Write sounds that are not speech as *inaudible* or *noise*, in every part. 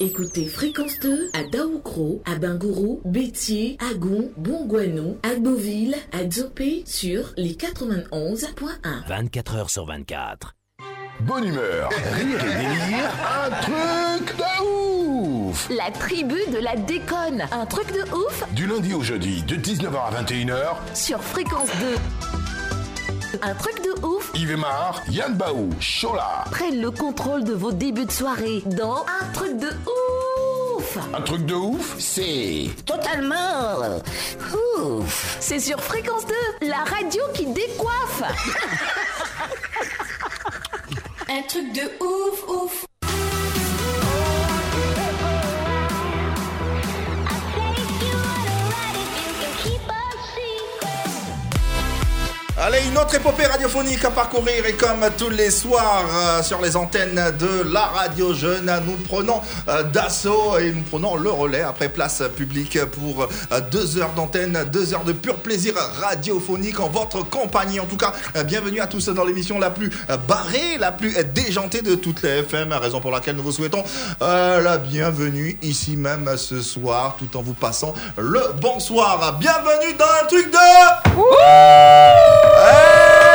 Écoutez Fréquence 2 à Daoukro, à Bingourou, Bétier, Agon, Bongouanou, à Beauville, à Dzopé sur les 91.1. 24 heures sur 24. Bonne humeur, rire et délire, un truc de ouf La tribu de la déconne. Un truc de ouf Du lundi au jeudi, de 19h à 21h, sur Fréquence 2. Un truc de ouf Yves Mar, Yann Baou, Chola. prennent le contrôle de vos débuts de soirée dans Un truc de ouf Un truc de ouf, c'est... Totalement ouf C'est sur Fréquence 2, la radio qui décoiffe *laughs* Un truc de ouf, ouf. Allez, une autre épopée radiophonique à parcourir et comme tous les soirs euh, sur les antennes de la radio jeune, nous prenons euh, d'assaut et nous prenons le relais après place publique pour euh, deux heures d'antenne, deux heures de pur plaisir radiophonique en votre compagnie. En tout cas, bienvenue à tous dans l'émission la plus barrée, la plus déjantée de toutes les FM, raison pour laquelle nous vous souhaitons la bienvenue ici même ce soir, tout en vous passant le bonsoir. Bienvenue dans un truc de... Eh ouais, eh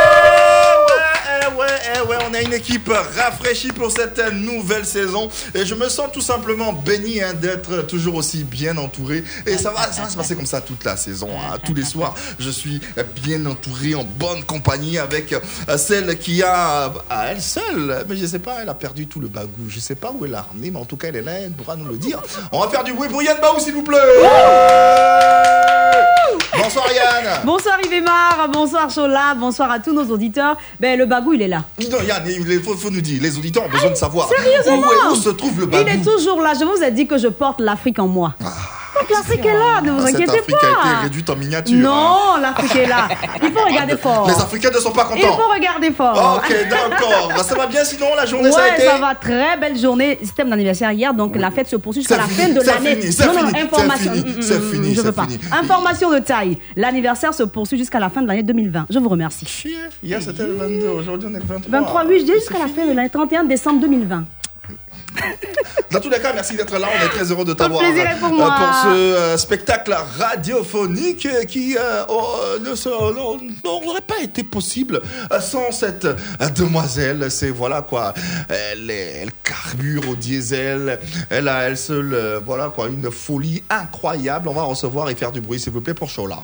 ouais, on a une équipe rafraîchie pour cette nouvelle saison et je me sens tout simplement béni hein, d'être toujours aussi bien entouré et ça va, ça va se passer comme ça toute la saison. hein. Tous les soirs, je suis bien entouré en bonne compagnie avec euh, celle qui a à elle seule, mais je sais pas, elle a perdu tout le bagou. Je sais pas où elle l'a ramené, mais en tout cas elle est là, elle pourra nous le dire. On va faire du bruit pour Yann Baou s'il vous plaît. Bonsoir Yann. Bonsoir Yvémar, bonsoir Chola, bonsoir à tous nos auditeurs. Ben le bagou il est là. Yann, il faut, faut nous dire, les auditeurs ont besoin de savoir où, sérieusement est- où se trouve le bagou. Il est toujours là. Je vous ai dit que je porte l'Afrique en moi. Donc l'Afrique est là, ne vous Ah, Cette inquiétez Afrique a été pas. réduite en miniature. hein. Non, l'Afrique est là. Il faut regarder *laughs* fort. Les Africains ne sont pas Il contents. faut regarder fort. Ok, d'accord. Bah, ça va bien sinon, la journée Ouais, ça a été ça va, très belle journée. C'était mon anniversaire hier, donc la fête se poursuit jusqu'à la fin de l'année. c'est fini, c'est information. fini, c'est fini, Je c'est veux pas. fini. Information de taille. L'anniversaire se poursuit jusqu'à la fin de l'année 2020. Je vous remercie. Chier. Hier c'était le 22, aujourd'hui on est le 23. 23, oui, je dis jusqu'à la fin de l'année 31 décembre 2020. *laughs* Dans tous les cas, merci d'être là. On est très heureux de t'avoir pour euh, moi. pour ce euh, spectacle radiophonique qui euh, oh, euh, n'aurait pas été possible sans cette demoiselle. C'est voilà quoi. Elle, elle carbure au diesel. Elle a elle seule voilà quoi une folie incroyable. On va recevoir et faire du bruit s'il vous plaît pour Chola.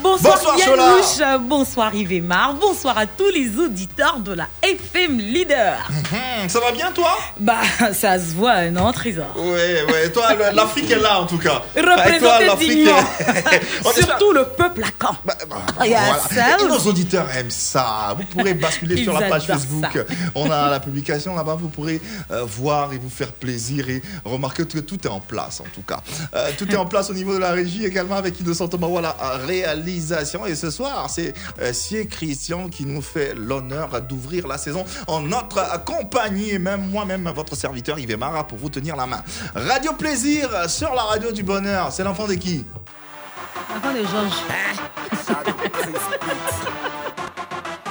Bonsoir, Bonsoir. Yanouche, bonsoir Yves et Mar, bonsoir à tous les auditeurs de la FM Leader. Hmm, ça va bien toi? Bah, ça se voit, non, Trésor Ouais, ouais, toi, l'Afrique est là en tout cas. Et toi, Représentez l'Afrique dignement. *laughs* Surtout le peuple à Caen. Bah, bah, Ah, voilà. Et nos auditeurs aiment ça. Vous pourrez basculer *laughs* Ils sur la page Facebook. ça. On a la publication là-bas. Vous pourrez euh, voir et vous faire plaisir et remarquer que tout est en place en tout cas. Euh, tout est en place au niveau de la régie également avec Innocent Thomas. Voilà, réalisation. Et ce soir, c'est euh, Sier Christian qui nous fait l'honneur d'ouvrir la saison en notre compagnie et même moi-même, votre serviteur Yves Mara pour vous tenir la main. Radio Plaisir sur la radio du bonheur. C'est l'enfant de qui? Enfant de Georges.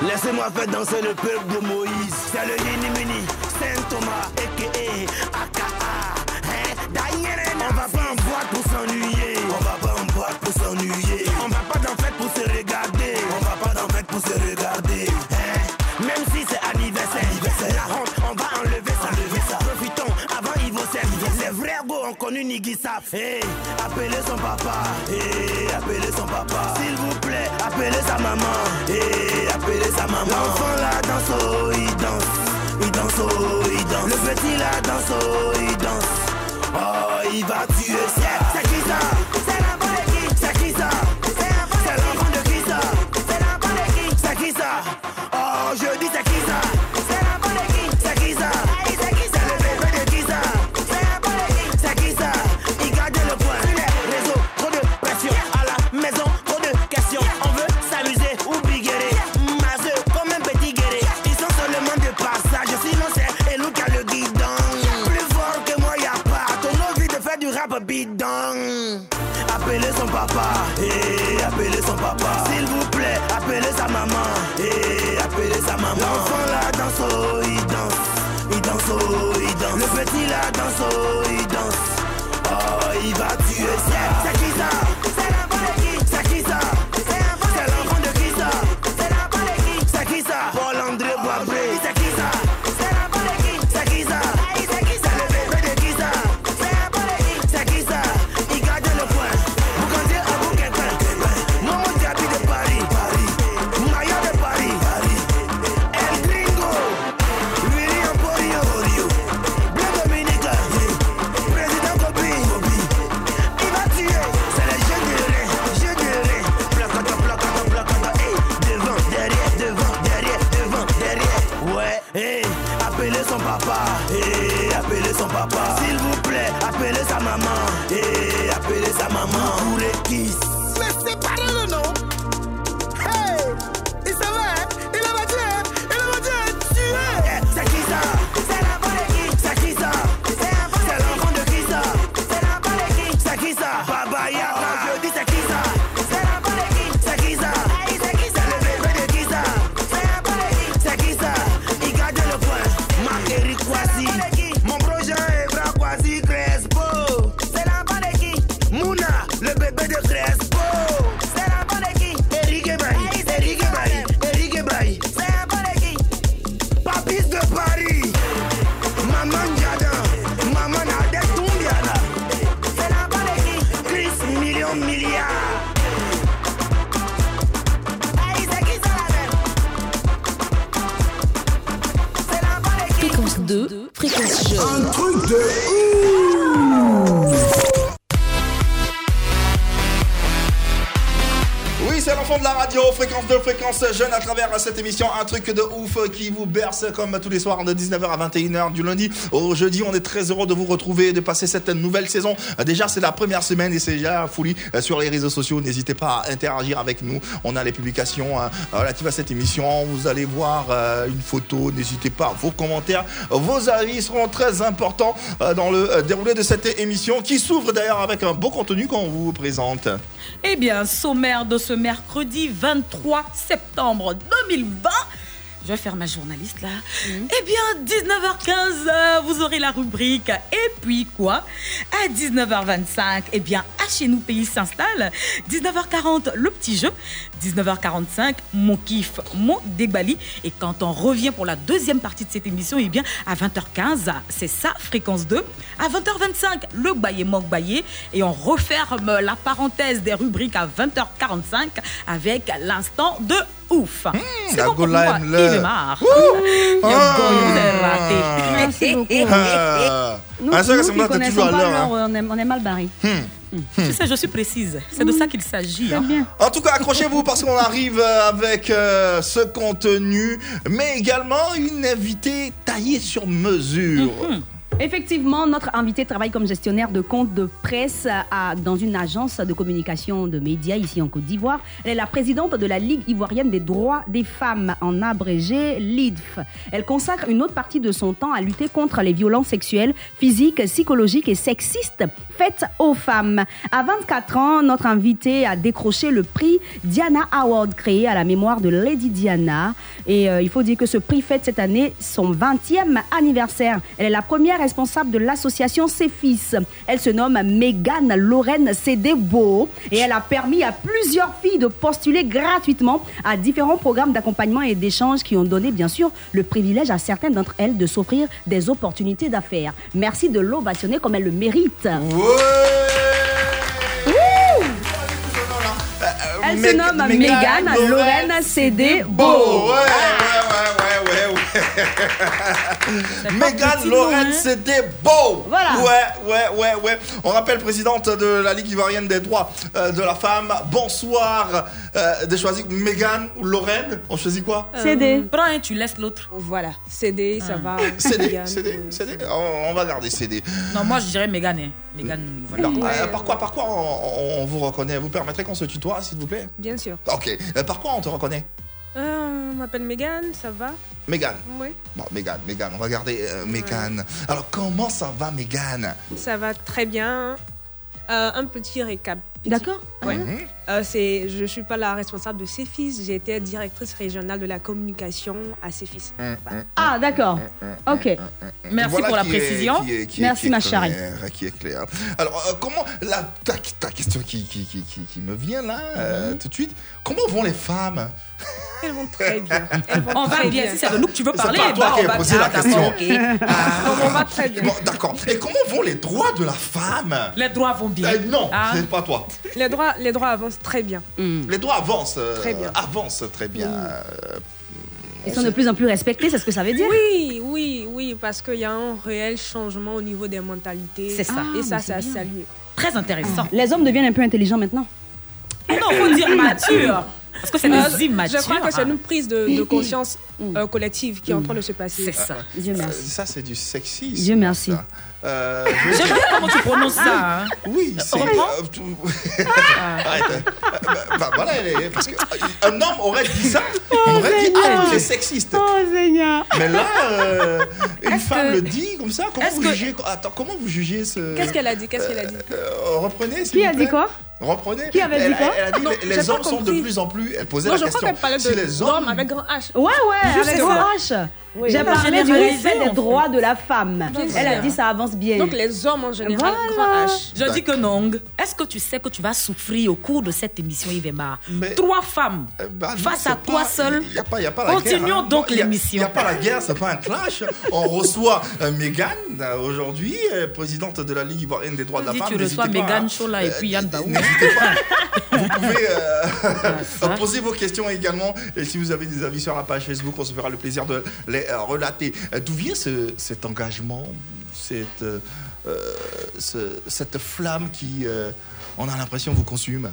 Laissez-moi faire danser le peuple de Moïse. C'est le Yini Mini, Saint Thomas, a.k.a. AKA. Hein? D'ailleurs, on va On va pas en boîte pour s'ennuyer. On va pas dans fête pour se regarder. On va pas dans fête pour se regarder. Hein? Même si c'est anniversaire, la honte, on va enlever ça. Enlever ça. Profitons avant servir. Les vrais go ont connu Nigui Sap. Hey, appelez son papa. Hey, appelez son papa. S'il vous plaît, appelez sa maman. Hey, appelez sa maman. L'enfant là danse, oh, il danse. Il danse, oh, il danse. Le petit là danse, oh, il danse. Oh, il va tuer. C'est qui ça? C'est l'enfant de qui? C'est ça? C'est l'enfant de qui ça? C'est l'enfant de qui? C'est qui ça? Oh, je dis c'est qui ça? Fréquence 2, fréquence jeune à travers cette émission. Un truc de ouf qui vous berce comme tous les soirs de 19h à 21h du lundi au jeudi. On est très heureux de vous retrouver, de passer cette nouvelle saison. Déjà, c'est la première semaine et c'est déjà folie euh, sur les réseaux sociaux. N'hésitez pas à interagir avec nous. On a les publications relatives à cette émission. Vous allez voir euh, une photo. N'hésitez pas. Vos commentaires, vos avis seront très importants euh, dans le déroulé de cette émission qui s'ouvre d'ailleurs avec un beau contenu qu'on vous présente. Eh bien, sommaire de ce mercredi 23 septembre 2020. Je vais faire ma journaliste là. Eh bien, 19h15, euh, vous aurez la rubrique. Et puis quoi? À 19h25, eh bien, à chez nous, pays s'installe. 19h40, le petit jeu. 19h45, mon kiff, mon débali. Et quand on revient pour la deuxième partie de cette émission, eh bien, à 20h15, c'est ça, fréquence 2. À 20h25, le baillé manque baillé. Et on referme la parenthèse des rubriques à 20h45 avec l'instant de ouf. c'est la bon pour moi. Yo, Ah. Merci beaucoup. *laughs* Ah. Nous, Ah, c'est nous c'est qui connaissons pas l'heure, on est, on est mal barré. Tu sais, je suis précise. C'est de ça qu'il s'agit. hein. En tout cas, accrochez-vous parce qu'on arrive euh, avec euh, ce contenu, mais également une invitée taillée sur mesure. Effectivement, notre invité travaille comme gestionnaire de compte de presse dans une agence de communication de médias ici en Côte d'Ivoire. Elle est la présidente de la Ligue ivoirienne des droits des femmes, en abrégé LIDF. Elle consacre une autre partie de son temps à lutter contre les violences sexuelles, physiques, psychologiques et sexistes faites aux femmes. À 24 ans, notre invité a décroché le prix Diana Award créé à la mémoire de Lady Diana. Et euh, il faut dire que ce prix fête cette année son 20e anniversaire. Elle est la première responsable de l'association Ses Fils. Elle se nomme Megan Lorraine Cédébo et elle a permis à plusieurs filles de postuler gratuitement à différents programmes d'accompagnement et d'échange qui ont donné bien sûr le privilège à certaines d'entre elles de s'offrir des opportunités d'affaires. Merci de l'ovationner comme elle le mérite. Elle se nomme Megan Lorraine Lorraine Cédé Beau. Beau. Ouais, ouais, ouais, ouais, petit Lorraine, hein. c'était beau. Voilà. Ouais, ouais, ouais, ouais. On rappelle présidente de la Ligue ivoirienne des droits euh, de la femme. Bonsoir. Euh, de choisir Megan ou Lorraine. On choisit quoi? CD. Prends un, tu laisses l'autre. Voilà, CD, ça va. *laughs* CD, Megan. CD, CD. On, on va garder CD. Non, moi je dirais Mégane. hein. Mégane, voilà. Euh, par quoi, par quoi on, on vous reconnaît? Vous permettrez qu'on se tutoie, s'il vous plaît? Bien sûr. Ok. Euh, par quoi on te reconnaît? Euh, on m'appelle Megan, ça va Megan. Oui. Bon, Megan, Megan, on va garder euh, Megan. Alors, comment ça va, Megan? Ça va très bien. Euh, un petit récap. D'accord. Ouais. Mhm. Euh, c'est, je ne suis pas la responsable de Cefis, j'ai été directrice régionale de la communication à Cefis. Ah, d'accord. Ok. Merci Voilà pour la est- précision. qui est- qui est- Merci, ma chérie. clair, Qui est clair. Alors, euh, comment. La, ta, ta question qui, qui, qui, qui, qui me vient là, euh, Mhm. tout de suite. Comment vont les femmes? Elles vont très bien. *laughs* Elles vont On va très bien. Si c'est de nous que tu veux C'est parler, pas toi bah, qui on va posé la bien. question. D'accord, ok. Non, on va très bien? Bon, d'accord. Et comment vont les droits de la femme? Les droits vont bien. Euh, Non, Ah. c'est pas toi. Les droits, les droits avancent très bien. Les droits avancent. euh, Très bien. Avancent très bien. Euh, Ils sont de plus en plus respectés, c'est ce que ça veut dire Oui, oui, oui, parce qu'il y a un réel changement au niveau des mentalités. C'est ça. Et Ah, ça, mais c'est à saluer. Très intéressant. Les hommes deviennent un peu intelligents maintenant. Non, faut dire mature. Parce que c'est Euh, des immatures. Je crois que c'est une prise de, de conscience Mm. euh, collective qui est en train de se passer. C'est ça. Dieu merci. Ça, c'est du sexisme. Dieu merci. ça. Euh, je J'aime bien comment tu prononces ça. hein. Oui, c'est. Reprends. euh, Arrête. euh, bah, bah, voilà, parce qu'un homme aurait dit ça, on aurait dit Ah, il est sexiste. Oh Seigneur. Mais là, euh, une femme que- le dit comme ça. Comment vous que- jugez Attends, comment vous jugez ce Qu'est-ce qu'elle a dit? Qu'est-ce qu'elle a dit? Euh, reprenez. s'il Qui vous a dit quoi? Reprenez. Qui avait dit elle, quoi? Elle a dit Non, les, hommes sont de plus en plus. Elle posait Non, la je crois question. qu'elle parlait si de les hommes. avec grand H. Ouais, ouais, Juste avec grand H. Oui. J'ai parlé du respect des fait. droits de la femme. Elle a dit ça avance bien. Donc les hommes en général, Voilà. grand H. Je dis que non. Est-ce que tu sais que tu vas souffrir au cours de cette émission, Yvema Trois femmes Euh, bah, non, face à toi pas- seul. y a pas- y a pas la Continuons guerre, hein. donc l'émission. Il n'y a pas la guerre, c'est pas un clash. On *laughs* reçoit euh, Mégane euh, aujourd'hui, euh, présidente de la Ligue ivoirienne des droits de la Dis, femme. tu reçois Mégane. Chola et puis Yann Baou. N'hésitez pas. *laughs* Vous pouvez euh, ça. *laughs* poser vos questions également. Et si vous avez des avis sur la page Facebook, on se fera le plaisir de les euh, relater. Euh, D'où vient ce- cet engagement, cette, euh, euh, ce- cette flamme qui, euh, on a l'impression, vous consume?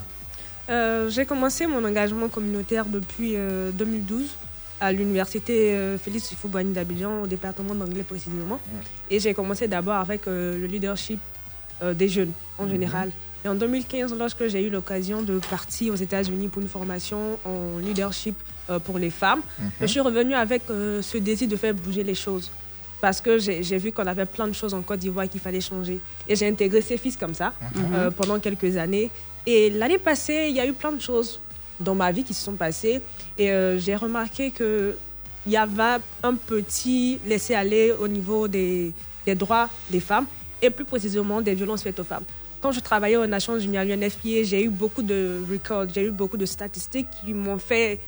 Euh, J'ai commencé mon engagement communautaire depuis euh, 2012 à l'université euh, Félix Houphouët-Boigny d'Abidjan, au département d'anglais précisément. Et j'ai commencé d'abord avec euh, le leadership euh, des jeunes en général. Et en 2015, lorsque j'ai eu l'occasion de partir aux États-Unis pour une formation en leadership euh, pour les femmes, je suis revenue avec euh, ce désir de faire bouger les choses. Parce que j'ai vu qu'on avait plein de choses en Côte d'Ivoire qu'il fallait changer. Et j'ai intégré ces fils comme ça euh, pendant quelques années. Et l'année passée, il y a eu plein de choses dans ma vie qui se sont passées. Et euh, j'ai remarqué qu'il y avait un petit laisser-aller au niveau des, des droits des femmes et plus précisément des violences faites aux femmes. Quand je travaillais aux Nations Unies à l'UNFPA, j'ai eu beaucoup de records, j'ai eu beaucoup de statistiques qui m'ont fait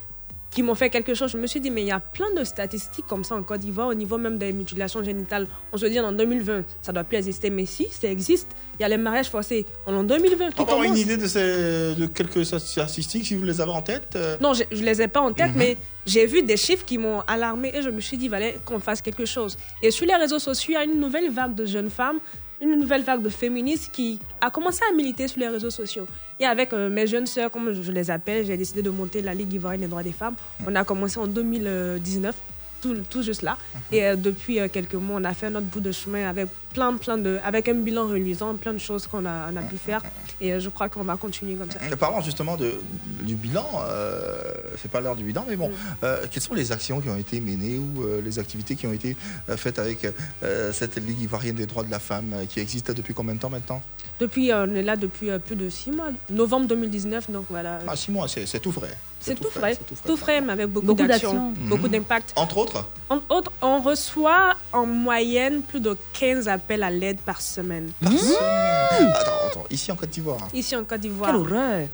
qui m'ont fait quelque chose. Je me suis dit, mais il y a plein de statistiques comme ça en Côte d'Ivoire, au niveau même des mutilations génitales. On se dit en 2020, ça doit plus exister, mais si, ça existe. Il y a les mariages forcés en 2020 qui avoir une idée de, ces, de quelques statistiques si vous les avez en tête euh? Non, je ne les ai pas en tête, Mhm. mais j'ai vu des chiffres qui m'ont alarmé et je me suis dit, il fallait qu'on fasse quelque chose. Et sur les réseaux sociaux, il y a une nouvelle vague de jeunes femmes, une nouvelle vague de féministes qui a commencé à militer sur les réseaux sociaux. Et avec euh, mes jeunes sœurs, comme je les appelle, j'ai décidé de monter la Ligue ivoirienne des droits des femmes. On a commencé en 2019. Tout, tout juste là. Et euh, depuis euh, quelques mois, on a fait notre bout de chemin avec plein, plein de, avec un bilan reluisant, plein de choses qu'on a, on a pu faire. Et euh, je crois qu'on va continuer comme ça. Euh, Parlons justement de, du bilan. Euh, c'est pas l'heure du bilan, mais bon, euh, quelles sont les actions qui ont été menées ou euh, les activités qui ont été euh, faites avec euh, cette Ligue ivoirienne des droits de la femme euh, qui existe depuis combien de temps maintenant? Depuis, on est là depuis euh, plus de six mois, novembre 2019, donc voilà. Ah, six mois, c'est c'est tout vrai. c'est tout frais, c'est tout frais. tout frais, mais avec beaucoup, Beaucoup d'actions, d'actions. beaucoup Mhm. d'impact. Entre autres? En autres, on reçoit en moyenne plus de 15 appels à l'aide par semaine. par semaine. Attends, attends, ici en Côte d'Ivoire. Ici en Côte Quelle d'Ivoire. horreur.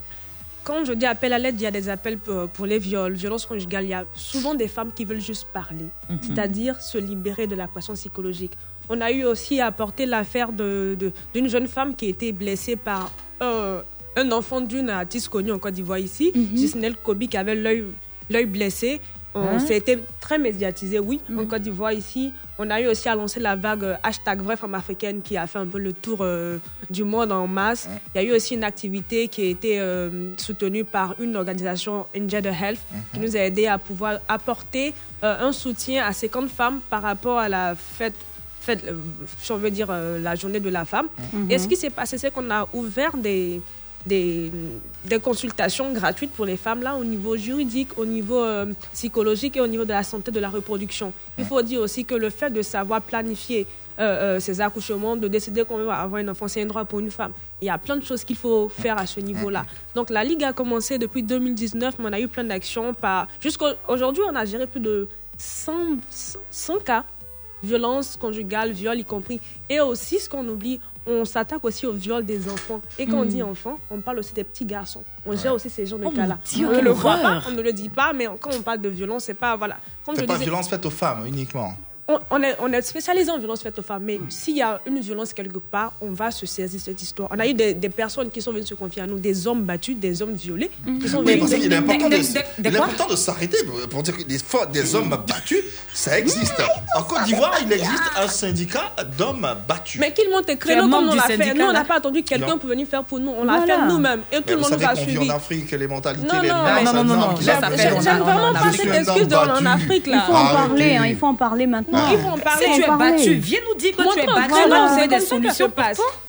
Quand je dis appel à l'aide, il y a des appels pour, pour les viols, violences conjugales. Il y a souvent des femmes qui veulent juste parler, c'est-à-dire se libérer de la pression psychologique. On a eu aussi à apporter l'affaire de- de- d'une jeune femme qui a été blessée par euh, un enfant d'une artiste connue en Côte d'Ivoire ici, Gisnel Kobi, qui avait l'œil l'œil blessé. On Hein? C'était très médiatisé, oui, en Côte d'Ivoire ici. On a eu aussi à lancer la vague euh, hashtag vraie femme africaine qui a fait un peu le tour euh, du monde en masse. Il y a eu aussi une activité qui a été euh, soutenue par une organisation Engender Health qui nous a aidé à pouvoir apporter euh, un soutien à 50 femmes par rapport à la fête, si on veut dire euh, la journée de la femme. Et ce qui s'est passé, c'est qu'on a ouvert des, des, des consultations gratuites pour les femmes, là, au niveau juridique, au niveau euh, psychologique et au niveau de la santé de la reproduction. Il faut dire aussi que le fait de savoir planifier euh, euh, ces accouchements, de décider qu'on va avoir un enfant, c'est un droit pour une femme. Il y a plein de choses qu'il faut faire à ce niveau-là. Donc la Ligue a commencé depuis 2019, mais on a eu plein d'actions. Par... Jusqu'aujourd'hui, on a géré plus de 100, 100 cas, violences conjugales, viols y compris. Et aussi, ce qu'on oublie, on s'attaque aussi au viol des enfants. Et quand on dit enfants, on parle aussi des petits garçons. On gère aussi ces genres de Oh cas-là. On ne le voit pas, on ne le dit pas, mais quand on parle de violence, c'est pas voilà. Comme je pas disais- violence faite aux femmes uniquement. On, on est, on est spécialisé en violence faite aux femmes, Mm. mais s'il y a une violence quelque part, on va se saisir cette histoire. On a eu des, des personnes qui sont venues se confier à nous, des hommes battus, des hommes violés, qui sont Mm. Oui, venus. parce qu'il est important de, s'arrêter pour- dire que des, fois, des hommes battus, ça existe. En Côte d'Ivoire, il existe un syndicat d'hommes battus. Mais qu'ils montent des créneaux comme on l'a fait. syndicat, Nous, on n'a pas attendu que quelqu'un pour venir faire pour nous. On l'a Voilà. fait nous-mêmes. Et tout Mais le monde nous a suivis. en Afrique, les mentalités, Non, les non. mœurs, Non, non, non. J'aime vraiment pas cette excuse de en. Afrique Il faut en Arrêtez. parler, hein, il faut en parler maintenant. Il faut en parler. Si tu es Voilà. battu, viens nous dire que tu es battu. on trouver des solutions.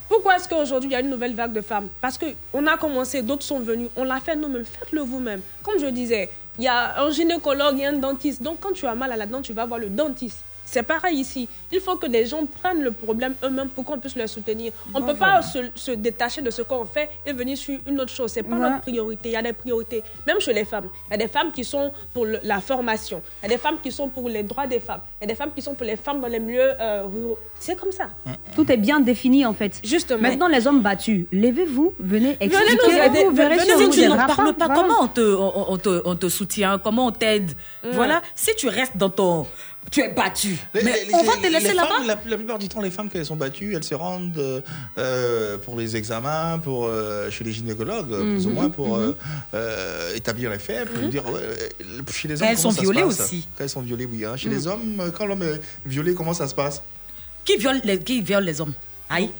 Pourquoi est-ce qu'aujourd'hui il y a une nouvelle vague de femmes? Parce qu'on a commencé, d'autres sont venus, on l'a fait nous-mêmes, faites-le vous-même. Comme je disais, il y a un gynécologue et un dentiste. Donc quand tu as mal à la dent, tu vas voir le dentiste. C'est pareil ici. Il faut que les gens prennent le problème eux-mêmes pour qu'on puisse les soutenir. On ne peut pas se, se détacher de ce qu'on fait et venir sur une autre chose. C'est pas Voilà. notre priorité. Il y a des priorités. Même chez les femmes. Il y a des femmes qui sont pour le- la formation. Il y a des femmes qui sont pour les droits des femmes. Il y a des femmes qui sont pour les femmes dans les milieux euh, ruraux. C'est comme ça. Tout est bien défini en fait. Justement. Maintenant, les hommes battus, levez-vous, venez expliquer. nous aider. vous verrez Venez Si nous tu n'en parles pas, Voilà. comment on te, on, on te, on te soutient Comment on t'aide Voilà. Si tu restes dans ton. Tu es battu. Mais les- on va te laisser là-bas la, la plupart du temps, les femmes, quand elles sont battues, elles se rendent euh, euh, pour les examens, pour, euh, chez les gynécologues, plus ou Mhm, moins, pour mhm. euh, établir les faits, pour dire. ouais, euh, chez les hommes, elles sont ça se violées passe aussi. Quand elles sont violées, oui. hein. Chez Mhm. les hommes, quand l'homme est violé, comment ça se passe Qui viole les, qui viole les hommes? Aïe.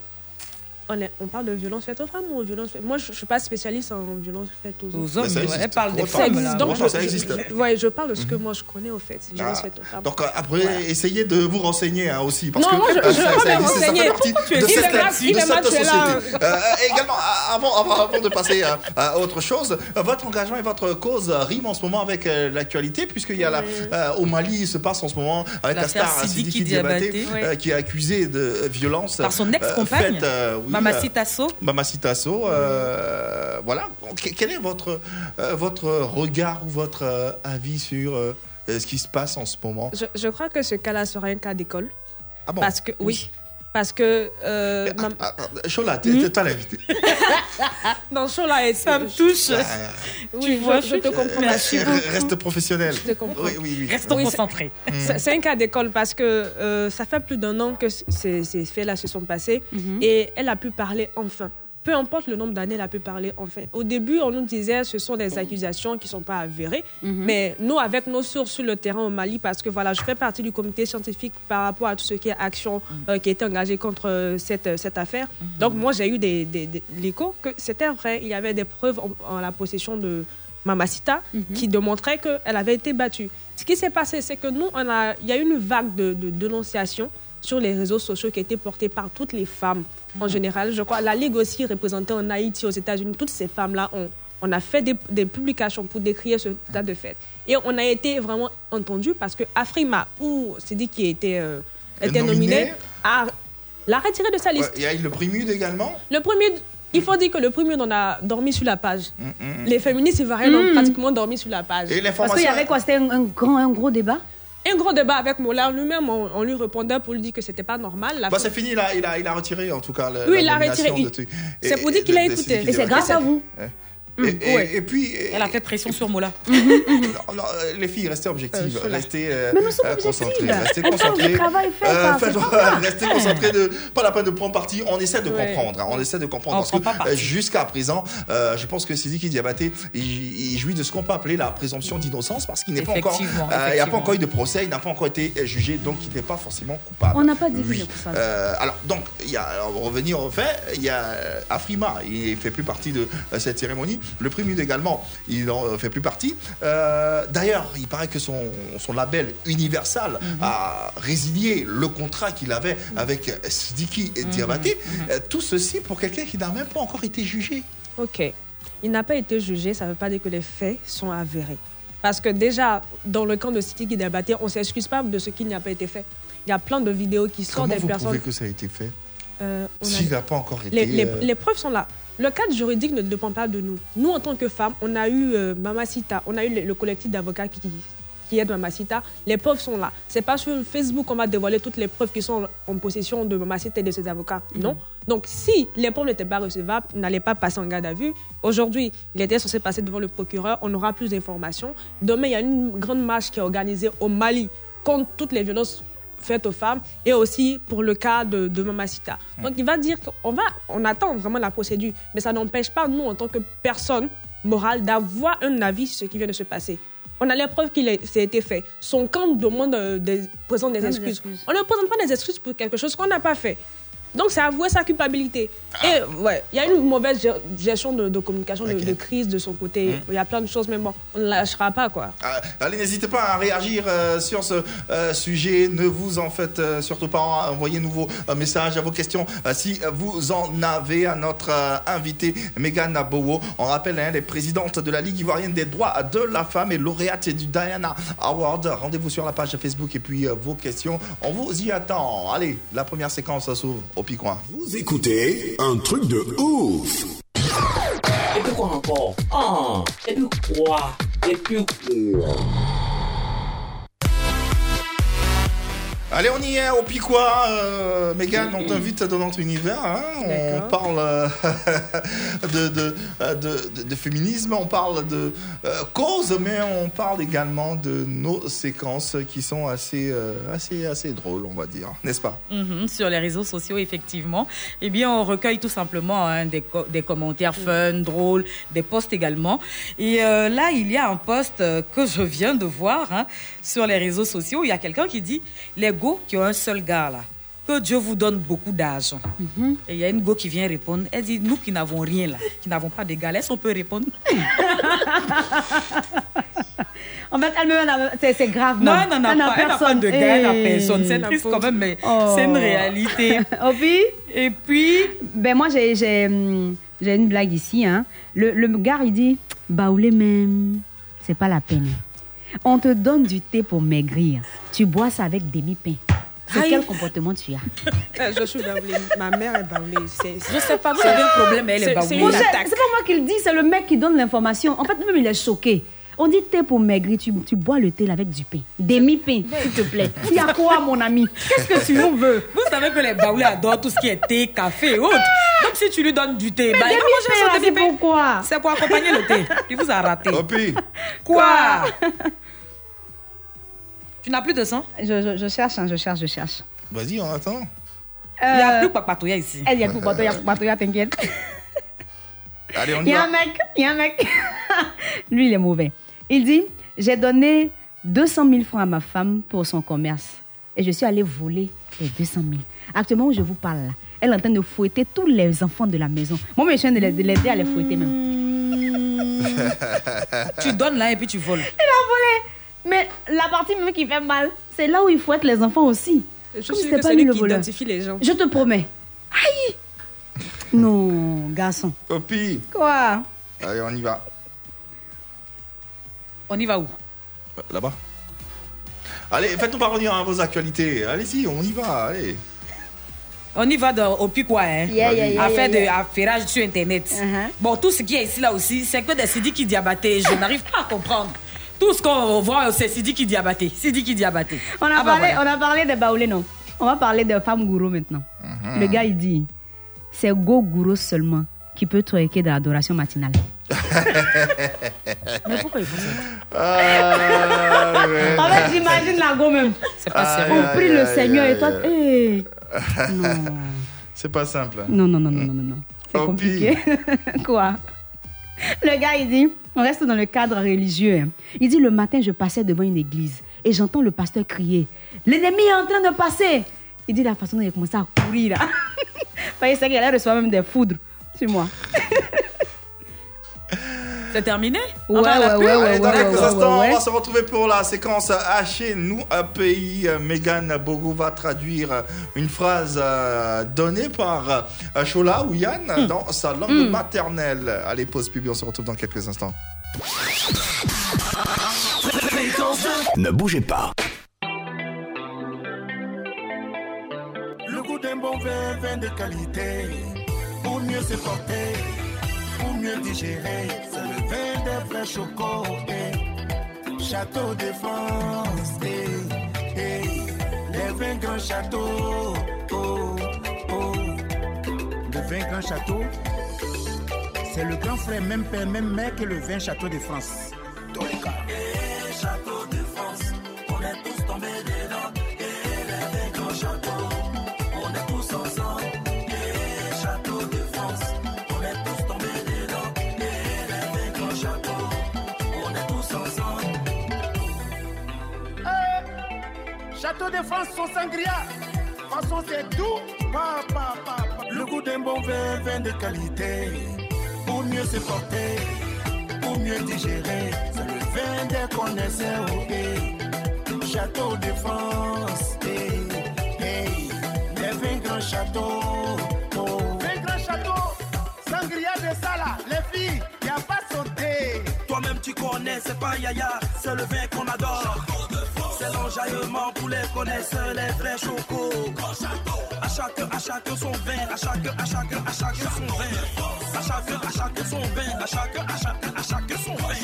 On, est- on parle de violence faite aux femmes ou violence faite... Moi, je ne suis pas spécialiste en violence faite aux hommes. Aux hommes, existe. elle parle des femmes. là. Donc, je, ça existe. je- ouais, je parle de ce que moi je connais, au fait. Violence Ah, faite aux femmes. Donc euh, après, essayez de vous renseigner hein, aussi. Parce Non, que, moi, je- euh, je ça- veux ça fait renseigner. partie tu es de si cette, de société. *laughs* Euh, également, avant, avant, avant de passer à, à autre chose, votre engagement et votre cause riment en ce moment avec l'actualité, puisqu'il y a la, euh, au Mali, il se passe en ce moment avec la star Sidiki Diabaté, qui est accusée de violence Par son ex-compagne, Mamacita So. Mamacita So, euh, voilà. Que- Quel est votre, euh, votre regard ou votre euh, avis sur euh, ce qui se passe en ce moment? Je, je crois que ce cas-là sera un cas d'école. Ah bon? Parce que, oui. Parce que. Euh, Ah, ah, ah, Chola, t'es Hmm? pas l'invité. *laughs* Non, Chola. Ça me touche. Ah, Oui, vois, je, je te comprends. Merci. Reste professionnel. Je te comprends. Oui, oui, oui. Restons Oui, c'est- concentrés. C'est c'est un cas d'école parce que euh, ça fait plus d'un an que ces faits-là se sont passés Mhm. et elle a pu parler enfin. Peu importe le nombre d'années, elle a pu parler enfin. Au début, on nous disait ce sont des accusations qui ne sont pas avérées, Mhm. mais nous, avec nos sources sur le terrain au Mali, parce que voilà, je fais partie du comité scientifique par rapport à tout ce qui est action euh, qui a été engagée contre euh, cette, euh, cette affaire. Donc, moi, j'ai eu des, des, des- l'écho que c'était vrai. Il y avait des preuves en, en la possession de Mamacita qui démontraient qu'elle avait été battue. Ce qui s'est passé, c'est que nous, on a, il y a eu une vague de, de dénonciations sur les réseaux sociaux qui a été portée par toutes les femmes en général. Je crois la Ligue aussi représentée en Haïti, aux États-Unis, toutes ces femmes-là ont on a fait des, des publications pour décrire ce tas de fait. Et on a été vraiment entendus parce que Afrima, ou c'est dit qui était, euh, était Nominé. nominé, a, l'a retiré de sa Ouais, liste. Il y a eu le Primude également. Le premier, il faut dire que le premier, on a dormi sur la page. Mm, mm. Les féministes ivoiriennes ont Mm. pratiquement dormi sur la page. Et Parce qu'il y avait quoi? C'était un, un grand, un gros débat? Un gros débat avec Mola lui-même, on, on lui répondait pour lui dire que c'était pas normal. Bah, c'est fini, là, il a, il a retiré en tout cas. le- Oui, la il a retiré. C'est pour dire qu'il a écouté. Et c'est grâce à vous. Ouais. Et, et- ouais. et puis, Elle a fait pression sur Mola. non, non, euh, les filles, restez objectives, Euh, restez euh, Mais nous sommes euh, objectives. concentrées, restez concentrées. Euh, ça. *laughs* restez concentrés, de, pas la peine de prendre parti. On essaie de Ouais. comprendre, hein, on essaie de comprendre On parce prend que jusqu'à présent, euh, je pense que Sidiki Diabaté, il, il jouit de ce qu'on peut appeler la présomption d'innocence parce qu'il n'est pas encore, euh, il n'y a pas encore eu de procès, il n'a pas encore été jugé, donc il n'est pas forcément coupable. On n'a pas dit Oui. Euh, alors, donc, il y a, revenir au fait, il y a Afrima, il fait plus partie de cette cérémonie. Le Primude également, il en euh, fait plus partie. Euh, D'ailleurs, il paraît que son, son label Universal Mhm. a résilié le contrat qu'il avait avec Sidiki Mhm. et Diabaté. Euh, tout ceci pour quelqu'un qui n'a même pas encore été jugé. Ok. Il n'a pas été jugé, ça ne veut pas dire que les faits sont avérés. Parce que déjà, dans le camp de City qui débattait, on ne s'excuse pas de ce qui n'a pas été fait. Il y a plein de vidéos qui sortent Comment des vous personnes. que ça a été fait Euh, S'il n'a pas encore été... les, les- euh, les preuves sont là. Le cadre juridique ne dépend pas de nous. Nous, en tant que femmes, on a eu euh, Mamacita, on a eu le, le collectif d'avocats qui, qui aide Mamacita. Les preuves sont là. C'est pas sur Facebook qu'on va dévoiler toutes les preuves qui sont en possession de Mamacita et de ses avocats. Non. Donc, si les preuves n'étaient pas recevables, n'allaient pas passer en garde à vue. Aujourd'hui, il était censé passer devant le procureur. On aura plus d'informations. Demain, il y a une grande marche qui est organisée au Mali contre toutes les violences faites aux femmes et aussi pour le cas de, de Mamacita. Donc il va dire qu'on va, on attend vraiment la procédure, mais ça n'empêche pas nous en tant que personne morale d'avoir un avis sur ce qui vient de se passer. On a les preuves qu'il a- été fait. Son camp demande euh, des, présente des excuses. On ne présente pas des excuses pour quelque chose qu'on n'a pas fait. Donc, c'est avouer sa culpabilité. Ah. Et ouais, il y a une mauvaise ge- gestion de, de communication, de- crise de son côté. Mhm. Il y a plein de choses, mais bon, on ne lâchera pas, quoi. Ah, Allez, n'hésitez pas à réagir euh, sur ce euh, sujet. Ne vous en faites euh, surtout pas. Envoyez-nous vos euh, messages, vos questions si vous en avez à notre invité Megan Bowo. On rappelle, hein, elle est présidente de la Ligue ivoirienne des droits de la femme et lauréate du Diana Award. Rendez-vous sur la page Facebook et puis vos questions. On vous y attend. Allez, la première séquence s'ouvre au picoin. Vous écoutez un truc de ouf. Et puis quoi encore? Ah, et puis quoi Et puis quoi Allez, on y est au Piquois. Euh, Mégane, on t'invite dans notre univers. hein. On parle euh, *laughs* de, de, euh, de- de- de féminisme, on parle de euh, causes, mais on parle également de nos séquences qui sont assez, euh, assez, assez drôles, on va dire. N'est-ce pas? Mhm, sur les réseaux sociaux, effectivement, eh bien, on recueille tout simplement hein, des, co- des commentaires fun, drôles, des posts également. Et là, il y a un post que je viens de voir hein, sur les réseaux sociaux. Il y a quelqu'un qui dit Les go qui ont un seul gars là. Que Dieu vous donne beaucoup d'argent. Et il y a une go qui vient répondre. Elle dit Nous qui n'avons rien là, qui n'avons pas de gars, est-ce qu'on peut répondre *laughs* En fait, elle c'est grave. Non, n'en a Elle n'a pas, elle n'a pas de gars, elle n'a personne. C'est triste quand même, mais Oh. c'est une réalité. *laughs* Opi Et puis, Ben moi, j'ai j'ai, hum, j'ai une blague ici. Hein. Le, le gars, il dit, baoulé même, c'est pas la peine. On te donne du thé pour maigrir. Tu bois ça avec demi-pain. C'est quel comportement tu as? *laughs* Euh, Je suis baoulée. Ma mère est baoulée. C'est- je sais pas, vous avez un problème, elle est C'est- baoulée. c'est pas moi qui le dis, c'est le mec qui donne l'information. En fait, même il est choqué. On dit thé pour maigrir, tu, tu bois le thé avec du pain. Demi-pain, s'il te plaît. Il y a quoi, mon ami? Qu'est-ce que tu nous veux? Vous savez que les baoulés adorent tout ce qui est thé, café et autres. Donc si tu lui donnes du thé, bah, il va manger Demi-pain, c'est pourquoi C'est pour accompagner le thé. Il vous a raté. Quoi? Tu n'as plus de sang? Je, je- je cherche, hein, je cherche, je cherche. Vas-y, on attend. Il n'y a Euh, plus Papatouya ici. Eh, Il y a *laughs* tout bateau, il y a tout bateau, il y a t'inquiète. Allez, on Il y y a va. un mec, il y a un mec. *laughs* Lui, il est mauvais. Il dit J'ai donné 200 000 francs à ma femme pour son commerce. Et je suis allé voler les 200 000. Actuellement où je vous parle, là, elle est en train de fouetter tous les enfants de la maison. Moi, je suis en train de les- de l'aider à les fouetter même. Tu donnes là et puis tu voles. Elle a volé Mais la partie même qui fait mal, c'est là où il fouette les enfants aussi. Je Comme suis que pas c'est lui le qui voleur. identifie les gens. Je te promets. Aïe Non, garçon. Opi Quoi? Allez, on y va. On y va où? Là-bas. Allez, faites-nous parvenir à vos actualités. Allez-y, on y va. Allez. On y va dans- au pic quoi, hein? Yeah, yeah, yeah, À faire yeah, de affairage sur Internet. Uh-huh. Bon, tout ce qui est ici là aussi, c'est que des Sidiki diabatés. Je n'arrive pas à comprendre. Tout ce qu'on voit, c'est diabaté. Sidiki diabaté. On a, Ah bah parlé, voilà. on a parlé de baoulé, non On va parler de femme gourou maintenant. Mhm. Le gars, il dit c'est go gourou seulement qui peut twerker de l'adoration matinale. *laughs* Mais pourquoi il faut ça? Ah. En fait, j'imagine la go même. C'est pas Aïe, sérieux. On prie aïe, le aïe, Seigneur et toi. aïe, eh. *laughs* Non. C'est pas simple. non, non, non, non, non, non, non. C'est compliqué. *laughs* Quoi? Le gars, il dit on reste dans le cadre religieux. hein. Il dit le matin, je passais devant une église et j'entends le pasteur crier L'ennemi est en train de passer. Il dit la façon dont il a commencé à courir là. *laughs* Il sait qu'il allait même des foudres sur moi. *laughs* C'est terminé? Ouais, ouais, ouais, dans quelques instants, on va se retrouver pour la séquence Haché nous un pays. Megan Bogo va traduire une phrase euh, donnée par euh, Shola ou Yann Hmm. dans sa langue maternelle. Allez, pause pub, on se retrouve dans quelques instants. Ne bougez pas. Le goût d'un bon vin, vin de qualité. Pour mieux se porter, pour mieux digérer. C'est le vin des vrais chocos. Château de France. eh, eh. Les vins grands châteaux. Oh, oh. Le vin grand château. C'est le grand frère, même père, même mère que le vin château de France. Château de France, son sangria. Façon, c'est tout. Pa, pa, pa, pa. Le goût d'un bon vin, vin de qualité. Pour mieux se porter, pour mieux digérer. C'est le vin des connaisseurs. eh. Château de France. eh, eh. Les vins grands châteaux. Oh. Vin grand château. Sangria de Sala. Les filles, y a pas sauté. Toi-même tu connais, c'est pas Yaya, c'est le vin qu'on adore. C'est l'enjaillement pour les connaisseurs, les vrais chocos. À chacun, à chacun son vin, à chacun, à chacun, à chacun son vin. À chacun, à chacun son vin, à chacun, à chacun, à chacun son vin.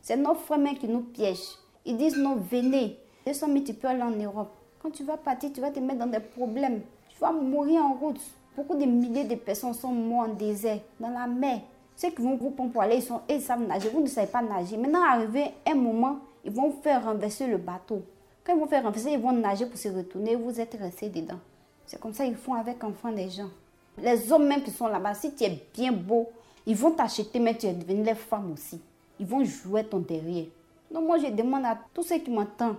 C'est nos frères qui nous piègent. Ils disent non, venez. 200 000, tu peux aller en Europe. Quand tu vas partir, tu vas te mettre dans des problèmes. Tu vas mourir en route. Beaucoup de milliers de personnes sont mortes en désert, dans la mer. Ceux qui vont vous pour aller, ils, sont, ils savent nager. Vous ne savez pas nager. Maintenant, arrivé un moment, ils vont faire renverser le bateau. Quand ils vont faire renverser, ils vont nager pour se retourner. Vous êtes restés dedans. C'est comme ça qu'ils font avec enfants des gens. Les hommes même qui sont là-bas, si tu es bien beau, ils vont t'acheter, mais tu es devenu les femmes aussi. Ils vont jouer ton derrière. Donc moi, je demande à tous ceux qui m'entendent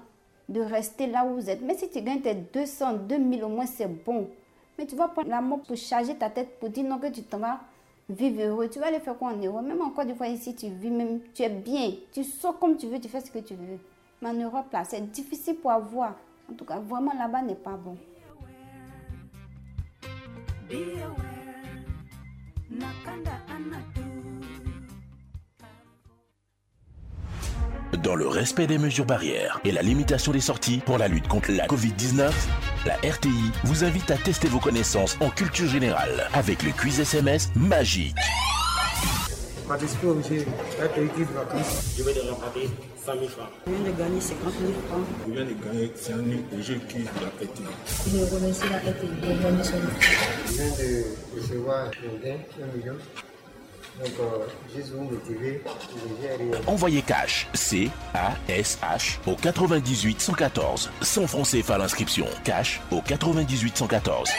de rester là où vous êtes. Mais si tu gagnes tes 200, 2000 au moins, c'est bon. Mais tu vas prendre la mort pour charger ta tête pour dire non que tu t'en vas vivre heureux. Tu vas aller faire quoi en Europe? Même encore des fois ici, tu vis même, tu es bien. Tu sors comme tu veux, tu fais ce que tu veux. Mais en Europe, là, c'est difficile pour avoir. En tout cas, vraiment là-bas n'est pas bon. Dans le respect des mesures barrières et la limitation des sorties pour la lutte contre la Covid-19, la RTI vous invite à tester vos connaissances en culture générale avec le quiz SMS magique. Participer au musée, quiz vacances. Je vais de remporter 100 000 francs. Je viens de gagner 50 000 francs. Je viens de gagner 100 000 au jeu quiz de la RTI. Je remercie la RTI de gagner son Je viens de recevoir un gain, 1 million. Envoyez cash C-A-S-H au 98 114. 100 francs CFA l'inscription. Cash au 98 114.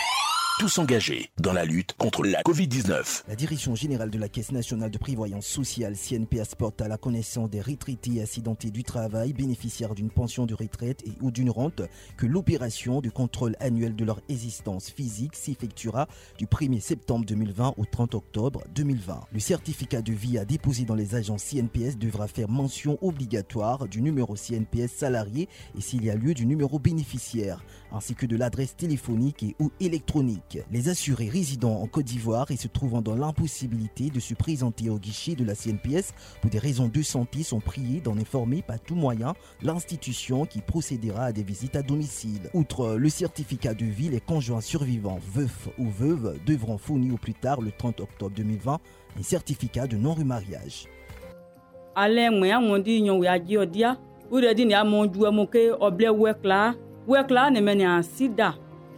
Tous engagés dans la lutte contre la Covid-19. La direction générale de la Caisse nationale de prévoyance sociale CNPS porte à la connaissance des retraités accidentés du travail bénéficiaires d'une pension de retraite et ou d'une rente que l'opération de contrôle annuel de leur existence physique s'effectuera du 1er septembre 2020 au 30 octobre 2020. Le certificat de vie à déposer dans les agences CNPS devra faire mention obligatoire du numéro CNPS salarié et s'il y a lieu du numéro bénéficiaire, ainsi que de l'adresse téléphonique et ou électronique. Les assurés résidant en Côte d'Ivoire et se trouvant dans l'impossibilité de se présenter au guichet de la CNPS pour des raisons de santé sont priés d'en informer par tout moyen l'institution qui procédera à des visites à domicile. Outre le certificat de vie, les conjoints survivants, veufs ou veuves, devront fournir au plus tard le 30 octobre 2020 un certificat de non-remariage.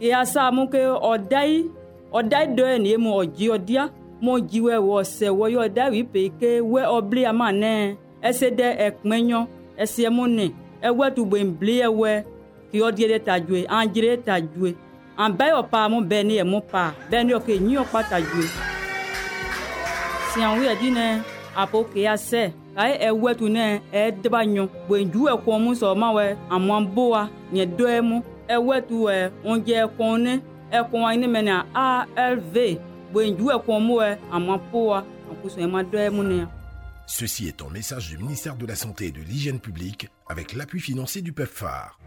ya samu ke odai odai do ni mo oji odia mo jiwe wo se wo yo da wi pe ke we obli ama ne ese de ekmenyo ese mo ne ewe tu gbe mbli ewe ki odie de tajwe anjire tajwe an ba yo pa mo be ni e mo pa. Be ni o ke ni o pa tajwe si an wi edine apo ke ya se kaye ewe tu ne e deba nyo gbe ju e ko mu so ma we amon boa nye do e mu Ceci est un message du ministère de la Santé et de l'Hygiène publique avec l'appui financier du PEPFAR.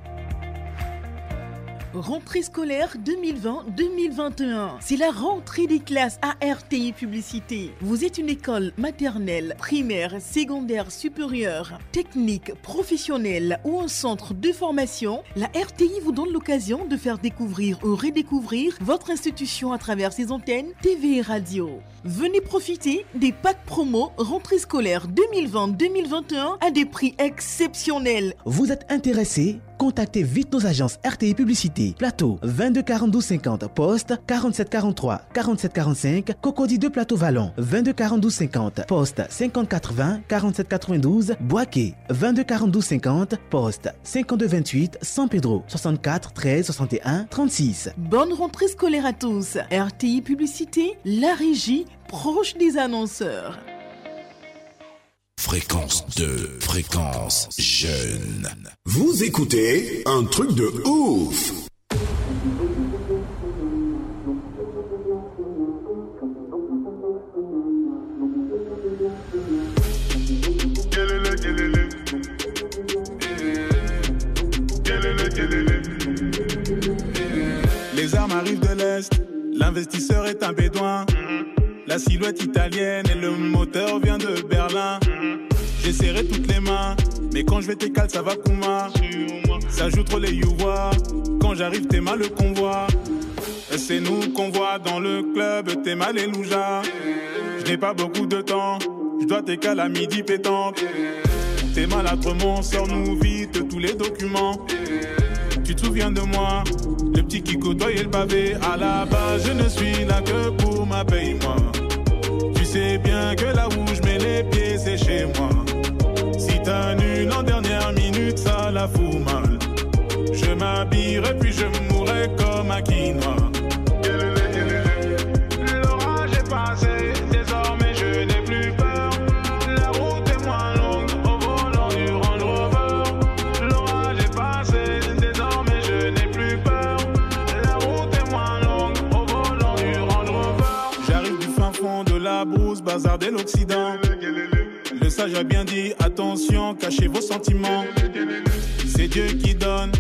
Rentrée scolaire 2020-2021. C'est la rentrée des classes à RTI Publicité. Vous êtes une école maternelle, primaire, secondaire, supérieure, technique, professionnelle ou un centre de formation. La RTI vous donne l'occasion de faire découvrir ou redécouvrir votre institution à travers ses antennes TV et radio. Venez profiter des packs promo rentrée scolaire 2020-2021 à des prix exceptionnels. Vous êtes intéressé? Contactez vite nos agences RTI Publicité. Plateau 22 42 50, poste 47 43 47 45, Cocody 2 Plateau Vallon 22 42 50, poste 50 80 47 92, Boaké 22 42 50, poste 52 28 San Pedro 64 13 61 36. Bonne rentrée scolaire à tous. RTI Publicité, la régie proche des annonceurs. Fréquence 2, fréquence jeune. Vous écoutez un truc de ouf. Les armes arrivent de l'Est, l'investisseur est un bédouin. La silhouette italienne et le moteur vient de Berlin. J'ai serré toutes les mains, mais quand je vais t'écaler, ça va Kuma. Ça joue trop les youvois, quand j'arrive, t'es mal le convoi. C'est nous qu'on voit dans le club, t'es mal les loujas. Je n'ai pas beaucoup de temps, je dois t'écaler à midi pétante. T'es maladrement, sors-nous vite tous les documents. Tu te souviens de moi, le petit qui côtoyait le pavé. À la base, je ne suis là que pour ma paye, moi. Tu sais bien que là où je mets les pieds, c'est chez moi. En dernière minute, ça la fout mal. Je m'habillerai puis je mourrai comme un quinoa. L'orage est passé, désormais je n'ai plus peur. La route est moins longue au volant du Range Rover. L'orage est passé, désormais je n'ai plus peur. La route est moins longue au volant du Range Rover. J'arrive du fin fond de la brousse, bazar de l'Occident. Sage a bien dit, attention, cachez vos sentiments. C'est Dieu qui donne.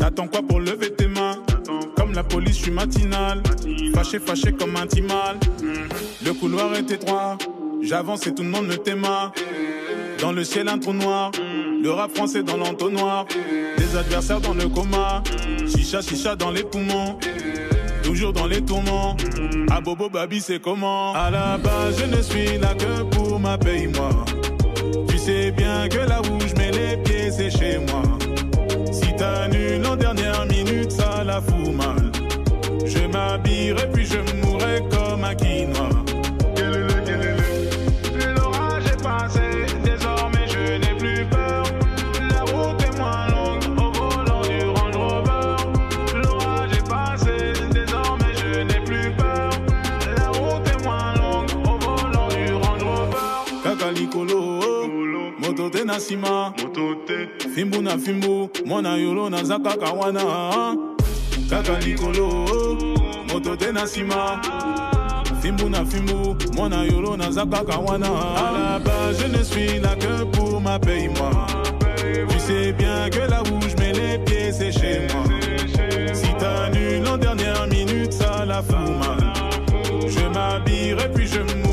T'attends quoi pour lever tes mains? Comme la police, je suis matinal. Fâché, fâché comme un timal. Le couloir est étroit. J'avance et tout le monde me t'aima. Dans le ciel, un trou noir. Le rap français dans l'entonnoir. Des adversaires dans le coma. Chicha, chicha dans les poumons. Toujours dans les tourments. À Bobo Babi, c'est comment? À la base, je ne suis là que pour ma paye, moi. Sais bien que là où je les pieds, c'est chez moi. Si t'annules en dernière minute, ça la fout mal. Je m'habillerai puis je mourrai comme un quinoa. Nsima. Fimbu na fimbu mwana yolo naza kaka wana. Kaka likolo moto te na nsima. Fimbu na fimbu mwana yolo naza kaka wana. La je ne suis là que pour ma paye moi. Tu sais bien que là où je mets les pieds c'est chez moi. Si t'annules en dernière minute ça la fout mal. Je m'habillerai puis je mourrai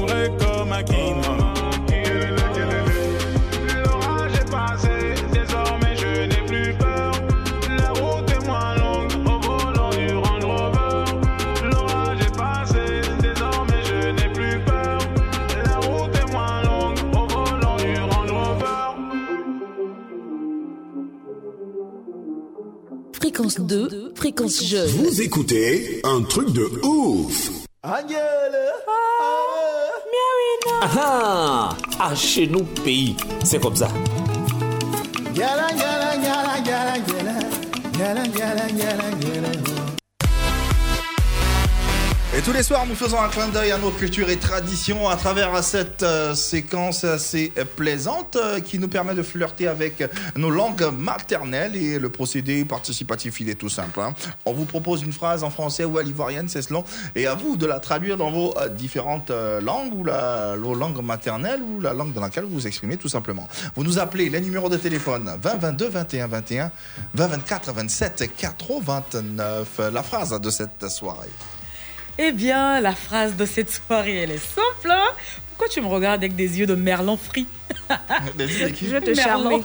Fréquence 2, fréquence jeune. Vous écoutez un truc de ouf. Ah ah Ah, chez nous, pays, c'est comme ça. Gala, gala, gala, gala, gala. Gala, gala, gala, gala. Tous les soirs, nous faisons un clin d'œil à nos cultures et traditions à travers cette euh, séquence assez plaisante euh, qui nous permet de flirter avec nos langues maternelles. Et le procédé participatif, il est tout simple. hein. On vous propose une phrase en français ou à l'ivoirienne, c'est selon, et à vous de la traduire dans vos euh, différentes langues ou la, langues maternelles ou la langue dans laquelle vous vous exprimez tout simplement. Vous nous appelez les numéros de téléphone 20 22 21 21 20 24 27 89. La phrase de cette soirée. Eh bien, la phrase de cette soirée, elle est simple. hein Pourquoi tu me regardes avec des yeux de merlan frit? *laughs* Je vais te charmer.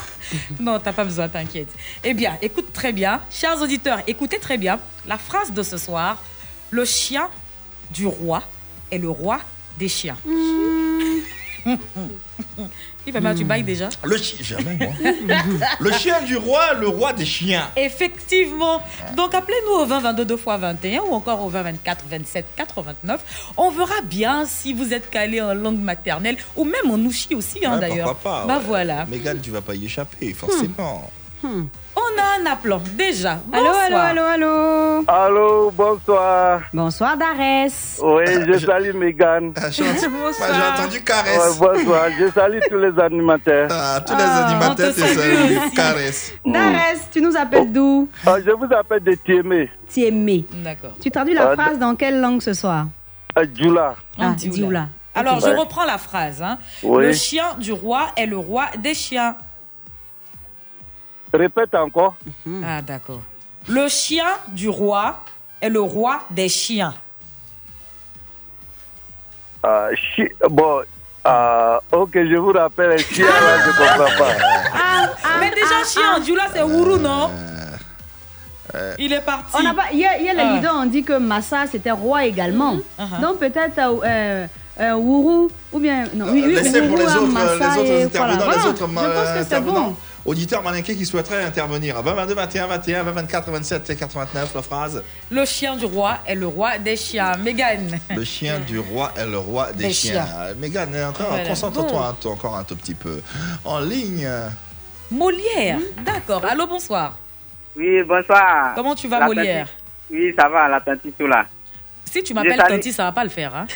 *laughs* non, t'as pas besoin, t'inquiète. Eh bien, écoute très bien. Chers auditeurs, écoutez très bien. La phrase de ce soir, le chien du roi est le roi des chiens. *laughs* Il va bien, tu bailles déjà Le chien, jamais moi. le chien du roi, le roi des chiens. Effectivement. Donc appelez-nous au 20 22 2 x 21 ou encore au 20 24 27 89. On verra bien si vous êtes calé en langue maternelle ou même en ouchi aussi hein, Ouais, d'ailleurs. Bah ouais. voilà. Mégane, tu vas pas y échapper, forcément. On a un appelant déjà. Allô, allô, allô, allô. Allô, bonsoir. Bonsoir, Darès. Oui, je salue Megan. J'ai entendu caresse. Ouais, bonsoir, je salue tous les animateurs. Ah, tous les animateurs, c'est ça. Caresse. Darès, tu nous appelles d'où? Ah, je vous appelle de Tiémé. Tiémé. D'accord. Tu traduis la Ah, phrase dans quelle langue ce soir? À Djoula. Ah. Dioula. Alors, Ouais. je reprends la phrase. hein. Oui. Le chien du roi est le roi des chiens. Répète encore. Ah, d'accord. Le chien du roi est le roi des chiens. Ah, chi- Bon, ah, ok, je vous rappelle un chien, là, je comprends pas. Mais déjà, chien, Dioula, c'est Ourou, non? Euh, Il est parti. On n'a pas, hier, hier, les Ah. leaders ont dit que Massa, c'était roi également. Uh-huh. Donc peut-être euh, euh, euh, Wourou, ou bien... Non, oui, oui, Laissez pour Wourou les autres, Massa les autres et intervenants, voilà. les Voilà. autres Je pense euh, que c'est bon. Auditeurs malinqués qui souhaiteraient intervenir. À 20, 22, 21, 21, 20, 24, 27 et 89, la phrase. Le chien du roi est le roi des chiens. Mégane. Le chien du roi est le roi des, Des chiens. chiens. Euh, Mégane, encore, Voilà. concentre-toi Bon. un peu- encore un tout petit peu. En ligne. Molière. D'accord. Allô, bonsoir. Oui, bonsoir. Comment tu vas, Molière? Oui, ça va, la tante tout là. Si tu m'appelles Tanti, ça va pas le faire. Hein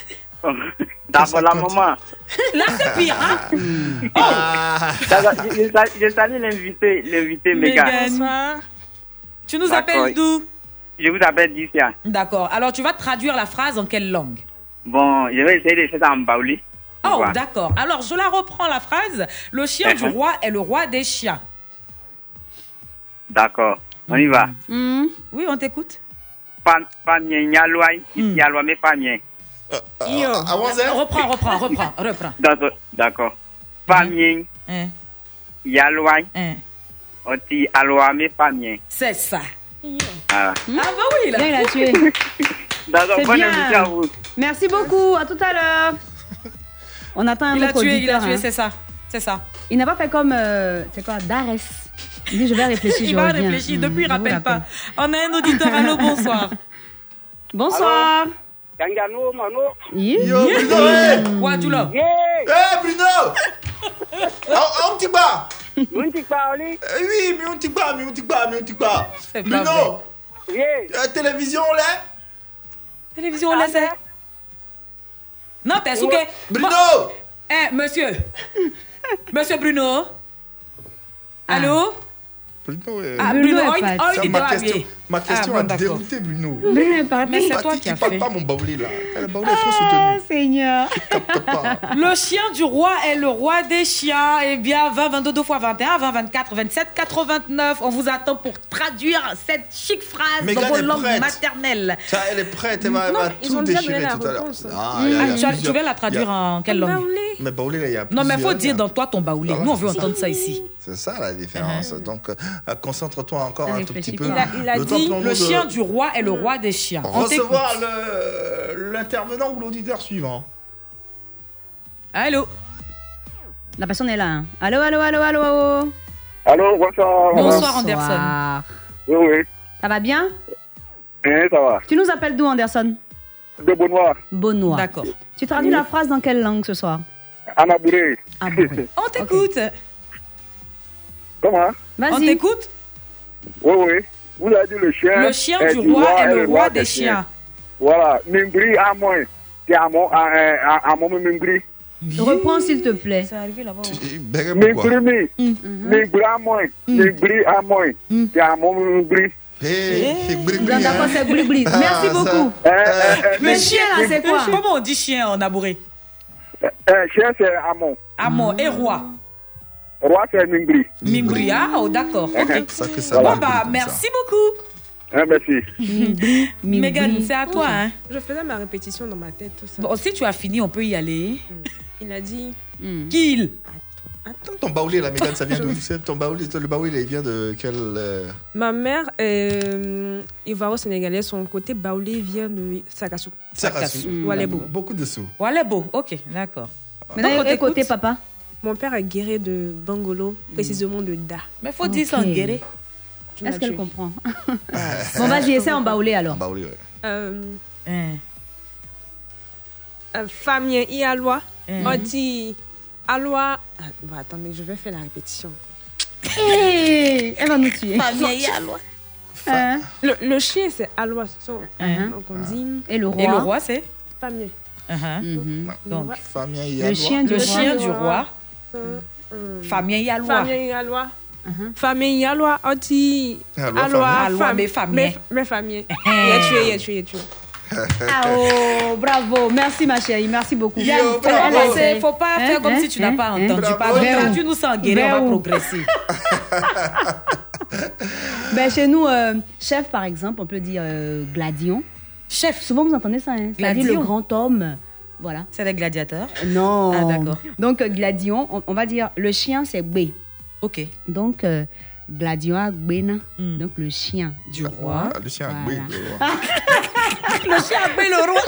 La maman. *laughs* Là, c'est pire. Hein? Je, je salue- je salue l'invité, l'invité. Tu nous appelles d'où? Je vous appelle Dicia. D'accord. Alors, tu vas traduire la phrase en quelle langue? Bon, je vais essayer de faire ça en baouli. Oh, Voilà. d'accord. Alors, je la reprends la phrase. Le chien du Mhm. roi est le roi des chiens. D'accord, on y va. Oui, on t'écoute. Pas pas mien, yalwa, yalwa, mais pas mien. Reprends, reprends, reprends, reprends. D'accord, d'accord. Pas mien, yalwa, hein. oti alwa, mais pas mien. C'est ça. Voilà. Ah bah oui, là. Bien, il a tué. *laughs* D'accord, bonne bien. émission à vous. Merci beaucoup. À tout à l'heure. *laughs* On attend un Il a tué, il a auditeur, tué, hein. c'est ça. C'est ça. Il n'a pas fait comme... euh, c'est quoi Darès. Il dit, je vais réfléchir, *laughs* Il je va réfléchir. Hmm, Depuis, il vous rappelle pas. On a un auditeur. Allô, bonsoir. Bonsoir. Kangano, mano. Yo, Bruno, hey *laughs* Wadjoula. *laughs* Eh, Bruno Un petit bas Un petit bas, Oui, mais un petit bas, mais un petit bas, mais un petit bas. pas Bruno Oui. euh, Télévision, là Télévision, on laisse. Non, t'es souqué. Bruno Eh, monsieur. *laughs* Monsieur Bruno. Allô? Bruno, Ah, Bruno Bruno, est oh, il- parti. oh, il Ça, est ma pas question, Ah, a bon, dérouté Bruno. Mais c'est toi il qui as parle fait. pas mon baouli là. Le baouli est trop Ah, soutenu. Seigneur. *laughs* Le chien du roi est le roi des chiens. Eh bien, 20, 22, 2 fois 21, 20, 24, 27, 89. On vous attend pour traduire cette chic phrase dans vos langues prête. maternelles. Ça, elle est prête, elle va, tout ont déjà déchirer tout à l'heure. réponse. Ah, il Ah, il tu vas- la traduire il en quelle langue Mais baouli, là, il y a Non, mais plusieurs, faut dire il dans toi ton baoulé. Ah, Nous, on veut entendre ça ici. C'est ça la différence. Donc, euh, concentre-toi encore un tout petit peu. Il a, il temps dit le de chien du roi est le roi des chiens. On Recevoir l'intervenant ou l'auditeur suivant. Allô La personne est là. hein. Allô, allô, allô, allô. Allô, bonsoir. Bonsoir, Anderson. Oui, oui. Ça va bien Hein, ça va. Tu nous appelles d'où, Anderson De Benoît. Benoît. D'accord. Tu traduis la phrase dans quelle langue ce soir Anabouré. Ah. *laughs* On t'écoute. Comment On t'écoute Oui, oui. Vous avez dit le chien. Le chien du roi est le roi des chiens. Voilà. Mingri à moi. C'est à mon, à, à, à mon Mingri. Reprends, s'il te plaît. C'est arrivé là-bas. Mingri, mi. Mingri à moi. Mingri à moi. C'est à mon Mingri. C'est Bli. Merci beaucoup. Eh, eh, eh, Le chien, là, c'est quoi? Comment on dit chien en abouré chien, c'est Amon. Amon et roi. Roi, c'est Mingri. Mingri, ah, oh, d'accord. ok. ça que Bon, bah, merci beaucoup. Eh, merci. Mégane, c'est à toi. Hein. Je faisais ma répétition dans ma tête, tout ça. Bon, si tu as fini, on peut y aller. Il a dit. Qu'il Ton baoulé, là, Mégane, ça vient d'où? *laughs* Ton baoulé, le baoulé, il vient de quel. euh, Ma mère est euh, ivoiro-sénégalaise. Son côté baoulé vient de Sakassou. Sakassou. Walebo. Beaucoup de sous. Walebo, ok, d'accord. Maintenant, côté t'écoute. papa Mon père est guéri de Bangolo, précisément de Da. Mais faut dire ça en guéré. Est-ce qu'elle comprend? *laughs* Bon, vas-y, essaie en baoulé alors. Baoulé, ouais. Euh, Hein. euh, Famille Ialoa. Mhm. On dit Aloa. Ah, bah, attendez, je vais faire la répétition. Eh, elle va nous tuer. Famille Yalois. Hein? Le, le chien, c'est Alois. So, Uh-huh. Donc on dit. Et le roi. Et le roi, c'est? Famille. Mhm. Donc, Famille Le chien du le roi. chien du roi. Euh, Famille Yalois. Famille Alois. Famille Yalois, anti. Alois, Alois, famille. Alois, fam- mais famille. mais- Mais famille. Il a tué, il a tué, il a tué. *laughs* Ah oh, bravo. Merci ma chérie, merci beaucoup. Essayé. Faut pas faire comme si tu n'as pas entendu. Pardon, traduis-nous ça en guéré, on va progresser. *laughs* Ben, chez nous, euh, chef, par exemple, on peut dire euh, gladion. Chef. Souvent, vous entendez ça, hein? C'est-à-dire le Gladion. grand homme. Voilà. C'est des gladiateurs Non. Ah, d'accord. Donc, euh, gladion, on, on va dire le chien, c'est B. Ok. Donc, euh, gladion Gbena. Donc, le chien du roi. Ah, le chien a Voilà. Gbé, le roi. *laughs* Le chien Gbé, le roi.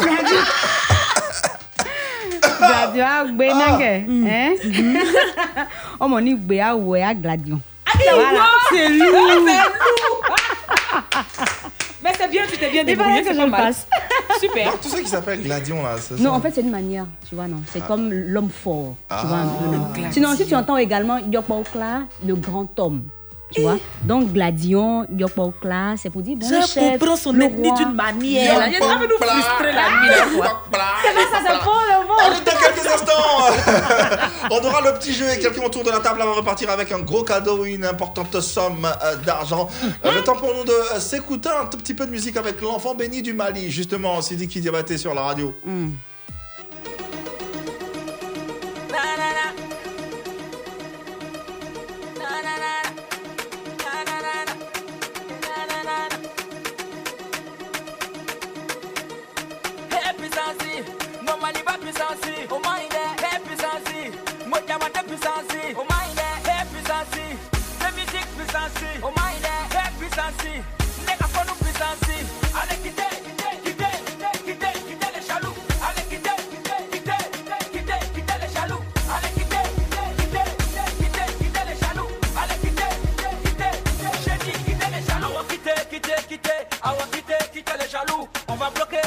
gladion *laughs* a Gbena. ke, Hein? Oh, mon Gbé a ouais a gladion. Voilà. C'est lourd. C'est lourd. *laughs* Mais c'est bien, tu t'es bien débrouillé, que c'est je pas mal. *laughs* Super. Tout ça qui s'appelle Gladion là. c'est Non, en fait, c'est une manière, tu vois, non. C'est Ah. comme l'homme fort, tu Ah. vois, un peu, non. Gladion. Sinon, si tu entends également Yopokla, le grand homme, tu vois? Donc, Gladion, Yopokla, c'est pour dire, bon, Je chef, comprends son ethnie d'une manière. Elle de nous frustrer la nuit vrai, ça, c'est fort, le fort. Allez, dans quelques instants, *laughs* on aura le petit jeu et quelqu'un autour de la table va repartir avec un gros cadeau, une importante somme euh, d'argent. Euh, le temps pour nous de euh, s'écouter un tout petit peu de musique avec l'enfant béni du Mali, justement, Sidiki Diabaté sur la radio. Hey ba puissance, oh my day, hey puissance, mo jama de puissance, oh my day, hey puissance, de musique puissance, oh my day, hey puissance, nega fonu puissance, allez quitter, quitter, quitter, quitter, quitter quitter, quitter, quitter, quitter, quitter quitter, quitter, quitter, quitter, quitter quitter, quitter, quitter, quitter quitter, quitter, quitter, on va bloquer,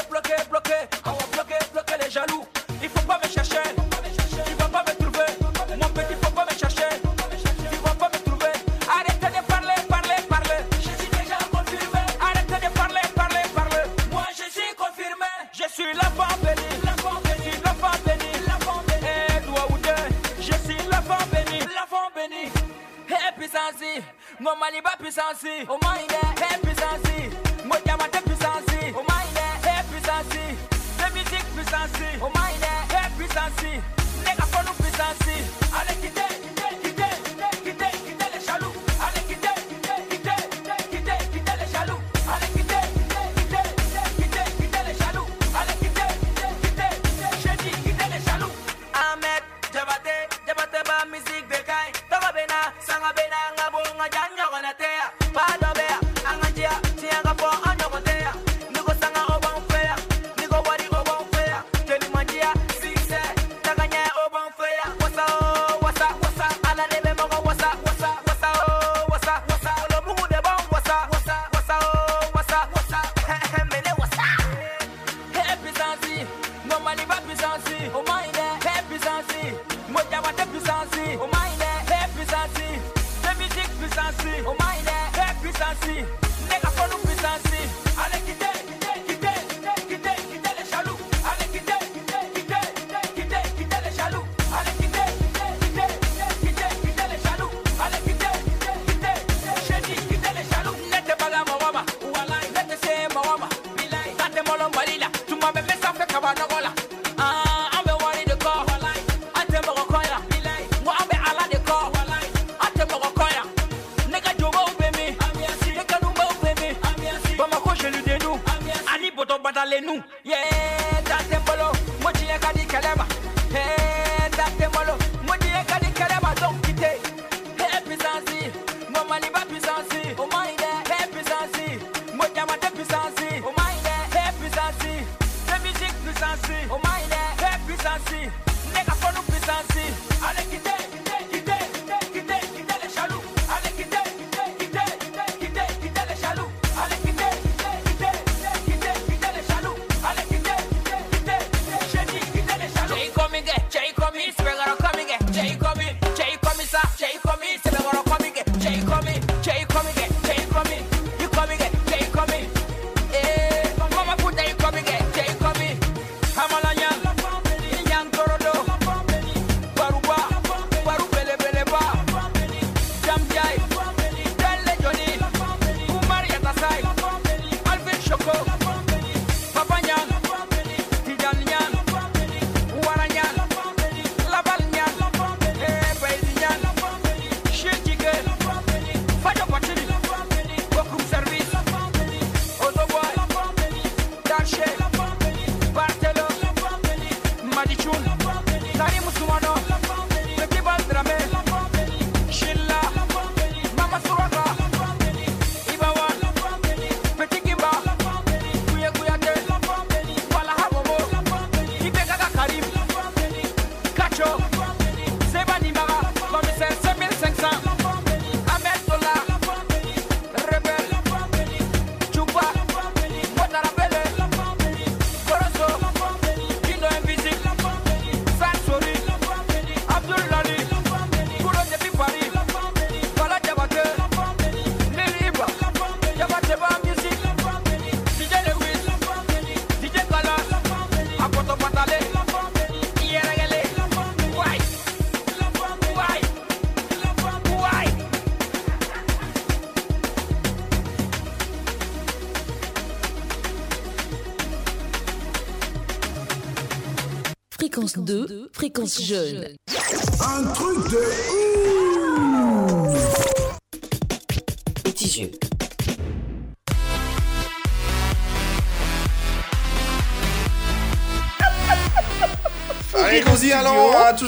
fréquence jeune.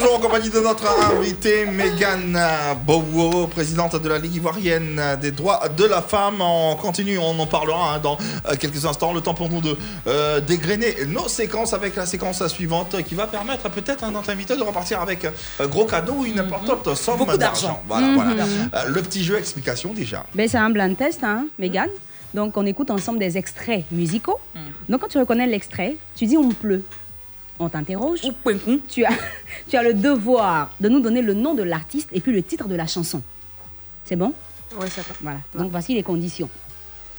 Toujours en compagnie de notre invitée Megan Bowo, présidente de la Ligue ivoirienne des droits de la femme. On continue, on en parlera hein, dans euh, quelques instants. Le temps pour nous de euh, dégrainer nos séquences avec la séquence suivante qui va permettre peut-être à notre invité de repartir avec un gros cadeau ou une importante somme Beaucoup d'argent. d'argent. Voilà, Mhm. voilà. Euh, le petit jeu explication déjà. Ben, c'est un blind test, hein, Mégane. Donc, on écoute ensemble des extraits musicaux. Donc, quand tu reconnais l'extrait, tu dis on pleut. On t'interroge. Tu as, *laughs* tu as le devoir de nous donner le nom de l'artiste et puis le titre de la chanson. C'est bon? Ça va. Voilà. Donc, voici les conditions.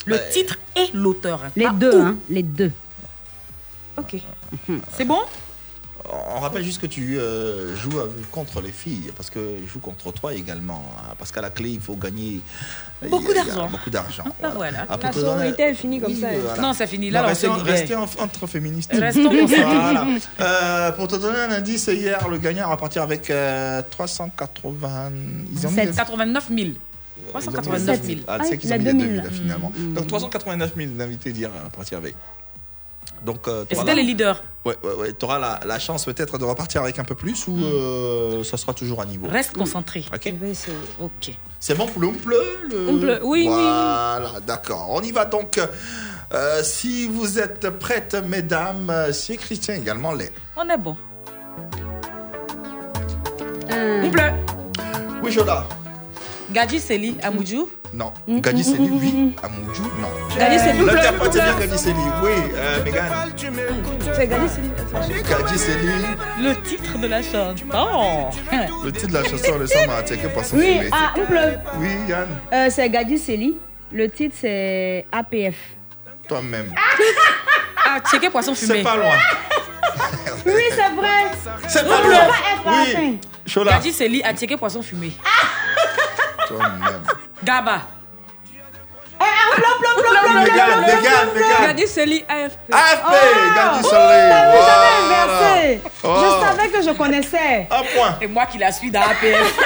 Le titre et l'auteur. Les Pas deux, où. hein, les deux. Ok. C'est bon? On rappelle juste que tu euh, joues avec- contre les filles, parce que je joue contre toi également. hein, parce qu'à la clé, il faut gagner Beaucoup il y a- il y a d'argent. Beaucoup d'argent. Ah, voilà. Ah, pour La sororité est finie comme Oui, ça. euh, voilà. Non, c'est fini. Non, Là, on restez, se libère. restez en- entre féministes. Restons ça. Voilà. Euh, pour te donner un indice, hier, le gagnant va partir avec euh, 380. Ils ont mis- 89 000. ils ont mis 389 000. Ah, qu'ils ont mis les 2000 là, finalement. Donc 389 000 d'invités d'hier à partir avec. Donc, euh, Et c'était la- les leaders. Ouais, ouais, ouais. Tu auras la, la chance peut-être de repartir avec un peu plus ou euh, ça sera toujours à niveau. Reste concentré. Ok. Ok. C'est bon pour le Omple le... Omple, oui, oui. Voilà, d'accord. On y va donc. Euh, si vous êtes prêtes, mesdames, si Christian également l'est. On est bon. On pleut. Oui, Jola. Gadji Seli Amoudjou. Non. Gadi Seli, oui. Amoudjou, non. Gadi Seli. L'interprète, c'est bien Seli. Oui, euh, Megan. C'est Seli. Le titre de la chanson. Le titre de la chanson, le son m'a checké par son Oui, fumé. ah, on pleut. Oui, Yann. Euh, c'est Gadi Seli. Le titre, c'est APF. Toi-même. *laughs* Ah, checker poisson fumé. C'est pas loin. *laughs* Oui, c'est vrai. C'est pas loin. à. Oui. Chola. Gadji Seli a checké poisson fumé. *laughs* Toi-même. Gaba. Megan, Megan, Megan. Gadi Seli AFP. AFP, Gadi Oh, Seli. t'as vu, j'avais Voilà. inversé. Oh. Je savais que je connaissais. Un point. Et moi qui la suis dans APF.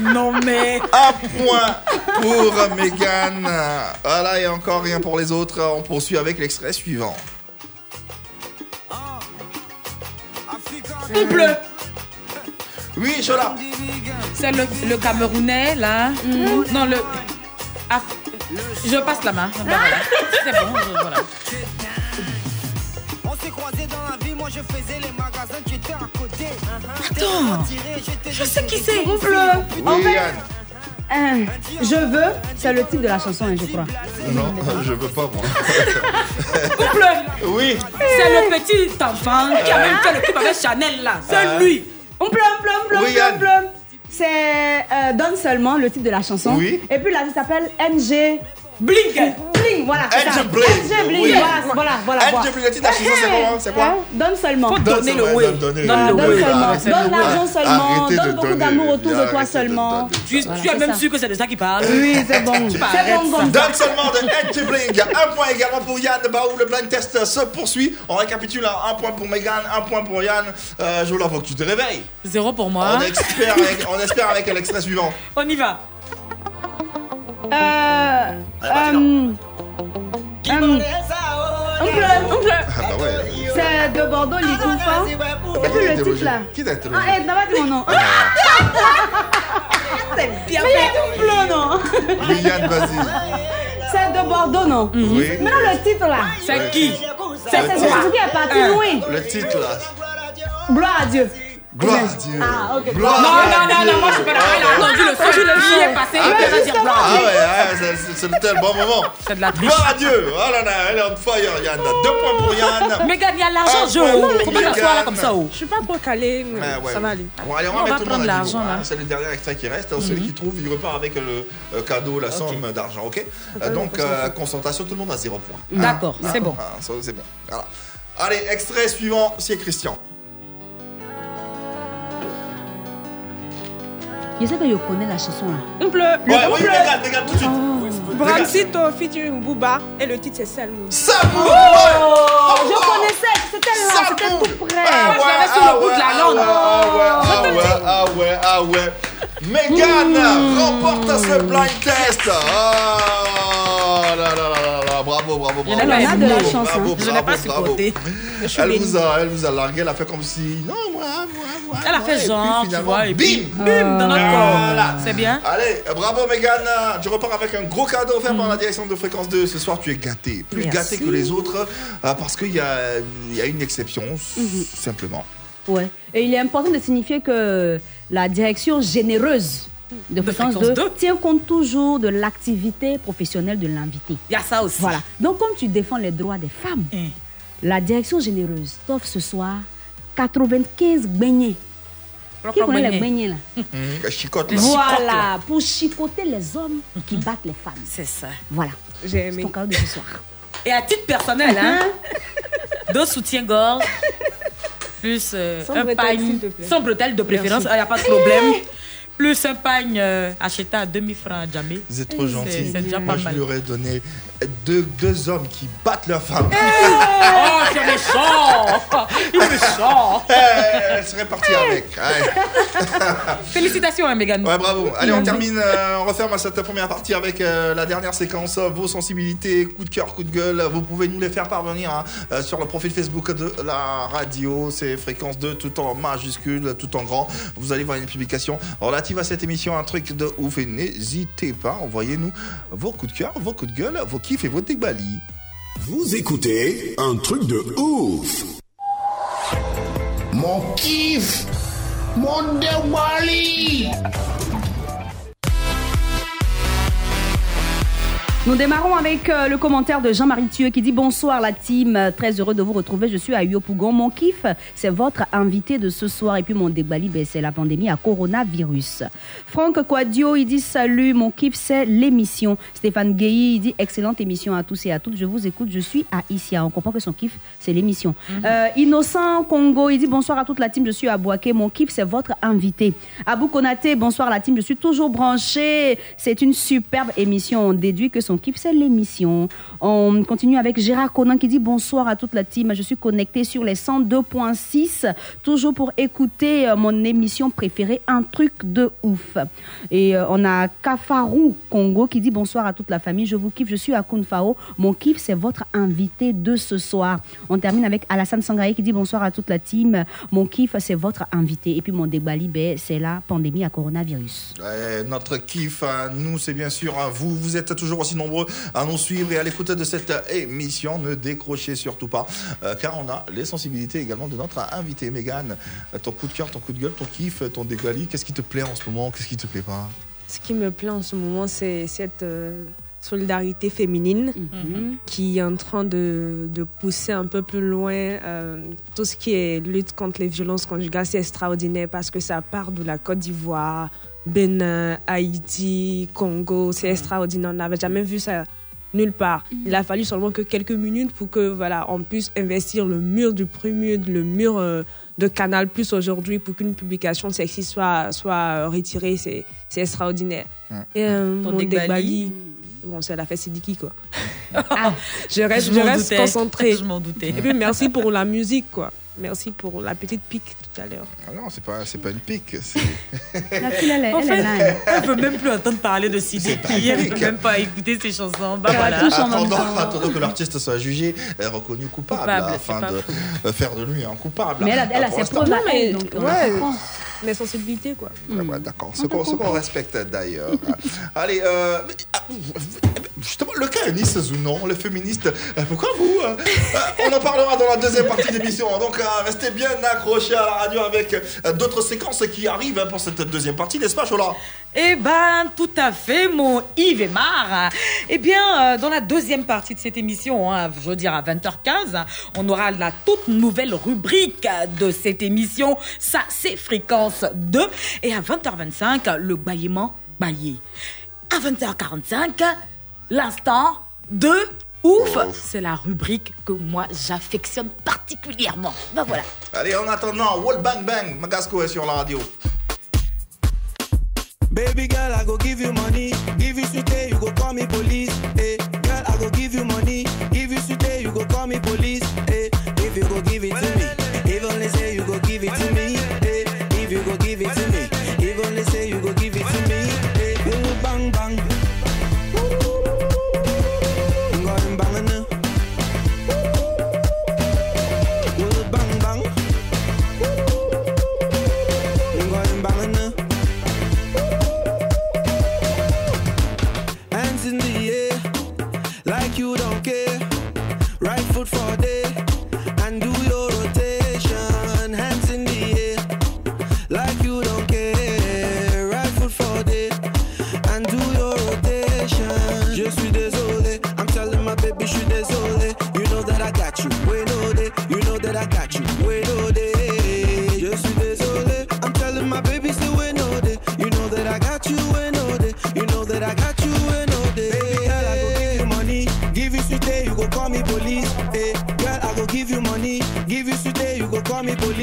non mais. Un point pour Megan. Voilà, et encore rien pour les autres. On poursuit avec l'extrait suivant. On pleut. Oui, Chola. C'est le, le Camerounais là. Non, le. Ah, je passe la main. Ben voilà. C'est bon, je- voilà. On s'est croisés dans la vie, moi je faisais les magasins qui étaient à côté. Attends, je sais qui c'est. Pleut. En Oui, fait, Yann. euh, je veux, c'est le titre de la chanson, hein, je crois. Non, je veux pas, moi. *laughs* Pleut. Oui. C'est le petit enfant qui a même fait le clip avec Chanel là. C'est Ah. lui. On Oui. C'est euh, Donne seulement le titre de la chanson. Oui. Et puis là, ça s'appelle NG. Blink. Bling, voilà. NG Bling. NG Bling, Oui. voilà, voilà, voilà. NG. Bling, le titre de la chanson, c'est quoi Hein, Donne seulement. Faut donner le way. donne- l'argent seulement, donne beaucoup d'amour autour de toi seulement. Tu, es même sûr que c'est de ça qu'il parle. Oui, c'est bon. Tu C'est bon ça. comme Donne seulement de NG Bling. Un point également pour Yann Baou. Le blind test se poursuit. On récapitule. hein. Un point pour Megan, un point pour Yann. Euh, Jola, faut que tu te réveilles. Zéro pour moi. On espère avec, on espère avec l'extrait suivant. On y va. Euh, euh, euh, on pleut, on pleut. Ah bah ouais. C'est de Bordeaux, Likoufa. Et puis le titre là. Qui t'a Ah, eh, t'as pas dit mon nom. *laughs* C'est bien non Oui, Yann, vas-y. C'est de Bordeaux, non? Oui. Maintenant le titre là. C'est qui? C'est c'est celui qui est parti loin. Le titre là. Gloire à Dieu. Gloire à Dieu. Ah, ok. Gloire Non, non, non, non, moi je suis pas d'accord. Il a entendu le son, le qui est passé. Ah, pas dire gloire à Ah Dieu. ouais, ouais, c'est- c'est- le tel bon moment. C'est de la triche. Gloire à Dieu. Oh là là, elle est on fire, Yann. Deux points pour Yann. Mais gagne, il y a l'argent, je. Faut pas t'asseoir là comme ça. oh. Je suis pas trop calé, mais Ouais, ouais. ça va aller. Bon, allez, on va mettre prendre l'argent, là. hein. C'est le dernier extrait qui reste. Celui qui trouve, il repart avec le euh, cadeau, la somme d'argent, ok? Euh, Donc, euh, concentration, tout le monde a zéro point. D'accord, Ah, c'est bon. ah, c'est bon. Allez, extrait suivant, c'est Christian. Je sais que je connais la chanson là. On pleut. Ouais, On oui, pleut. regarde, regarde tout de suite. Bramsito featuring Booba et le titre c'est Salmou. Samouraï Oh, je connaissais, c'était là, c'était tout près. Ah Je l'avais sur le bout de la langue. Ah ouais, ah ouais, ah ouais, ah ouais. Megan Mmh. remporte ce blind test. Ah là là là là là, bravo, bravo, bravo. Elle a de la chance, bravo, hein. Je n'ai pas supporté. Elle vous a, elle vous a largué, elle a fait comme si non moi, moi, moi. Elle a fait genre, tu vois, et bim, bim, dans notre corps. Voilà. C'est bien. Allez, bravo Megan. Tu repars avec un gros cadeau offert par la direction de fréquence 2. Ce soir, tu es gâté. Plus gâté que les autres euh, parce qu'il y a, il y a une exception, Mhm. simplement. Ouais. Et il est important de signifier que la direction généreuse de fréquence Fréquence 2 2. tient compte toujours de l'activité professionnelle de l'invité. Il y a ça aussi. Voilà. Donc, comme tu défends les droits des femmes, Hein. la direction généreuse t'offre ce soir 95 beignets. Qui connaît les beignets beignets là Mmh, chicote là. Voilà, pour chicoter les hommes qui battent les femmes. C'est ça. Voilà. J'ai C'est ton cadeau de ce soir. Et à titre personnel, hein, deux soutiens-gorge, plus euh, un pagne, sans bretelles de préférence, il n'y a pas de problème. Plus un pagne euh, acheté à 2000 francs à jamais. Vous êtes trop gentil. C'est déjà Moi, pas je lui aurais donné deux, deux hommes qui battent leur femme. *laughs* Oh, c'est méchant *laughs* Il est méchant Eh, Elle serait partie avec. Ouais. *laughs* Félicitations, hein, Mégane. Ouais, bravo. Allez, on termine, euh, on referme cette première partie avec euh, la dernière séquence. Vos sensibilités, coup de cœur, coup de gueule. Vous pouvez nous les faire parvenir hein, sur le profil Facebook de la radio. C'est fréquence 2, tout en majuscule, tout en grand. Vous allez voir une publication relative à cette émission, un truc de ouf. Et n'hésitez pas, envoyez-nous vos coups de cœur, vos coups de gueule, vos kiffs et vos dégbalis. Vous écoutez un truc de ouf. Mon kiff, mon déwali. Nous démarrons avec euh, le commentaire de Jean-Marie Thieu qui dit Bonsoir la team, Euh, très heureux de vous retrouver. Je suis à Yopougon. Mon kiff, c'est votre invité de ce soir. Et puis mon débali, ben, c'est la pandémie à coronavirus. Franck Quadio, il dit Salut, mon kiff, c'est l'émission. Stéphane Gueye, il dit Excellente émission à tous et à toutes. Je vous écoute, je suis à Isia. On comprend que son kiff, c'est l'émission. Euh, Innocent Congo, il dit Bonsoir à toute la team, je suis à Boaké. Mon kiff, c'est votre invité. Abou Konaté, bonsoir la team, je suis toujours branché. C'est une superbe émission. On déduit que son kiff, c'est l'émission. On continue avec Gérard Conan qui dit bonsoir à toute la team. Je suis connecté sur les 102.6, toujours pour écouter euh, mon émission préférée, Un truc de ouf. Et euh, on a Kafarou Congo qui dit bonsoir à toute la famille. Je vous kiffe, je suis à Kunfao. Mon kiff, c'est votre invité de ce soir. On termine avec Alassane Sangaye qui dit bonsoir à toute la team. Mon kiff, c'est votre invité. Et puis mon débali, ben, c'est la pandémie à coronavirus. Notre kiff, nous, c'est bien sûr vous. Vous êtes toujours aussi nombreux à nous suivre et à l'écoute de cette émission. Ne décrochez surtout pas, euh, car on a les sensibilités également de notre invité, Mégane. Euh, Ton coup de cœur, ton coup de gueule, ton kiff, ton dégali, qu'est-ce qui te plaît en ce moment? Qu'est-ce qui te plaît pas? Ce qui me plaît en ce moment, c'est cette euh, solidarité féminine qui est en train de, de pousser un peu plus loin euh, tout ce qui est lutte contre les violences conjugales. C'est extraordinaire parce que ça part de la Côte d'Ivoire, Bénin, Haïti, Congo. C'est extraordinaire. On n'avait jamais vu ça nulle part. Il a fallu seulement que quelques minutes pour que voilà, on puisse investir le mur du premier, le mur euh, de Canal Plus aujourd'hui pour qu'une publication sexy soit, soit retirée. C'est c'est extraordinaire. Et euh, Ton mon Degbali. Bon, c'est la fête Sidiki, quoi. *laughs* je reste, Je je reste doutais. concentrée. *laughs* Je m'en doutais. Et puis merci pour la musique, quoi. Merci pour la petite pique tout à l'heure. Ah Non, c'est pas, c'est pas une pique. c'est- *laughs* La fille, elle est, En elle fait, elle ne peut même plus entendre parler de Sidiki. Elle ne peut même pas écouter ses chansons. Bah voilà. Attendant, attendant que l'artiste soit jugé et reconnu coupable, Coupable, afin de euh, faire de lui un coupable. Mais elle a- elle a Pour ses preuves elle, ouais. Mes sensibilités, quoi. D'accord, ce qu'on ce qu'on respecte d'ailleurs. *laughs* Allez, euh, mais, ah, justement, le cas Nice Zounon, les féministes, euh, pourquoi vous euh, euh, On en parlera dans la deuxième partie de l'émission, donc restez bien accrochés à la radio avec d'autres séquences qui arrivent hein, pour cette deuxième partie, n'est-ce pas Chola? Eh ben, tout à fait, mon Yves et Mar. Eh bien, euh, dans la deuxième partie de cette émission, hein, je veux dire à 20h15, on aura la toute nouvelle rubrique de cette émission. Ça, c'est Fréquence 2. Et à 20h25, le baillement baillé. À 20h45, l'instant de ouf. C'est la rubrique que moi, j'affectionne particulièrement. Ben voilà. Allez, en attendant, Wall Bang Bang, Magasco est sur la radio. Baby girl, I go give you money. Give you sweet, you go call me police. Hey, money to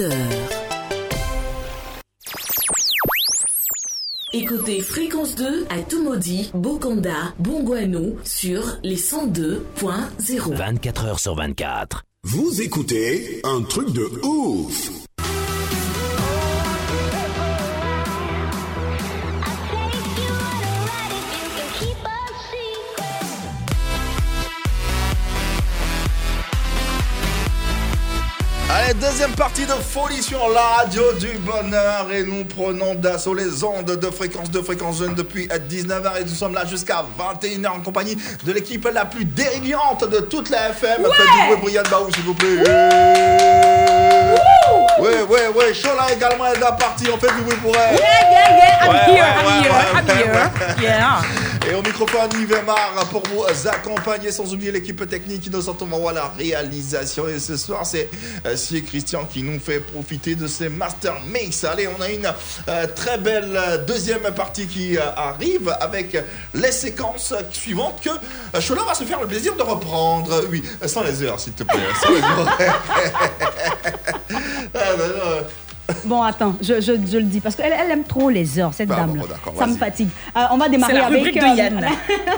20h. Écoutez Fréquence 2 à Tumodi, Bokonda, Bongouano sur les 102.0. 24 heures sur 24. Vous écoutez un truc de ouf. Partie de folie sur la radio du bonheur et nous prenons d'assaut les ondes de fréquence de fréquence jeune depuis 19h et nous sommes là jusqu'à 21h en compagnie de l'équipe la plus dérivante de toute la FM. Ouais Faites du bruit pour Yann Baou s'il vous plaît. Ouais, ouais, ouais, Chola également est la partie, on fait du bruit pour elle. Yeah, yeah, yeah, I'm Ouais, here, ouais, I'm here, I'm here. Yeah. Et au microphone, Yves Mar pour vous accompagner, sans oublier l'équipe technique qui nous entend à la réalisation. Et ce soir, c'est euh, et Christian qui nous fait profiter de ces Master Mix. Allez, on a une euh, très belle euh, deuxième partie qui arrive avec les séquences suivantes que Chola va se faire le plaisir de reprendre. Oui, sans les heures, s'il te plaît. Sans les heures. *laughs* Bon, attends, je, je, je le dis parce qu'elle elle aime trop les heures, cette Bah, dame-là. bon, d'accord, ça me fatigue. Euh, on va démarrer la avec rubrique de euh, Yann.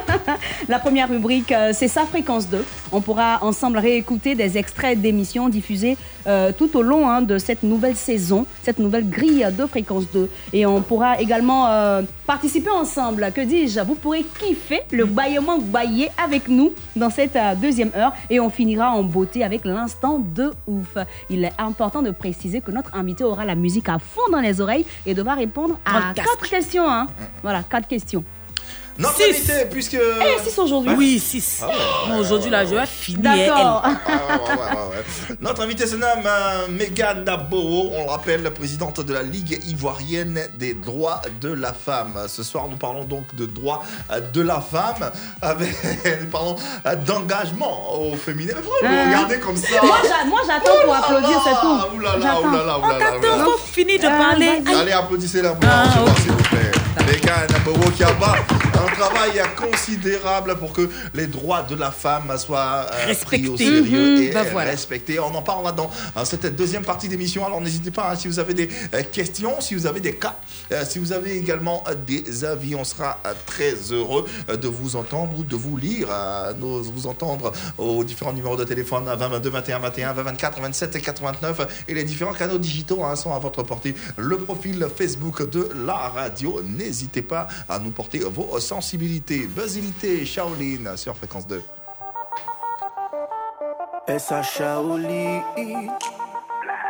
*laughs* la première rubrique, euh, c'est sa fréquence 2. On pourra ensemble réécouter des extraits d'émissions diffusées euh, tout au long hein, de cette nouvelle saison, cette nouvelle grille de fréquence 2. Et on pourra également euh, participer ensemble. Que dis-je? Vous pourrez kiffer le baillement baillé avec nous dans cette euh, deuxième heure. Et on finira en beauté avec l'instant de ouf. Il est important de préciser que notre invité aura la musique à fond dans les oreilles et devra répondre à quatre questions. hein. Voilà, quatre questions. Notre Six. invité, puisque. Eh, six aujourd'hui. Oui, 6. Ah ouais, ouais, Aujourd'hui, ouais, là, ouais. je vais finir. D'accord. Ah, ouais, ouais, ouais, ouais. Notre invité se nomme euh, Megan Naboho, on le rappelle, présidente de la Ligue ivoirienne des droits de la femme. Ce soir, nous parlons donc de droits de la femme, avec, *laughs* nous parlons d'engagement au féminin. Mais pourquoi vous Hein? regardez comme ça? Moi, j'a- moi, j'attends pour applaudir, c'est tout. ouh là là, J'attends. ouh là là, ouh là là, ouh là là. Attends, faut finir de Euh, parler. Allez, applaudissez-la Ah, s'il vous plaît. Megan Naboho qui a un travail considérable pour que les droits de la femme soient euh, pris au sérieux Mhm, et bah euh, voilà. respectés. On en parle dans cette deuxième partie d'émission. Alors n'hésitez pas hein, si vous avez des euh, questions, si vous avez des cas, si vous avez également des avis, on sera très heureux de vous entendre ou de vous lire, nous vous entendre aux différents numéros de téléphone à 20 22 21 21 20 24 27 et 89 et les différents canaux digitaux hein, sont à votre portée. Le profil Facebook de la radio, n'hésitez pas à nous porter vos sensibilité, buzzilité, Shaolin sur fréquence 2. Essa Shaoli.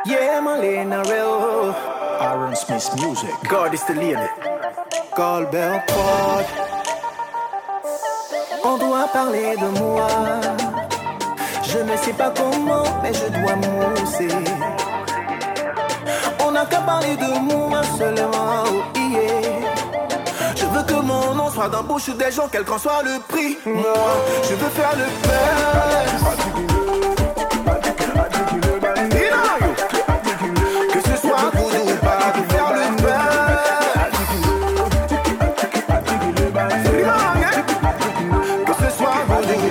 Yeah, Malena Real. Aaron Smith Music. God is the leader. Colbert Pod. On doit parler de moi. Je ne sais pas comment, mais je dois mousser. On n'a qu'à parler de moi seulement. Que mon nom soit dans la bouche des gens, quel qu'en soit le prix. Moi, je veux faire le buzz. Que ce soit Goudou ou pas, faire le. Que ce soit ou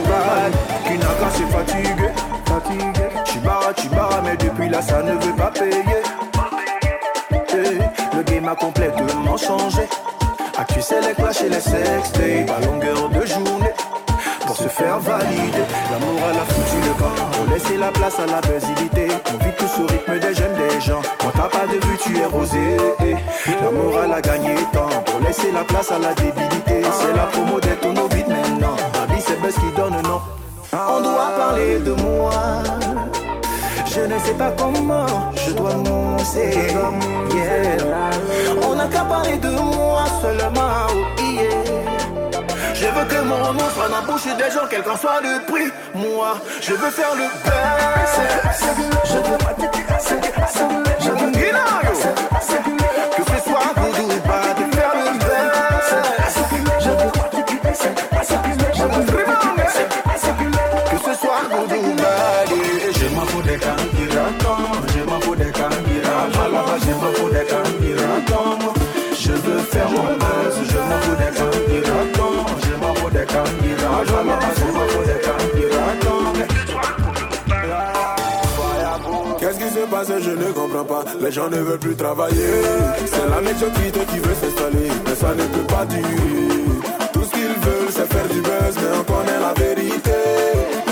pas, qui n'a qu'à se fatiguer, fatigué. Chibara, chibara, mais depuis là ça ne veut pas payer. Le game a complètement changé. Actu c'est les clashs et les sextapes à longueur de journée. Pour se faire valider, l'amour à la foutu le camp. Pour laisser la place à la basilité. On vit tous au rythme des jeunes des gens. Quand t'as pas de but, tu es rosé. La morale a gagné temps. Pour laisser la place à la débilité. C'est la promo des tonneaux vides maintenant. Ma vie, c'est Buzz qui donne nom. On doit parler de moi. Je ne sais pas comment je dois mousser. Yeah. On n'a qu'à parler de moi seulement. oh, yeah. Je veux que mon nom soit dans la bouche des gens, quel qu'en soit le prix. Moi, je veux faire le best. Je veux faire mon buzz, je m'en fous des candidatons, je m'en fous des candidatons. Là-bas, je m'en fous des candidatons. Qu'est-ce qui se passe? Je ne comprends pas. Les gens ne veulent plus travailler. C'est la médiocrité qui veut s'installer, mais ça ne peut pas durer. Tout ce qu'ils veulent, c'est faire du buzz, mais on connaît la vérité.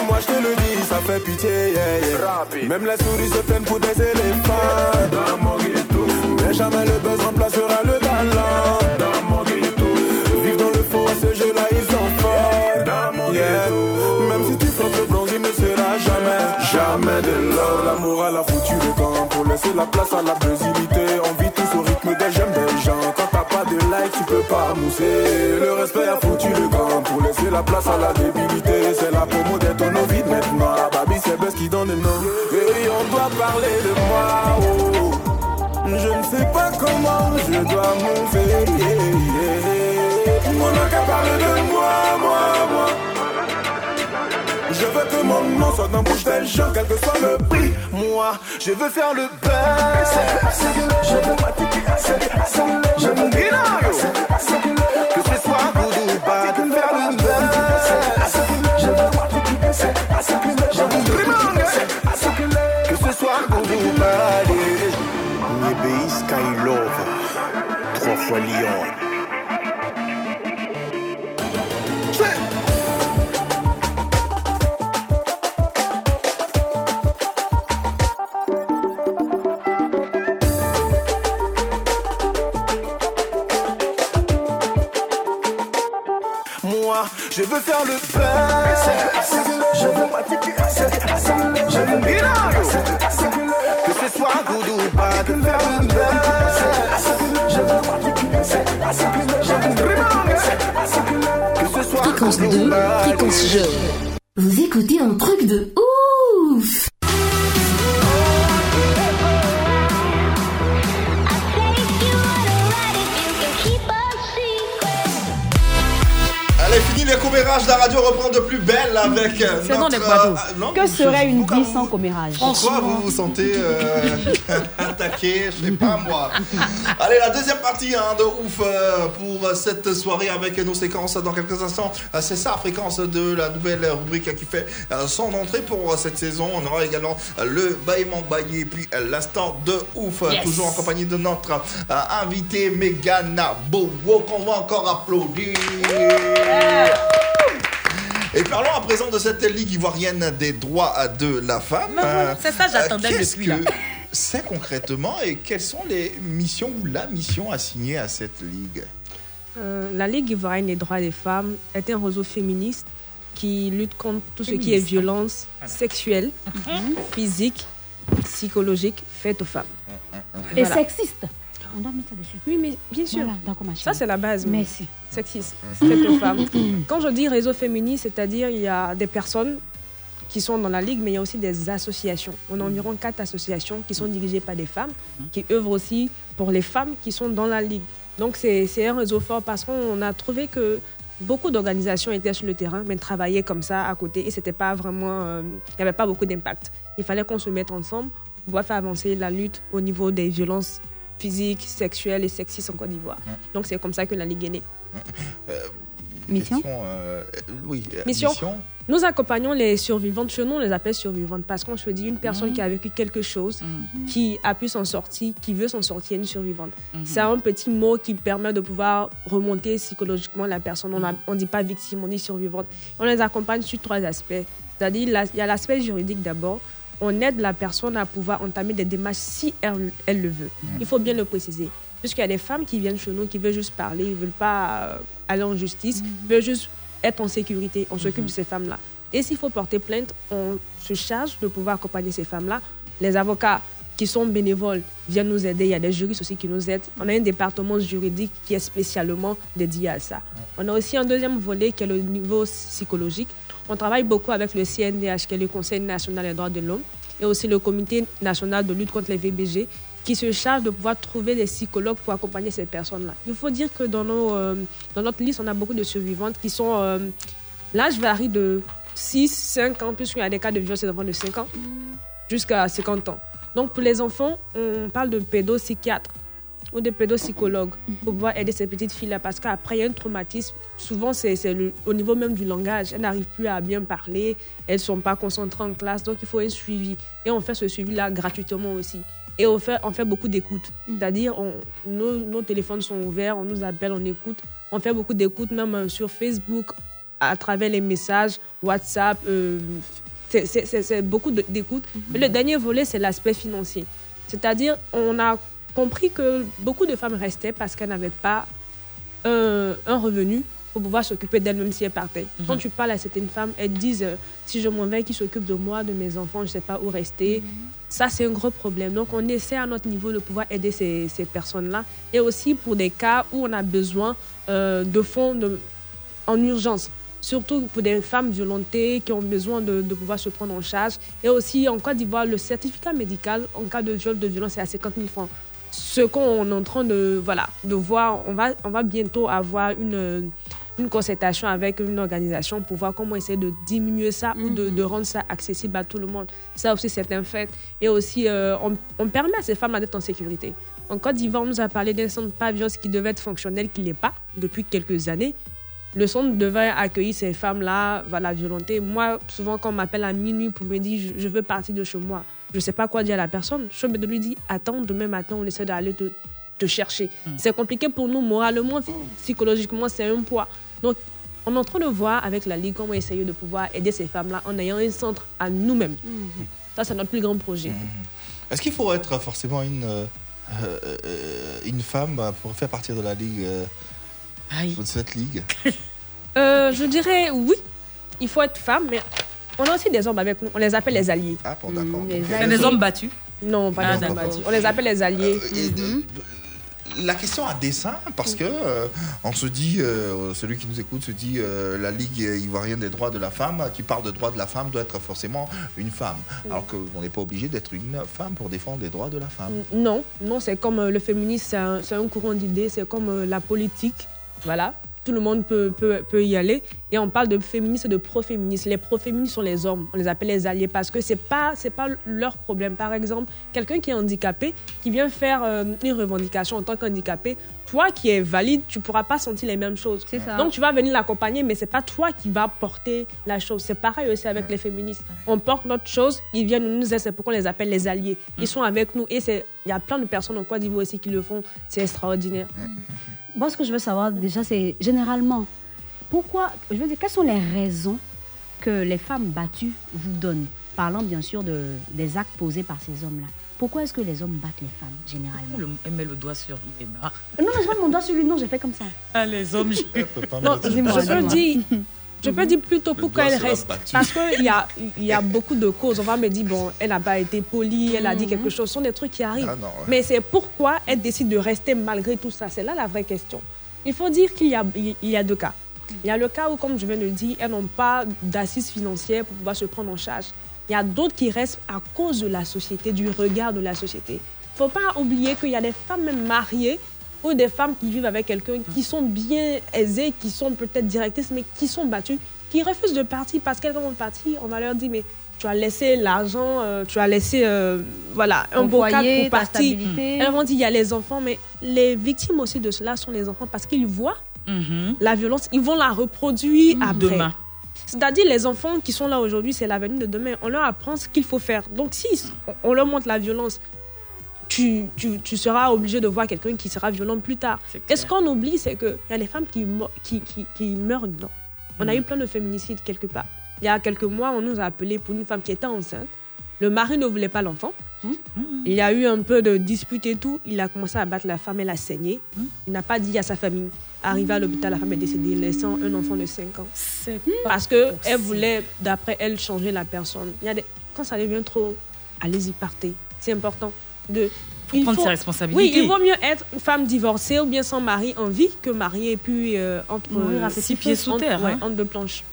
Moi je te le dis, ça fait pitié. yeah, yeah. Même les souris se prennent pour des éléphants. Mais jamais le buzz remplacera le talent. Dans le. L'amour à la foutu le camp pour laisser la place à la buzzilité. On vit tous au rythme des j'aime des gens. Quand t'as pas de like, tu peux pas mousser. Le respect a foutu le camp pour laisser la place à la débilité. C'est la promo des tonneaux vides maintenant. Baby, c'est Buzz qui donne le nom. Et on doit parler de moi. Je ne sais pas comment je dois monter. On n'a qu'à parler de moi, moi, moi. Je veux que mon nom soit dans la bouche des gens, quel que soit le prix. Moi, je veux faire le buzz. Je veux je veux fois Lyon. Moi, je veux faire le buzz. 2, fréquence jeu. Vous écoutez un truc de ouf. Allez, fini les commérages, la radio reprend de plus belle avec euh, notre... euh, non, Que serait une vie sans commérage Pourquoi vous vous sentez euh, *laughs* attaqué Je sais pas moi. Allez, la deuxième partie hein, de ouf euh, pour cette soirée avec nos séquences dans quelques instants. Euh, C'est ça, fréquence de la nouvelle rubrique qui fait euh, son entrée pour cette saison. On aura également le baillement baillé puis l'instant de ouf. Yes. Toujours en compagnie de notre euh, invité Megana Bowo qu'on va encore applaudir. Et parlons à présent de cette Ligue ivoirienne des droits de la femme. C'est ça, j'attendais depuis, là. C'est concrètement et quelles sont les missions ou la mission assignée à cette Ligue? Euh, la Ligue ivoirienne des droits des femmes est un réseau féministe qui lutte contre tout ce qui est Féministe. violence sexuelle, physique, psychologique faite aux femmes. Et Voilà. sexiste. On doit mettre ça dessus. Oui, mais bien sûr. Voilà, Ça, c'est la base. mais Merci. Sexiste. faite aux femmes. *clears throat* Quand je dis réseau féministe, c'est-à-dire il y a des personnes qui sont dans la Ligue, mais il y a aussi des associations. On a environ quatre associations qui sont dirigées par des femmes, qui œuvrent aussi pour les femmes qui sont dans la Ligue. Donc c'est c'est un réseau fort parce qu'on a trouvé que beaucoup d'organisations étaient sur le terrain, mais travaillaient comme ça à côté et c'était pas vraiment, euh, il n'y avait pas beaucoup d'impact. Il fallait qu'on se mette ensemble pour pouvoir faire avancer la lutte au niveau des violences physiques, sexuelles et sexistes en Côte d'Ivoire. Donc c'est comme ça que la Ligue est née. Mission? Question, euh, oui, euh, Mission. Nous accompagnons les survivantes. Chez nous, on les appelle survivantes parce qu'on se dit une personne Mhm. qui a vécu quelque chose, qui a pu s'en sortir, qui veut s'en sortir, une survivante. Mhm. C'est un petit mot qui permet de pouvoir remonter psychologiquement la personne. On ne dit pas victime, on dit survivante. On les accompagne sur trois aspects. C'est-à-dire, il y a l'aspect juridique d'abord. On aide la personne à pouvoir entamer des démarches si elle, elle le veut. Il faut bien le préciser. Puisqu'il y a des femmes qui viennent chez nous qui veulent juste parler, ils ne veulent pas euh, aller en justice, veulent juste être en sécurité. On s'occupe de ces femmes-là. Et s'il faut porter plainte, on se charge de pouvoir accompagner ces femmes-là. Les avocats qui sont bénévoles viennent nous aider. Il y a des juristes aussi qui nous aident. On a un département juridique qui est spécialement dédié à ça. On a aussi un deuxième volet qui est le niveau psychologique. On travaille beaucoup avec le CNDH, qui est le Conseil national des droits de l'homme, et aussi le Comité national de lutte contre les VBG, qui se charge de pouvoir trouver des psychologues pour accompagner ces personnes-là. Il faut dire que dans, nos, euh, dans notre liste, on a beaucoup de survivantes qui sont... euh, L'âge varie de 6, 5 ans, puisqu'il y a des cas de violence des de 5 ans, jusqu'à 50 ans. Donc pour les enfants, on parle de pédopsychiatres ou de pédopsychologues pour pouvoir aider ces petites filles-là parce qu'après, il y a un traumatisme. Souvent, c'est au niveau même du langage. Elles n'arrivent plus à bien parler, elles ne sont pas concentrées en classe, donc il faut un suivi. Et on fait ce suivi-là gratuitement aussi. Et on fait, on fait beaucoup d'écoute. C'est-à-dire, on- nos, nos téléphones sont ouverts, on nous appelle, on écoute. On fait beaucoup d'écoute, même euh, sur Facebook, à travers les messages, WhatsApp. euh, c'est- beaucoup d'écoute. Mais le dernier volet, c'est l'aspect financier. C'est-à-dire, on a compris que beaucoup de femmes restaient parce qu'elles n'avaient pas un, un revenu pour pouvoir s'occuper d'elles-mêmes si elles partaient. Mhm. Quand tu parles à certaines femmes, elles disent euh, si je m'en vais, qui s'occupe de moi, de mes enfants, je ne sais pas où rester. Ça, c'est un gros problème. Donc, on essaie à notre niveau de pouvoir aider ces, ces personnes-là. Et aussi pour des cas où on a besoin euh, de fonds de- en urgence. Surtout pour des femmes violentées qui ont besoin de, de pouvoir se prendre en charge. Et aussi, en Côte d'Ivoire, le certificat médical en cas de viol, de violence, c'est à 50 000 francs. Ce qu'on est en train de, voilà, de voir, on va, on va bientôt avoir une, une concertation avec une organisation pour voir comment essayer de diminuer ça ou de, de rendre ça accessible à tout le monde. Ça aussi, c'est un fait. Et aussi, euh, on, on permet à ces femmes d'être en sécurité. En Côte d'Ivoire, on nous a parlé d'un centre pavillon qui devait être fonctionnel, qui ne l'est pas depuis quelques années. Le centre devait accueillir ces femmes-là, voilà, violentées. Moi, souvent, quand on m'appelle à minuit pour me dire je, je veux partir de chez moi, je ne sais pas quoi dire à la personne. Je peux lui dire attends, demain matin, on essaie d'aller te, te chercher. C'est compliqué pour nous, moralement, psychologiquement, c'est un poids. Donc, on est en train de voir avec la Ligue comment essayer de pouvoir aider ces femmes-là en ayant un centre à nous-mêmes. Ça, c'est notre plus grand projet. Est-ce qu'il faut être forcément une, euh, euh, une femme bah, pour faire partie de la ligue euh, de cette ligue? *laughs* Euh, je dirais oui, il faut être femme, mais on a aussi des hommes avec nous. On les appelle les alliés. Ah, bon, d'accord. les C'est des hommes battus Non, pas Ah, des hommes d'accord. battus. On les appelle les alliés. Euh, La question à dessin, parce que euh, on se dit, euh, celui qui nous écoute se dit, euh, la Ligue ivoirienne des droits de la femme, qui parle de droits de la femme, doit être forcément une femme. Alors qu'on n'est pas obligé d'être une femme pour défendre les droits de la femme. Non, non, c'est comme le féminisme, c'est un, un courant d'idées, c'est comme la politique. Voilà, tout le monde peut, peut, peut y aller. Et on parle de féministes et de pro-féministes. Les pro-féministes sont les hommes, on les appelle les alliés parce que ce n'est pas, pas leur problème. Par exemple, quelqu'un qui est handicapé, qui vient faire euh, une revendication en tant qu'handicapé, toi qui es valide, tu ne pourras pas sentir les mêmes choses. ça. Donc tu vas venir l'accompagner, mais ce n'est pas toi qui vas porter la chose. C'est pareil aussi avec les féministes. On porte notre chose, ils viennent nous aider, c'est pourquoi on les appelle les alliés. Ils sont avec nous et c'est- il y a plein de personnes en Côte d'Ivoire aussi qui le font. C'est extraordinaire. Moi, ce que je veux savoir déjà, c'est généralement, pourquoi, je veux dire, quelles sont les raisons que les femmes battues vous donnent Parlant bien sûr de, des actes posés par ces hommes-là? Pourquoi est-ce que les hommes battent les femmes, généralement? Le- Elle met le doigt sur Ivémar. Non, non, je mets mon doigt sur lui, non, j'ai fait comme ça. Ah, les hommes, je... Non, je peux dire, je peux dire plutôt pourquoi elle reste. Parce qu'il y a, il y a *laughs* beaucoup de causes. On va me dire, bon, elle n'a pas été polie, elle a dit quelque chose. Ce sont des trucs qui arrivent. Ah non, ouais. Mais c'est pourquoi elle décide de rester malgré tout ça. C'est là la vraie question. Il faut dire qu'il y a, il y a deux cas. Il y a le cas où, comme je viens de le dire, elles n'ont pas d'assises financières pour pouvoir se prendre en charge. Il y a d'autres qui restent à cause de la société, du regard de la société. Il ne faut pas oublier qu'il y a des femmes mariées ou des femmes qui vivent avec quelqu'un qui sont bien aisées, qui sont peut-être directrices, mais qui sont battues, qui refusent de partir parce qu'elles vont partir. On va leur dire, mais tu as laissé l'argent, euh, tu as laissé euh, voilà, un beau cadre pour partir. Elles vont dire, il y a les enfants, mais les victimes aussi de cela sont les enfants parce qu'ils voient la violence, ils vont la reproduire après. Demain. C'est-à-dire les enfants qui sont là aujourd'hui, c'est l'avenir de demain. On leur apprend ce qu'il faut faire. Donc si on leur montre la violence, tu, tu, tu seras obligé de voir quelqu'un qui sera violent plus tard. Et ce qu'on oublie, c'est qu'il y a des femmes qui, mo- qui, qui, qui meurent dedans. On a eu plein de féminicides quelque part. Il y a quelques mois, on nous a appelé pour une femme qui était enceinte. Le mari ne voulait pas l'enfant. Il y a eu un peu de dispute et tout. Il a commencé à battre la femme, elle a saigné. Il n'a pas dit à sa famille. Arrivé à l'hôpital, la femme est décédée, laissant un enfant de 5 ans. Parce qu'elle voulait, d'après elle, changer la personne. Il y a des... Quand ça devient trop, allez-y, partez. C'est important de... il prendre ses responsabilités. Oui, il vaut mieux être une femme divorcée ou bien sans mari en vie que mariée et puis euh, entre Mourir à petit pieds sous entre- terre, ouais, hein. entre deux planches.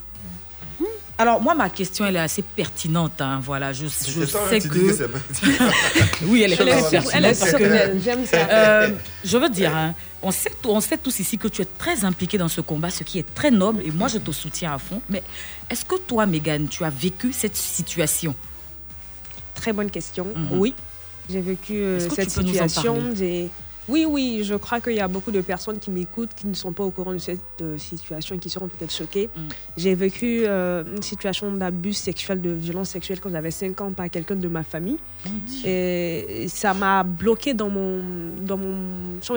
Alors, moi, ma question, elle est assez pertinente. hein, Voilà, je, sais que. *laughs* oui, elle est Elle est très sur- pertinente. elle est parce que- surprenante, j'aime ça. Euh, je veux dire, hein, on, sait, on sait tous ici que tu es très impliqué dans ce combat, ce qui est très noble, et moi, je te soutiens à fond. Mais est-ce que toi, Megan, tu as vécu cette situation? Très bonne question. Mhm. Oui, j'ai vécu euh, cette situation. Oui, oui, je crois qu'il y a beaucoup de personnes qui m'écoutent qui ne sont pas au courant de cette euh, situation et qui seront peut-être choquées. Mm. J'ai vécu euh, une situation d'abus sexuel, de violence sexuelle quand j'avais 5 ans par quelqu'un de ma famille. Et ça m'a bloqué dans, mon, dans, mon,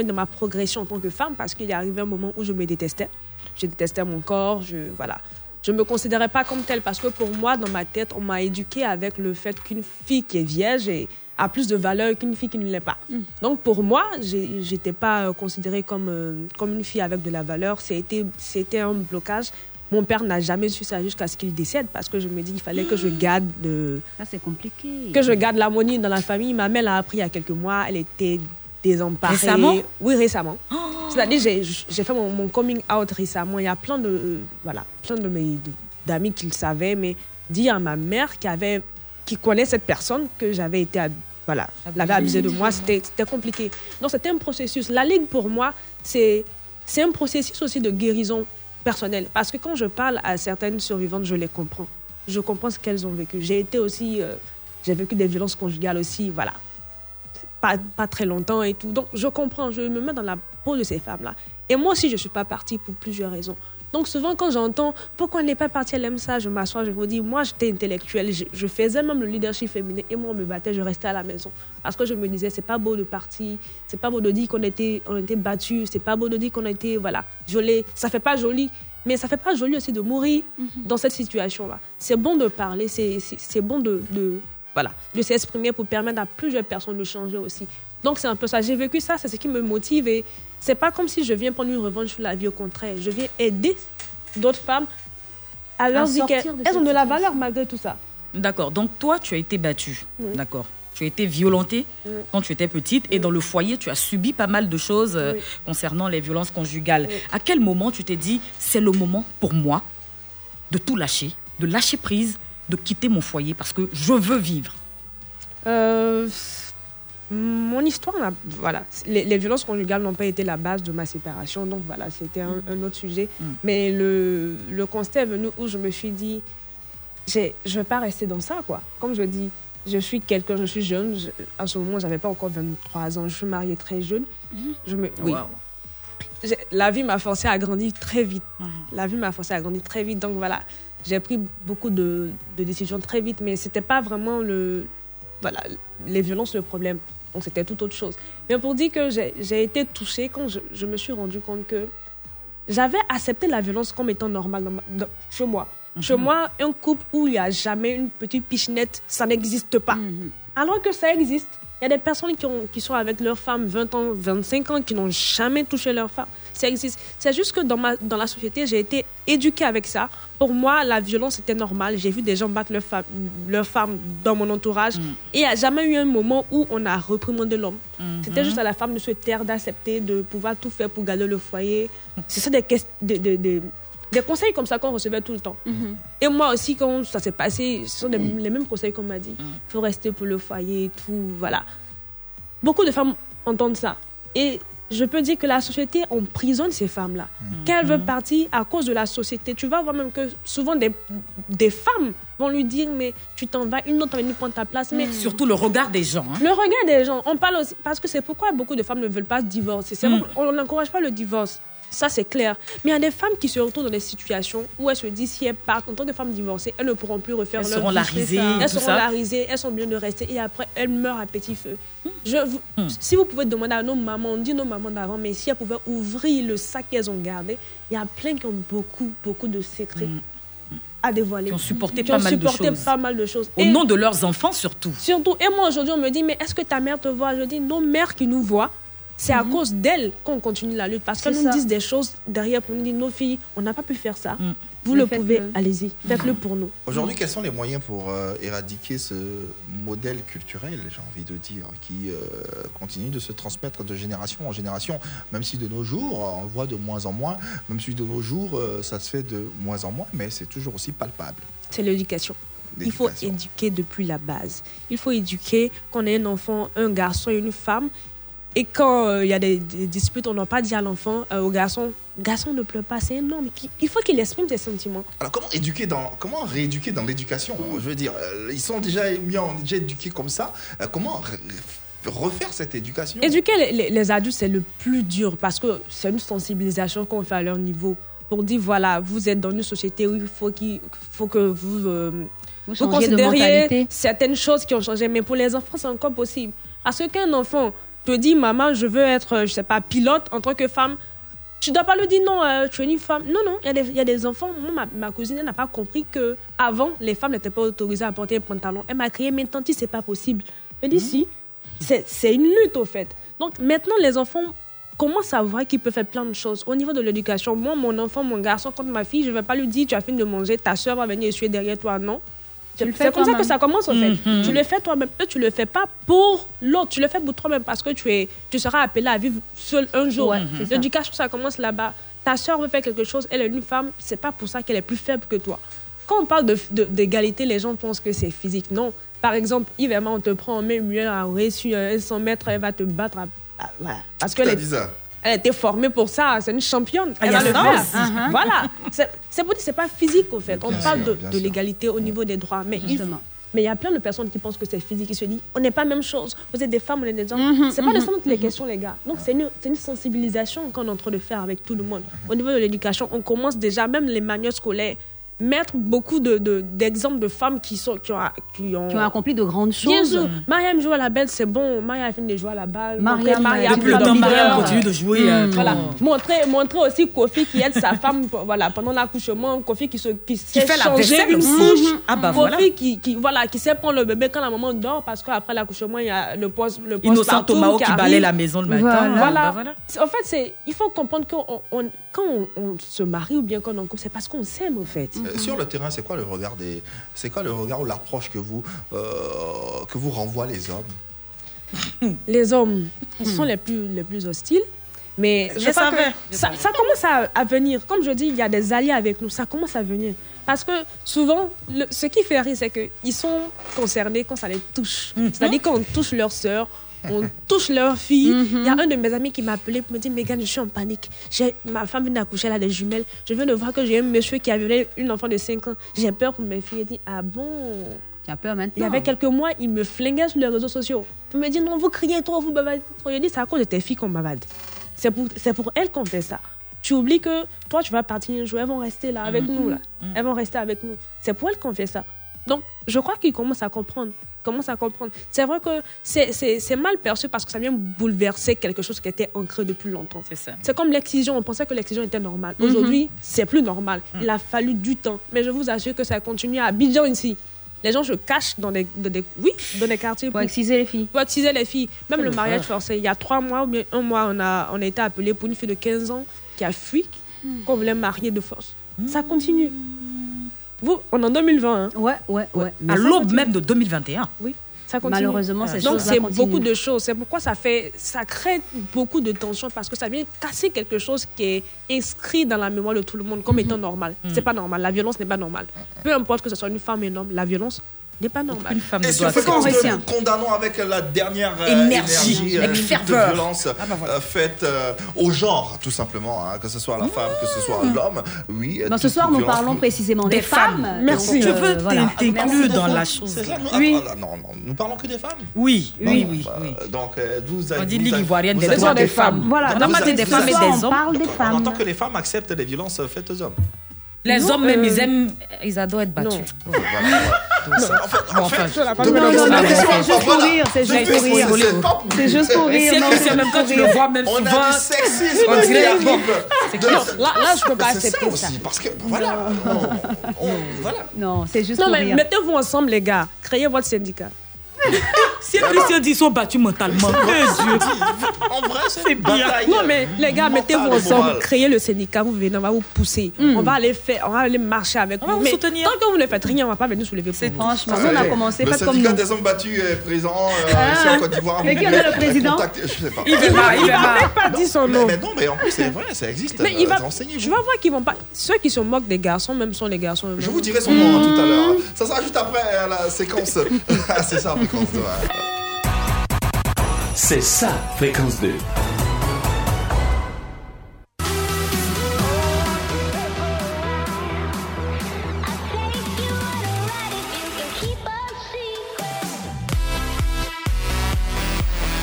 dans ma progression en tant que femme parce qu'il est arrivé un moment où je me détestais. Je détestais mon corps, je, voilà. Je ne me considérais pas comme telle parce que pour moi, dans ma tête, on m'a éduquée avec le fait qu'une fille qui est vierge est- a plus de valeur qu'une fille qui ne l'est pas. Donc pour moi, j'étais pas euh, considérée comme, euh, comme une fille avec de la valeur. C'était c'était un blocage. Mon père n'a jamais su ça jusqu'à ce qu'il décède parce que je me dis qu'il fallait que je garde de, Ça, c'est compliqué. que je garde l'harmonie dans la famille. Ma mère l'a appris il y a quelques mois. Elle était désemparée. Récemment? Oui, récemment. *gasps* C'est-à-dire, j'ai j'ai fait mon, mon coming out récemment. Il y a plein de, euh, voilà, plein de mes d'amis qui le savaient, mais dire à ma mère qui, avait, qui connaît cette personne que j'avais été, voilà, l'avait abusé de moi, c'était compliqué. Donc, c'était un processus. La Ligue, pour moi, c'est c'est un processus aussi de guérison personnelle. Parce que quand je parle à certaines survivantes, je les comprends. Je comprends ce qu'elles ont vécu. J'ai été aussi... euh, j'ai vécu des violences conjugales aussi, voilà. Pas, pas très longtemps et tout. Donc, je comprends, je me mets dans la peau de ces femmes-là. Et moi aussi, je ne suis pas partie pour plusieurs raisons. Donc, souvent, quand j'entends pourquoi elle n'est pas partie, elle aime ça, je m'assois, je vous dis, moi, j'étais intellectuelle, je, je faisais même le leadership féminin et moi, on me battait, je restais à la maison. Parce que je me disais, c'est pas beau de partir, c'est pas beau de dire qu'on était, on était battus, c'est pas beau de dire qu'on était, voilà, joli. Ça fait pas joli. Mais ça fait pas joli aussi de mourir dans cette situation-là. C'est bon de parler, c'est bon de, de, voilà, de s'exprimer pour permettre à plusieurs personnes de changer aussi. Donc c'est un peu ça. J'ai vécu ça, c'est ce qui me motive et c'est pas comme si je viens prendre une revanche sur la vie, au contraire. Je viens aider d'autres femmes à leur À dire qu'elles ont de la valeur malgré tout ça. D'accord. Donc, toi, tu as été battue. Oui. D'accord. Tu as été violentée Oui. quand tu étais petite et dans le foyer, tu as subi pas mal de choses euh, concernant les violences conjugales. À quel moment tu t'es dit, c'est le moment pour moi de tout lâcher, de lâcher prise, de quitter mon foyer parce que je veux vivre? Euh, mon histoire, voilà, les, les violences conjugales n'ont pas été la base de ma séparation, donc voilà, c'était un, un autre sujet. Mm. Mais le, le constat est venu où je me suis dit, je ne vais pas rester dans ça, quoi. Comme je dis, je suis quelqu'un, je suis jeune, je- à ce moment, je n'avais pas encore 23 ans, je suis mariée très jeune. Je me, oui. La vie m'a forcé à grandir très vite. La vie m'a forcé à grandir très vite. Donc voilà, j'ai pris beaucoup de, de décisions très vite, mais c'était pas vraiment le, voilà, les violences le problème. Donc c'était tout autre chose. Mais pour dire que j'ai été touchée quand je, je me suis rendu compte que j'avais accepté la violence comme étant normale dans ma- dans- chez moi. Chez moi, un couple où il n'y a jamais une petite pichenette, ça n'existe pas. Alors que ça existe. Il y a des personnes qui, ont, qui sont avec leur femme 20 ans, 25 ans, qui n'ont jamais touché leur femme. Ça existe. C'est juste que dans, ma, dans la société, j'ai été éduquée avec ça. Pour moi, la violence était normale. J'ai vu des gens battre leur femme, leur femme dans mon entourage. Et il n'y a jamais eu un moment où on a reprimandé l'homme. C'était juste à la femme de se taire, d'accepter, de pouvoir tout faire pour garder le foyer. C'est ça des, des, des- des- des conseils comme ça qu'on recevait tout le temps. Et moi aussi, quand ça s'est passé, ce sont les, les mêmes conseils qu'on m'a dit. Il faut rester pour le foyer et tout, voilà. Beaucoup de femmes entendent ça. Et je peux dire que la société emprisonne ces femmes-là. Quand elles veulent partir à cause de la société, tu vas voir même que souvent des, des femmes vont lui dire mais tu t'en vas, une autre va venir prendre ta place. Mais Surtout le regard des gens. hein. le regard des gens, on parle aussi, parce que c'est pourquoi beaucoup de femmes ne veulent pas se divorcer. C'est Mm. vrai, on n'encourage pas le divorce. Ça, c'est clair. Mais il y a des femmes qui se retrouvent dans des situations où elles se disent si elles partent en tant que femmes divorcées, elles ne pourront plus refaire Elles leur seront vie. Elles tout seront ça. la risée, elles sont bien de rester et après, elles meurent à petit feu. Je vous- Hmm. Si vous pouvez demander à nos mamans, on dit nos mamans d'avant, mais si elles pouvaient ouvrir le sac qu'elles ont gardé, il y a plein qui ont beaucoup, beaucoup de secrets à dévoiler. Hmm. Qui ont supporté Qui pas ont mal de supporté choses. pas mal de choses. Au Et- nom de leurs enfants, surtout. Surtout, et moi aujourd'hui, on me dit, mais est-ce que ta mère te voit? Je dis, nos mères qui nous voient, c'est à cause d'elles qu'on continue la lutte. Parce qu'elles nous ça. disent des choses derrière pour nous dire, nos filles, on n'a pas pu faire ça. Vous Mais le pouvez, allez-y, faites-le pour nous. Aujourd'hui, quels sont les moyens pour euh, éradiquer ce modèle culturel, j'ai envie de dire, qui euh, continue de se transmettre de génération en génération, même si de nos jours, on le voit de moins en moins, même si de nos jours, euh, ça se fait de moins en moins, mais c'est toujours aussi palpable. C'est l'éducation. Il faut éduquer depuis la base. Il faut éduquer qu'on ait un enfant, un garçon et une femme. Et quand euh, il y a des, des disputes, on doit pas dire à l'enfant, euh, au garçon, garçon ne pleure pas, c'est énorme. Il faut qu'il exprime ses sentiments. Alors comment éduquer dans, comment rééduquer dans l'éducation? Je veux dire, euh, ils sont déjà mis, en- déjà éduqués comme ça. euh, comment re- refaire cette éducation? Éduquer les, les- les adultes, c'est le plus dur parce que c'est une sensibilisation qu'on fait à leur niveau. Pour dire, voilà, vous êtes dans une société où il faut, qu'il faut que vous, euh, vous, de considériez certaines choses qui ont changé. Mais pour les enfants, c'est encore possible. Parce que qu'un enfant te dit, maman, je veux être, je sais pas, pilote en tant que femme, tu dois pas lui dire non, euh, tu es une femme. Non, non, il y a des- il y, a des enfants. Moi, ma, ma cousine, n'a pas compris que avant les femmes n'étaient pas autorisées à porter un pantalon. Elle m'a crié, mais tanti, c'est pas possible. Elle dit, si. C'est c'est une lutte, au fait. Donc, maintenant, les enfants commencent à voir qu'ils peuvent faire plein de choses? Au niveau de l'éducation, moi, mon enfant, mon garçon, contre ma fille, je ne vais pas lui dire, tu as fini de manger, ta soeur va venir essuyer derrière toi. Non. C'est fais comme ça que toi-même. ça commence, en fait. Mhm. Tu le fais toi-même. Eux, tu le fais pas pour l'autre. Tu le fais pour toi-même parce que tu, es, tu seras appelé à vivre seul un jour. Ouais. L'éducation, ça commence là-bas. Ta soeur veut faire quelque chose, elle est une femme, c'est pas pour ça qu'elle est plus faible que toi. Quand on parle de- de- d'égalité, les gens pensent que c'est physique. Non. Par exemple, Yves on te prend en main, mieux à réussir un 100 mètres, elle va te battre. à-. Parce dit ça elle a été formée pour ça, c'est une championne. Ah, Elle a le aussi. Uh-huh. Voilà. C'est c'est pour dire que c'est pas physique, en fait. On Bien parle sûr, de, l'égalité au niveau des droits. Mais il mais il y a plein de personnes qui pensent que c'est physique. Ils se disent, on n'est pas la même chose. Vous êtes des femmes, on est des hommes. c'est pas de ça toutes les questions, les gars. Donc, c'est une, c'est une sensibilisation qu'on est en train de faire avec tout le monde. Au niveau de l'éducation, on commence déjà, même les manuels scolaires, mettre beaucoup de- de- d'exemples de, femmes qui, sont, qui, ont, qui ont Qui ont accompli de grandes choses. Bien sûr, Mariam joue à la belle, c'est bon. Mariam a fini de jouer à la balle. Mariam, euh, depuis le temps. Mariam continue de jouer, euh, Voilà. Montrer, montrer aussi Kofi qui aide sa femme *laughs* voilà, pendant l'accouchement. Kofi qui, se, qui sait fait la changer vaisselle une couche. Mhm. Ah bah Kofi voilà. qui, qui, voilà, qui sait prendre le bébé quand la maman dort parce qu'après l'accouchement, il y a le poste le Innocent postpartum Tomao qui arrive. balaye la maison le matin. Voilà. Bah Voilà. En fait, c'est, il faut comprendre que on, quand on, on se marie ou bien quand on couple, c'est parce qu'on s'aime, en fait. Euh, Sur le terrain, c'est quoi le regard des, c'est quoi le regard ou l'approche que vous, euh, que vous renvoient les hommes? *laughs* Les hommes ils sont les plus, les plus hostiles. Mais Je je savais, que je ça, commence à, à venir. Comme je dis, il y a des alliés avec nous. Ça commence à venir. Parce que souvent, le- ce qui fait rire, c'est qu'ils sont concernés quand ça les touche. C'est-à-dire quand on touche leur sœur, on touche leur fille. Il y a un de mes amis qui m'a appelé pour me dire Megan, je suis en panique. Ma femme vient d'accoucher, elle a des jumelles. Je viens de voir que j'ai un monsieur qui a violé une enfant de 5 ans. J'ai peur pour mes filles. Il dit Ah bon? Tu as peur maintenant? Il y avait quelques mois, il me flinguait sur les réseaux sociaux. Il me dit non, vous criez trop, vous bavardez trop. Il dit c'est à cause de tes filles qu'on bavade. C'est pour, c'est pour elles qu'on fait ça. Tu oublies que toi, tu vas partir un jour, elles vont rester là avec Mhm. nous. Là. Elles vont rester avec nous. C'est pour elles qu'on fait ça. Donc, je crois qu'ils commencent à comprendre. Ils commencent à comprendre. C'est vrai que c'est, mal perçu parce que ça vient bouleverser quelque chose qui était ancré depuis longtemps. C'est ça. C'est comme l'excision. On pensait que l'excision était normale. Mhm. Aujourd'hui, c'est plus normal. Il a fallu du temps. Mais je vous assure que ça continue à Abidjan ici. Les gens se cachent dans des, dans des- oui, dans des quartiers Pour exciser les filles. Pour exciser les filles. Même le mariage horreur. forcé. Il y a trois mois ou bien un mois, on a, on a été appelé pour une fille de 15 ans qui a fui, qu'on voulait marier de force. Ça continue. Vous, on est en 2020. Hein. Ouais, ouais, ouais. À l'aube même de 2021. Oui. Ça continue. Malheureusement, ces Donc choses-là c'est beaucoup de choses. C'est pourquoi ça fait, ça crée beaucoup de tensions parce que ça vient casser quelque chose qui est inscrit dans la mémoire de tout le monde comme étant normal. C'est pas normal. La violence n'est pas normale. Peu importe que ce soit une femme ou un homme, la violence n'est pas normale. Une femme Et sur Fréquence 2, nous condamnons avec la dernière euh, Énergie, énergie, avec euh, de ferveur. violence euh, faite euh, au genre, tout simplement, hein, que ce soit la femme, que ce soit l'homme. Oui. Bon, ce soir, nous parlons précisément des, Des femmes. femmes. Merci. Donc, Je veux voilà. t'inclure dans la chose. Ça, nous- Oui. ah, non, non, nous parlons que des femmes. Oui, oui, oui. Bah, oui. Donc, euh, vous On avez- dit vous Ligue avez- ivoirienne des avez- droits des femmes. Voilà, On dit des femmes et des on hommes. parle des On femmes. entend que les femmes acceptent les violences faites aux hommes. Les Non, hommes, même, ils aiment, ils adorent être battus. *laughs* Mais bon, c'est juste pour rire, c'est juste pour rire. c'est- fait en même pour tu le rire. vois même On souvent. a du sexisme On dirait qui la bombe. arrive. C'est De- clair. Là, là, je peux pas C'est ça accepter ça. aussi, parce que voilà. on- on- voilà. Non, c'est juste Non, pour mais rire. mettez-vous ensemble, les gars. Créez votre syndicat. *laughs* Si les Christians disent qu'ils sont battus mentalement. *laughs* En vrai, c'est C'est une bien. bataille. Non, mais les gars, mettez-vous et ensemble, créez le syndicat, vous venez, on va vous pousser. On va aller faire, on va aller marcher avec On vous. va vous mais soutenir. Tant que vous ne faites rien, on va pas venir soulever pour vous. Franchement, nous, on a commencé, Le comme syndicat nous. des hommes battus est présent euh, Ah. ici en Côte d'Ivoire. Mais qui en est le président Je sais pas. Il pas, pas. va même pas dire son nom. mais non, mais en plus, c'est vrai, ça existe. Mais il euh, va, renseignez-vous. tu vas voir qu'ils vont pas. Ceux qui se moquent des garçons, même sont les garçons. Je vous dirai son nom hein, tout à l'heure. Ça sera juste après euh, la séquence. *laughs* Ah, c'est ça, fréquence 2. hein. C'est ça, fréquence 2.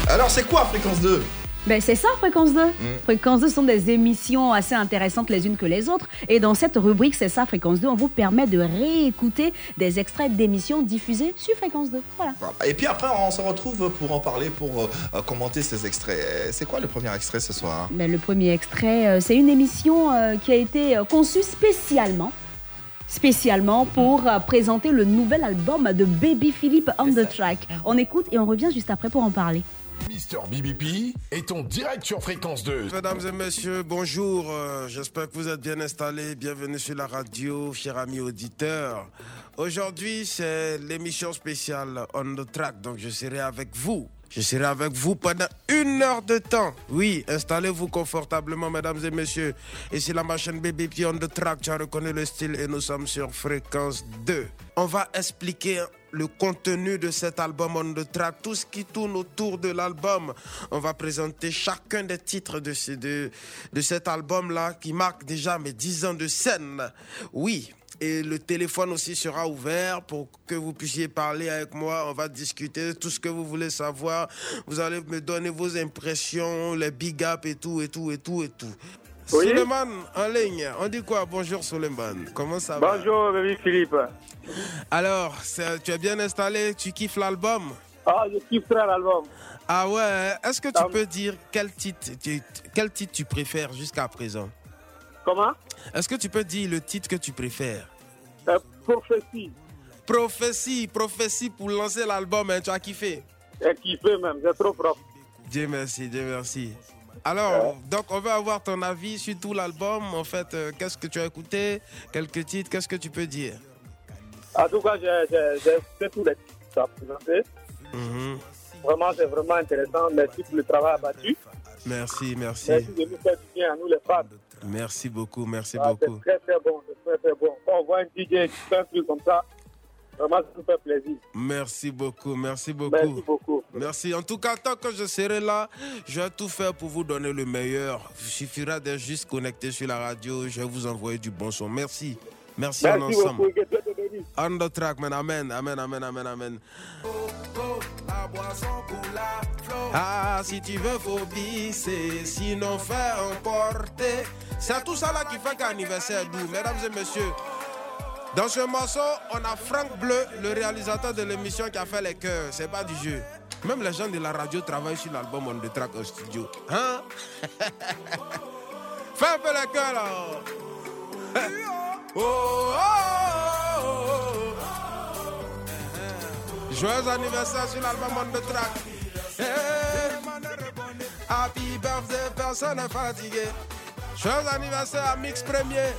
Alors, c'est quoi fréquence 2 Ben, c'est ça, Fréquence 2. Fréquence 2 sont des émissions assez intéressantes les unes que les autres. Et dans cette rubrique, c'est ça, Fréquence 2, on vous permet de réécouter des extraits d'émissions diffusées sur Fréquence 2. Voilà. Et puis après, on se retrouve pour en parler, pour euh, euh, commenter ces extraits. Euh, C'est quoi le premier extrait ce soir Ben, le premier extrait, euh, c'est une émission euh, qui a été conçue spécialement spécialement pour présenter le nouvel album de Baby Philippe on the track. On écoute et on revient juste après pour en parler. Mister BBP est en direct sur fréquence 2. Mesdames et messieurs, bonjour. Euh, J'espère que vous êtes bien installés. Bienvenue sur la radio, chers amis auditeurs. Aujourd'hui, c'est l'émission spéciale On the Track. Donc, je serai avec vous. Je serai avec vous pendant une heure de temps. Oui, installez-vous confortablement, mesdames et messieurs. Et c'est la machine BBP On the Track. Tu as reconnu le style et nous sommes sur fréquence 2. On va expliquer le contenu de cet album on the track, tout ce qui tourne autour de l'album. On va présenter chacun des titres de, ce- de, de cet album-là qui marque déjà mes 10 ans de scène. Oui. Et le téléphone aussi sera ouvert pour que vous puissiez parler avec moi. On va discuter tout ce que vous voulez savoir. Vous allez me donner vos impressions, les big up et tout, et tout, et tout, et tout. Oui. Suleiman en ligne. On dit quoi? Bonjour Suleiman. Comment ça va? Bonjour, baby Philippe. alors, tu es bien installé, tu kiffes l'album? Ah, je kiffe très l'album. Ah ouais, est-ce que tu peux dire quel titre tu, quel titre tu préfères jusqu'à présent? Comment? Est-ce que tu peux dire le titre que tu préfères? Euh, Prophétie. Prophétie, prophétie pour lancer l'album, hein, tu as kiffé? J'ai kiffé même, c'est trop propre. Dieu merci, Dieu merci. Alors, donc on veut avoir ton avis sur tout l'album. En fait, euh, qu'est-ce que tu as écouté? Quelques titres, qu'est-ce que tu peux dire? En tout cas, j'ai écouté tous les titres à présenter. Mhm. Vraiment, c'est vraiment intéressant. Merci pour le travail abattu. Merci, merci. Merci de nous faire du bien à nous, les fans. Merci beaucoup, merci Ah, c'est beaucoup. très, très bon. C'est très, très bon. Quand on voit un DJ qui fait un truc comme ça, vraiment, ça nous fait plaisir. Merci beaucoup, merci beaucoup. Merci beaucoup. Merci. En tout cas, tant que je serai là, je vais tout faire pour vous donner le meilleur. Il suffira d'être juste connecté sur la radio. Je vais vous envoyer du bon son. Merci. Merci, en Merci ensemble. beaucoup. On the track, man. Amen, amen, amen, amen, amen. Ah, si tu veux, faut. Sinon, fais emporter. C'est tout ça là qui fait qu'un anniversaire doux. Mesdames et messieurs, dans ce morceau, on a Franck Bleu, le réalisateur de l'émission qui a fait les chœurs. C'est pas du jeu. Même les gens de la radio travaillent sur l'album On the Track au studio. Hein? *laughs* Fais un peu les chœurs là. *laughs* Oh, oh, oh. Joyeux anniversaire sur l'album On the Track. Happy birthday, personne n'est fatigué. Joyeux anniversaire à Mix Premier.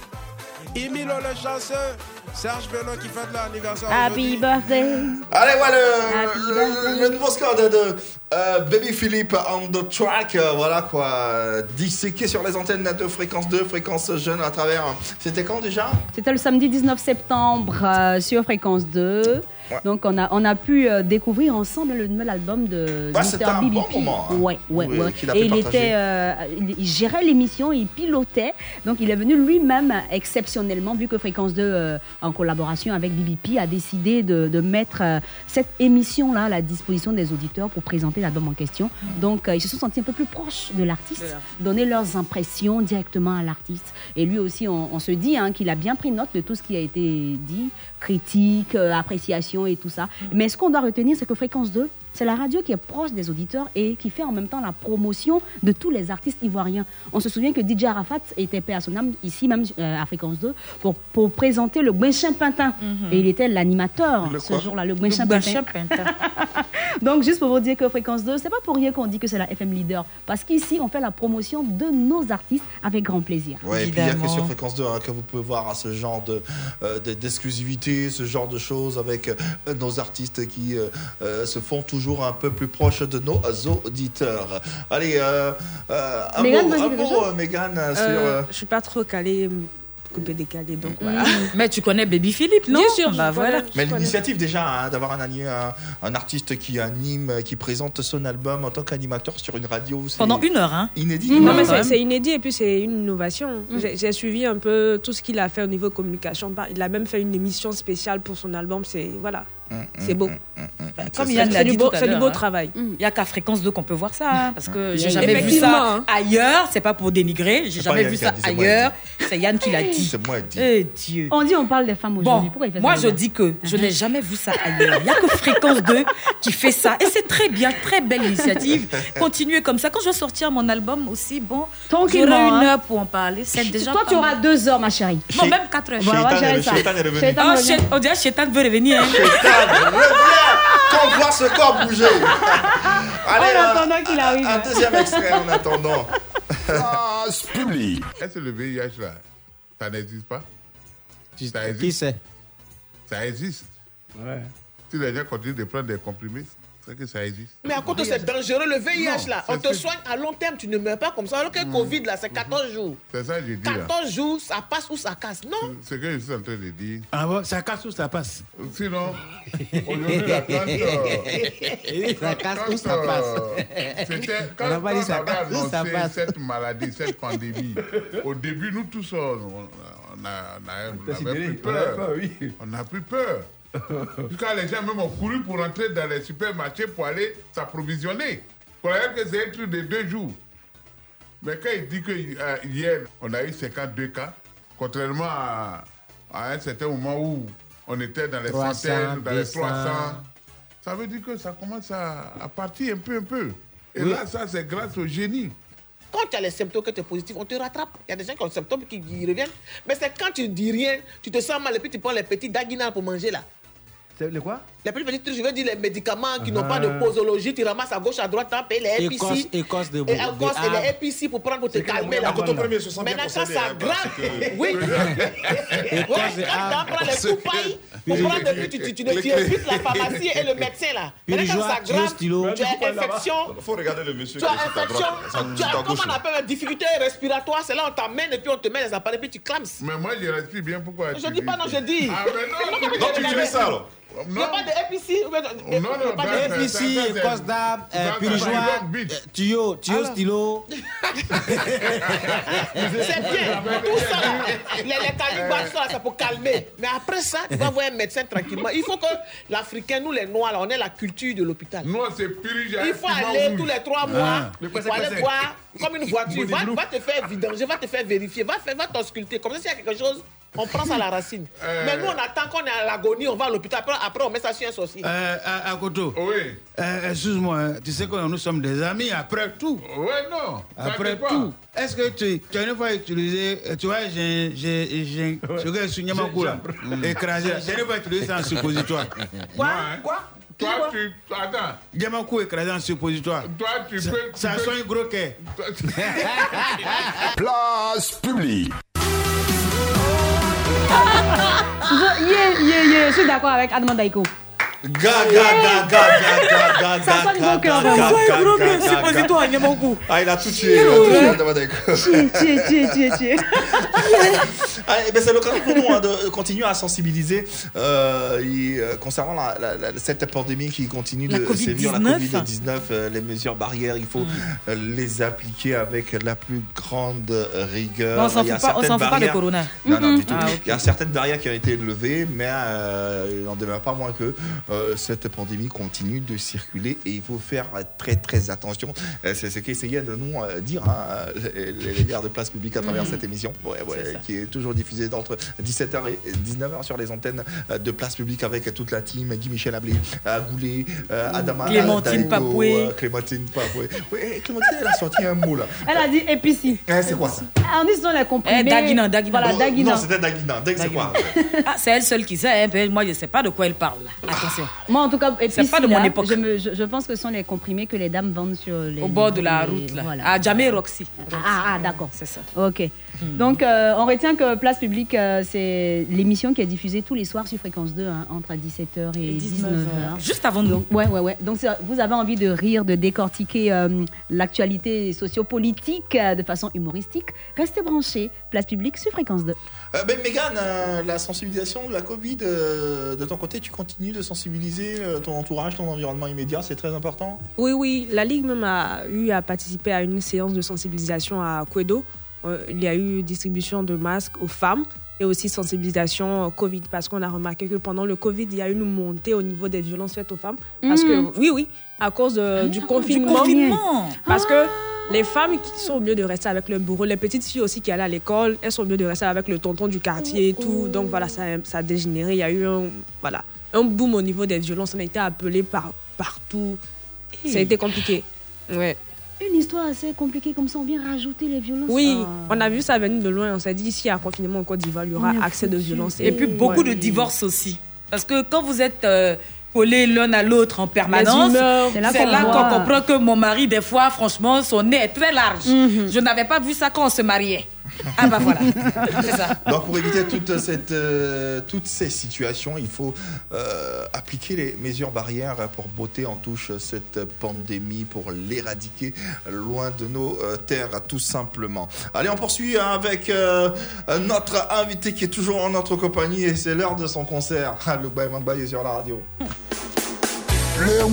Emilio le chanceux. Serge qui fête l'anniversaire. Happy birthday. Allez, voilà le, birthday. le, le nouveau score de, de, euh, Baby Philippe on the track. euh, voilà quoi. euh, Disséqué sur les antennes de fréquence 2, fréquence jeune à travers. C'était quand déjà? C'était le samedi 19 septembre euh, sur Fréquence 2. Donc on a, on a pu euh, découvrir ensemble le nouvel album de Ouais, Mr. un BBP. bon moment, hein. Ouais, ouais, Oui, ouais. qu'il a Et il partager. était, euh, il, gérait l'émission, il pilotait. Donc il est venu lui-même exceptionnellement, vu que Fréquence 2, euh, en collaboration avec BBP, a décidé de, de mettre euh, cette émission-là à la disposition des auditeurs pour présenter l'album en question. Donc euh, ils se sont sentis un peu plus proches de l'artiste, donner leurs impressions directement à l'artiste. Et lui aussi, on, on se dit hein, qu'il a bien pris note de tout ce qui a été dit, critique, euh, appréciation et tout ça. Mais ce qu'on doit retenir, c'est que Fréquence 2, c'est la radio qui est proche des auditeurs et qui fait en même temps la promotion de tous les artistes ivoiriens. On se souvient que DJ Arafat était père à son âme, ici même euh, à Fréquence 2, pour, pour présenter le Gwenchin Pintin. Mhm. Et il était l'animateur ce jour-là, le Gwenchin Pintin. *laughs* Donc, juste pour vous dire que Fréquence 2, c'est pas pour rien qu'on dit que c'est la FM leader. Parce qu'ici, on fait la promotion de nos artistes avec grand plaisir. Ouais, et puis il n'y a que sur Fréquence 2 hein, que vous pouvez voir hein, ce genre de, euh, de- d'exclusivité, ce genre de choses avec euh, nos artistes qui euh, euh, se font toujours un peu plus proches de nos auditeurs. Allez, euh, euh, un Mégane, mot, un mot, euh, Mégane, Euh, sur... euh, Je suis pas trop calée, coupé décalé, donc voilà. *laughs* Mais tu connais Baby Philippe, non Bien sûr, Bah voilà. Mais l'initiative déjà hein, d'avoir un, un, un artiste qui anime, qui présente son album en tant qu'animateur sur une radio, Pendant une heure, hein Inédit. Non, mais c'est inédit et puis c'est une innovation. J'ai j'ai suivi un peu tout ce qu'il a fait au niveau communication. Il a même fait une émission spéciale pour son album. C'est voilà, c'est beau. Comme C'est- Yann c'est l'a du dit beau- tout à c'est du l'heure, beau hein. travail. Il n'y a qu'à Fréquence 2 qu'on peut voir ça, hein, parce que j'ai Mm. jamais vu ça hein. ailleurs. C'est pas pour dénigrer, j'ai jamais vu ça ailleurs. C'est Yann qui l'a dit. C'est moi qui Eh Dieu. On dit on parle des femmes aujourd'hui. Bon, Pourquoi il fait moi ça je dis que je n'ai jamais vu ça ailleurs. Il n'y a que Fréquence 2 qui fait ça. Et c'est très bien, très belle initiative. Continuez comme ça. Quand je vais sortir mon album aussi, bon, j'aurai une heure pour en parler. C'est déjà Toi, tu auras deux heures, ma chérie. Non, même 4 heures. On dirait que Shaitan veut revenir. Hein. Quand on voit ce corps bouger. *laughs* Allez, En un- attendant qu'il arrive. Un deuxième extrait en attendant. *laughs* Place publique. Est-ce que le VIH là, ça n'existe pas Ça existe. Qui c'est? Ça existe. Ouais. Si les gens continuent de prendre des comprimés, c'est que ça existe? Mais à côté, c'est dangereux, le VIH Non, là. On c'est te soigne à long terme, tu ne meurs pas comme ça. Alors que le Covid là, c'est 14 jours. C'est ça que j'ai dit là. 14 jours, ça passe ou ça casse? Non. Ce que je suis en train de dire. Ah bon, ça casse ou ça passe? Sinon, aujourd'hui, là, quand, euh, Ça casse quand, ou ça passe euh, C'était quand, On n'a pas dit quand ça on avait casse ou ça annoncé cette maladie, cette pandémie, au début, nous tous, on, on a, on a- on avait sidérés, pris on avait peur. On a pris peur. Jusqu'à les gens même ont couru pour entrer dans les supermarchés pour aller s'approvisionner. Pour que c'est un truc de deux jours? Mais quand il dit que euh, hier, on a eu 52 cas, contrairement à, à un certain moment où on était dans les 300, centaines, dans les 200. 300, ça veut dire que ça commence à, à partir un peu, un peu. Et Oui. là, ça, c'est grâce au génie. Quand tu as les symptômes que tu es positif, on te rattrape. Il y a des gens qui ont des symptômes qui, qui reviennent. Mais c'est quand tu dis rien, tu te sens mal et puis tu prends les petits daguinards pour manger là. C'est le quoi? Les petits trucs, je veux dire les médicaments qui n'ont Ah. pas de posologie, tu ramasses à gauche, à droite, tu payes les APC. Écosse de Et de Écosse et les. APC pour prendre pour te calmer là. Coton premier se Maintenant, quand ça hein, que- oui. Écosse quand tu prends les coupailles, pour prendre depuis, tu, tu, tu, tu, tu évites la pharmacie et le médecin là. Maintenant, quand ça stylo. tu as infection. faut regarder le monsieur Tu as infection, tu as comment on appelle difficulté respiratoire, c'est là on t'amène et puis on te met les appareils puis tu clames. Mais moi, je respire bien. Pourquoi Je dis pas non, je dis. Ah, mais non, Non, non, tu utilises ça, alors Il n'y a Non. pas de APC. ou bien- y a non, pas de d'arbre, euh, euh, tuyau, tuyau, stylo. C'est bien. Tout ça, là, les, les calibates, ça, là, c'est pour calmer. Mais après ça, tu vas voir un médecin tranquillement. Il faut que l'Africain, nous les Noirs, là, on ait la culture de l'hôpital. Moi, c'est purigé. Il faut aller tous les trois mois. Ah. Il faut aller voir comme une voiture. Va, va te faire vidanger, va te faire vérifier, va, faire, va t'ausculter. Comme ça, s'il y a quelque chose, on prend ça à la racine. Euh. Mais nous, on attend qu'on est à l'agonie, on va à l'hôpital. Après, après, on met ça sur un sorcier. Euh, à, à Koto. Oui. Euh, Excuse-moi, hein, tu sais que nous sommes des amis après tout. Ouais, non. Après tout. Est-ce que tu, tu as une fois utilisé, euh, tu vois, j'ai, je suis Nyamakou là, écrasé, j'ai une fois utilisé ça en suppositoire. *laughs* Quoi? Quoi? Toi, tu. Attends. Diamakou écrasé en suppositoire. Toi, tu Ça- peux. Ça sent un gros quai. *laughs* Place publique. Je, suis d'accord avec. Adama Daiko. Tiens, tiens, tiens. Ah, eh ben, c'est l'occasion pour nous hein, de continuer à sensibiliser euh, euh, concernant cette pandémie qui continue de sévir, la Covid-19. Covid-19. euh, les mesures barrières, il faut euh, les appliquer avec la plus grande rigueur. On s'en fout pas- on certaines s'en fout pas de Corona. Non, non, du tout. Ah. Il y a certaines barrières qui ont été levées, mais il n'en demeure pas moins que euh, cette pandémie continue de circuler et il faut faire très très attention. Euh, C'est ce qu'essayait de nous euh, dire hein, les, les gars de place publique à travers Mhm. cette émission, ouais, ouais, qui est toujours diffusée entre 17h et 19h sur les antennes de place publique avec toute la team, Guy Michel Ablé, Goulet, Adama, Clémentine Papoué. Clémentine Papoué. Ouais, Clémentine, elle a sorti un mot là. Elle a dit épici. Eh, c'est quoi ça? En disant les comprimés. Eh, Daguinan, Daguinan. Voilà, Oh, Daguinan. Non, c'était Daguinan. Dag, c'est quoi Ah, c'est elle seule qui sait. hein, Moi, je ne sais pas de quoi elle parle. là. Moi, en tout cas, C'est pas de mon époque. Je, me- je- je pense que ce sont les comprimés que les dames vendent sur les. Au bord de la route, là. voilà. À Jamé Roxy. Ah, ah, d'accord. C'est ça. Ok. Donc, euh, on retient que Place Publique, euh, c'est l'émission qui est diffusée tous les soirs sur Fréquence 2, hein, entre 17h et, 19h. Juste avant nous. Donc, ouais, ouais, ouais. Donc, vous avez envie de rire, de décortiquer euh, l'actualité sociopolitique euh, de façon humoristique. Restez branchés. Place Publique sur Fréquence 2. Euh, ben, Mégane, euh, la sensibilisation de la Covid, euh, de ton côté, tu continues de sensibiliser euh, ton entourage, ton environnement immédiat, c'est très important? Oui, oui, la Ligue même a eu à participer à une séance de sensibilisation à Quedo. Euh, il y a eu distribution de masques aux femmes et aussi sensibilisation au Covid parce qu'on a remarqué que pendant le Covid, il y a eu une montée au niveau des violences faites aux femmes. Parce Mhm. que, oui, oui, à cause de- du confinement. confinement. Parce que les femmes qui sont mieux de rester avec le bourreau, les petites filles aussi qui allaient à l'école, elles sont mieux de rester avec le tonton du quartier et tout. Donc voilà, ça, ça a dégénéré. Il y a eu un, voilà, un boom au niveau des violences. On a été appelé par, partout. Ça a été compliqué. Ouais. Une histoire assez compliquée comme ça, on vient rajouter les violences. Oui, Ah. on a vu ça venir de loin. On s'est dit, ici, il y a un confinement en Côte d'Ivoire, il y aura accès de violence. Et puis beaucoup de divorces aussi. Parce que quand vous êtes euh, collés l'un à l'autre en permanence, c'est là qu'on comprend que mon mari, des fois, franchement, son nez est très large. Je n'avais pas vu ça quand on se mariait. Ah bah voilà, c'est ça. Donc pour éviter toute cette, euh, toutes ces situations, il faut euh, appliquer les mesures barrières pour botter en touche cette pandémie, pour l'éradiquer loin de nos euh, terres, tout simplement. Allez, on poursuit hein, avec euh, notre invité qui est toujours en notre compagnie et c'est l'heure de son concert. *laughs* Le Baye est sur la radio. Le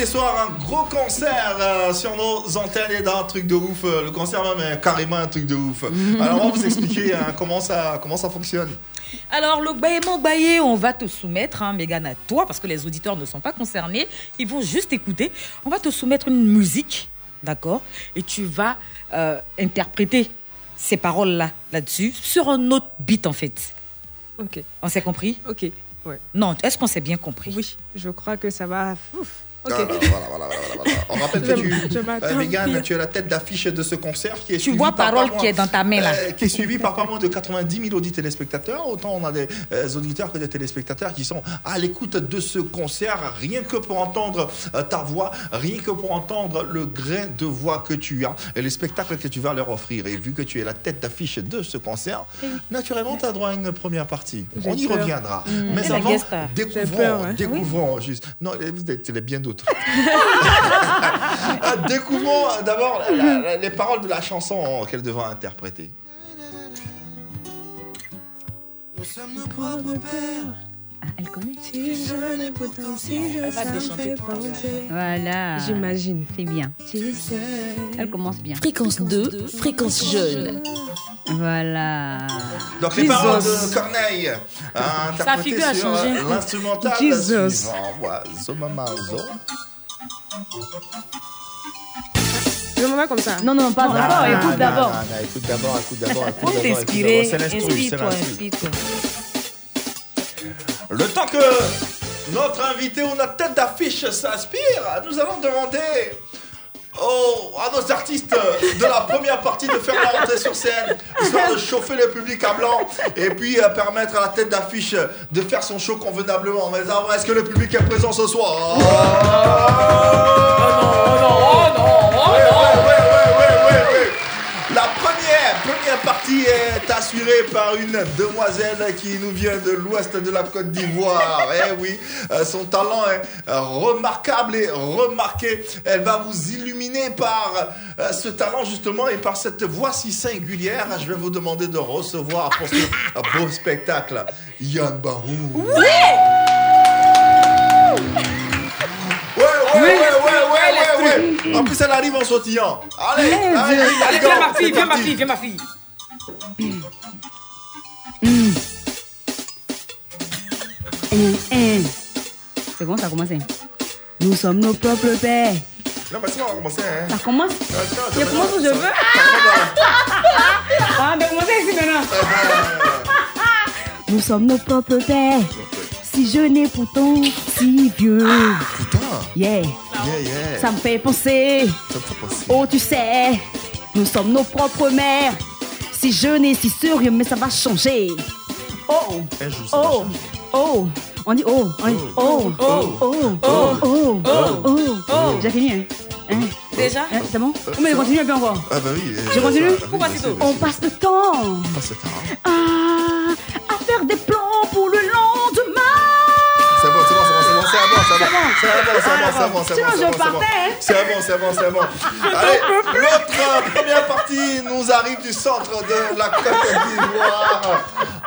les soirs, un gros concert euh, sur nos antennes et dans un truc de ouf. Euh, Le concert même est carrément un truc de ouf. *laughs* Alors, on va vous expliquer hein, comment, ça, comment ça fonctionne. Alors, le Baïmo Baye, on va te soumettre, hein, Mégane, à toi, parce que les auditeurs ne sont pas concernés. Ils vont juste écouter. On va te soumettre une musique, d'accord Et tu vas euh, interpréter ces paroles-là, là-dessus, sur un autre beat, en fait. Ok. On s'est compris? Ok, ouais. Non, est-ce qu'on s'est bien compris? Oui, je crois que ça va. Ouf. Ok. Voilà, voilà, voilà, voilà, voilà. On rappelle que Je- tu, euh, Mégane, tu es la tête d'affiche de ce concert qui est Tu suivi vois par parole pas moins- qui est dans ta main, là. euh, qui est suivi par pas moins de 90 000 audits téléspectateurs. Autant on a des euh, auditeurs que des téléspectateurs qui sont à l'écoute de ce concert, rien que pour entendre euh, ta voix, rien que pour entendre le grain de voix que tu as et les spectacles que tu vas leur offrir. Et vu que tu es la tête d'affiche de ce concert, naturellement, tu as droit à une première partie. On y peur. reviendra. Mm. Mais Et avant, découvrons, peur, hein. découvrons juste. Non, vous êtes bien d'autres. *laughs* Euh, Découvrons euh, d'abord les paroles de la chanson qu'elle devra interpréter. Nous sommes nos propres pères. Ah, elle connaît. Si je pourtant, si ça me fait penser. Voilà. J'imagine. C'est bien. Elle commence bien. Fréquence 2, fréquence jeune. Voilà. Donc les Jesus. paroles de Corneille, euh, interprétées figure a sur changé. euh, l'instrumental Jesus. suivant. Voilà, Zomamazo. Je me mets comme ça. Non, non, pas Non, d'abord. non, Écoute non, d'abord. non, non, Écoute d'abord, écoute d'abord, écoute d'abord, d'abord. C'est l'instru, c'est Inspire-toi, l'instru. inspire-toi. Le temps que notre invité ou notre tête d'affiche s'inspire, nous allons demander Oh, à nos artistes de la première partie de faire la rentrée sur scène, histoire de chauffer le public à blanc et puis euh, permettre à la tête d'affiche de faire son show convenablement. Mais alors, est-ce que le public est présent ce soir? Oh, Ouais, ouais, ouais, ouais, ouais, ouais, ouais. La première, première partie est assurée par une demoiselle qui nous vient de l'ouest de la Côte d'Ivoire. Eh oui, euh, son talent est remarquable et remarqué. Elle va vous par euh, ce talent justement et par cette voix si singulière. Je vais vous demander de recevoir pour ce beau spectacle Yann Barou. Ouais, ouais, ouais, ouais, ouais, ouais, ouais. En plus, elle arrive en sautillant. Allez, allez, Allez, viens ma fille, viens ma fille, viens ma fille. C'est bon, ça a commencé. Nous sommes nos propres pères. Non, mais c'est on va. Hein. Ça commence Je commence où je veux. Ah, mais commencer ici maintenant. Nous sommes nos propres pères. Si jeune et pourtant si vieux. Putain. Yeah. Yeah, yeah. Ça me fait penser. Ça me fait penser. Oh, tu sais, nous sommes nos propres mères. Si jeune et si sérieux, mais ça va changer. Oh, Un jour, ça va oh, oh. On dit oh, on dit oh, oh, oh, oh, oh, oh, oh. J'ai fini, hein? Hein? Déjà Hein, C'est bon? Mais continue un peu encore. Ah, bah oui. Je continue Ah. On passe le temps On passe le temps. à, à faire des plans pour le lendemain. C'est bon, c'est bon, c'est bon, c'est bon, c'est bon, c'est bon, c'est bon, c'est bon, c'est bon, c'est bon, c'est je bon, c'est bon. partais, hein. C'est bon, c'est bon, c'est bon. Allez, l'autre euh, première partie nous arrive du centre de la Côte d'Ivoire,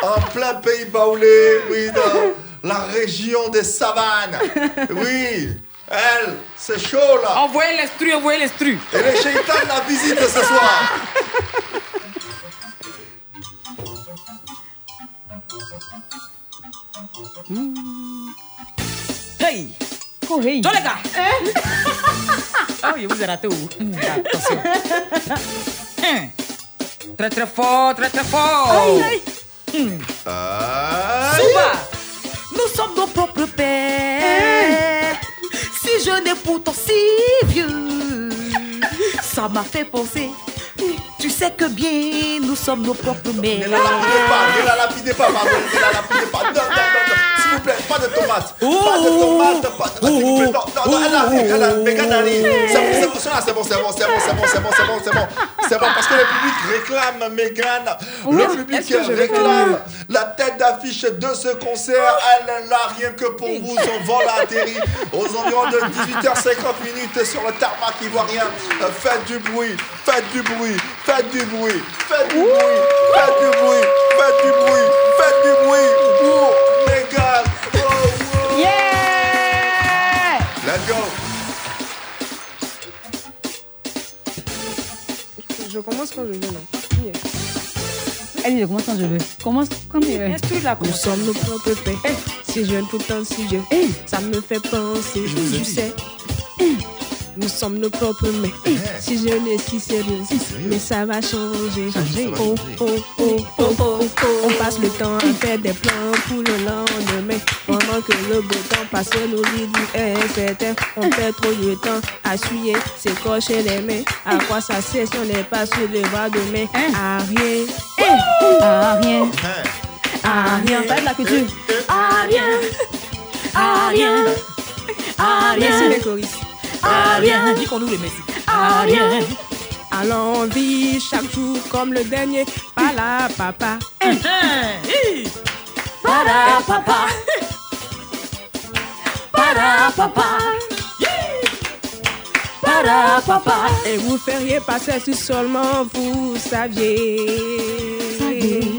en plein pays baoulé, oui, dans la région des savanes. *laughs* Oui, elle, c'est chaud là. Envoyez l'instru, envoyez l'instru. Et les shaitans la visitent ce soir. Hey! Correio. Tô legal! É? Ai, eu usará teu. Tratra fó, tratra fó! Ai, ai! Suba! Nous sommes nos propres pères. Si jeune et pourtant si vieux Ça m'a fait penser. Tu sais que bien nous sommes nos propres mères. Ne la lapidez pas, ne la lapidez pas, pardon, ne la lapidez pas. Non, non, non, non, s'il pas de tomates. Pas de tomates, pas de. S'il vous plaît, non, non, non, elle arrive, elle arrive, Mégane. C'est bon, c'est bon, c'est bon, c'est bon, c'est bon, c'est bon, c'est bon, c'est bon. C'est bon, parce que le public réclame Mégane. Le public réclame la tête d'affiche de ce concert. Elle l'a rien que pour vous. Son vol a atterri aux environs de 18h50 minutes sur le tarmac ivoirien. Euh, faites du bruit, faites du bruit, faites du bruit, faites du bruit, faites du bruit, faites du bruit, faites du bruit. Je commence quand je veux, non Yeah. Allez, je commence quand je veux. Commence quand tu veux. Nous sommes nos propres pères. Si jeune, pourtant si vieux. Ça me fait penser, Je dit. sais. Nous sommes nos propres mères. Si jeune et si sérieux. Mais ça va changer. Oh, oh, oh, oh, oh, oh. On passe le temps à faire des plans pour le lendemain. Pendant que le beau temps passe, dit est certain. On fait trop de temps à suyer, s'écorcher les mains. À quoi ça sert si on n'est pas sur le bras de main? À rien. Ah, rien. Ah, rien. Ça va être la culture. Ah, rien. Ah, rien. Merci rien. les choristes. Ah, rien. Dis qu'on ouvre les messi. Ah, rien. Alors on vit chaque jour comme le dernier. Pas là, papa. Para, papa. Para, papa. Para, papa. Et vous feriez passer si seulement vous saviez. Saviez,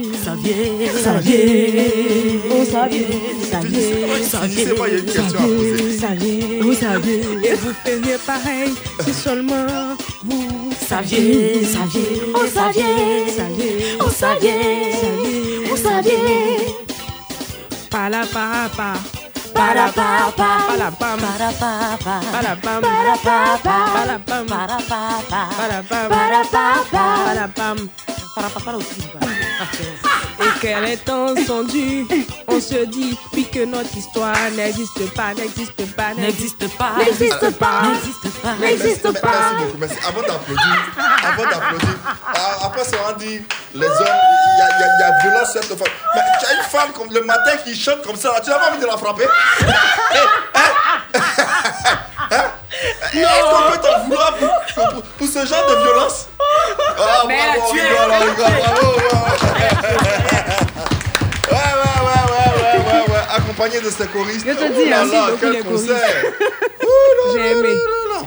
y est, ça y est, oh ça y est, ça y est, ça y est, ça et vous feriez pareil si seulement vous saviez, saviez, vous saviez, saviez, oh saviez, saviez, oh saviez, pas la papa. Para aussi. et qu'elle est incendie. On se dit puis que notre histoire n'existe pas, n'existe pas, n'existe pas, n'existe pas, n'existe pas, n'existe Merci pas. beaucoup. Merci. Avant d'applaudir, avant d'applaudir, ah, après ça on dit les hommes, il y, a- il y a- il y a violence sur cette femme. Mais tu as une femme comme le matin qui chante comme ça, tu n'as pas envie de la frapper Hein *laughs* Est-ce qu'on peut t'en vouloir pour, pour- pour- pour ce genre de violence? Ah, Mais bravo, tué. rigole, on rigole, bravo, Ouais, ouais, ouais, ouais, ouais, ouais, ouais, accompagné de ces choristes. Je te Oh dis, là quel concert. *laughs* J'ai aimé.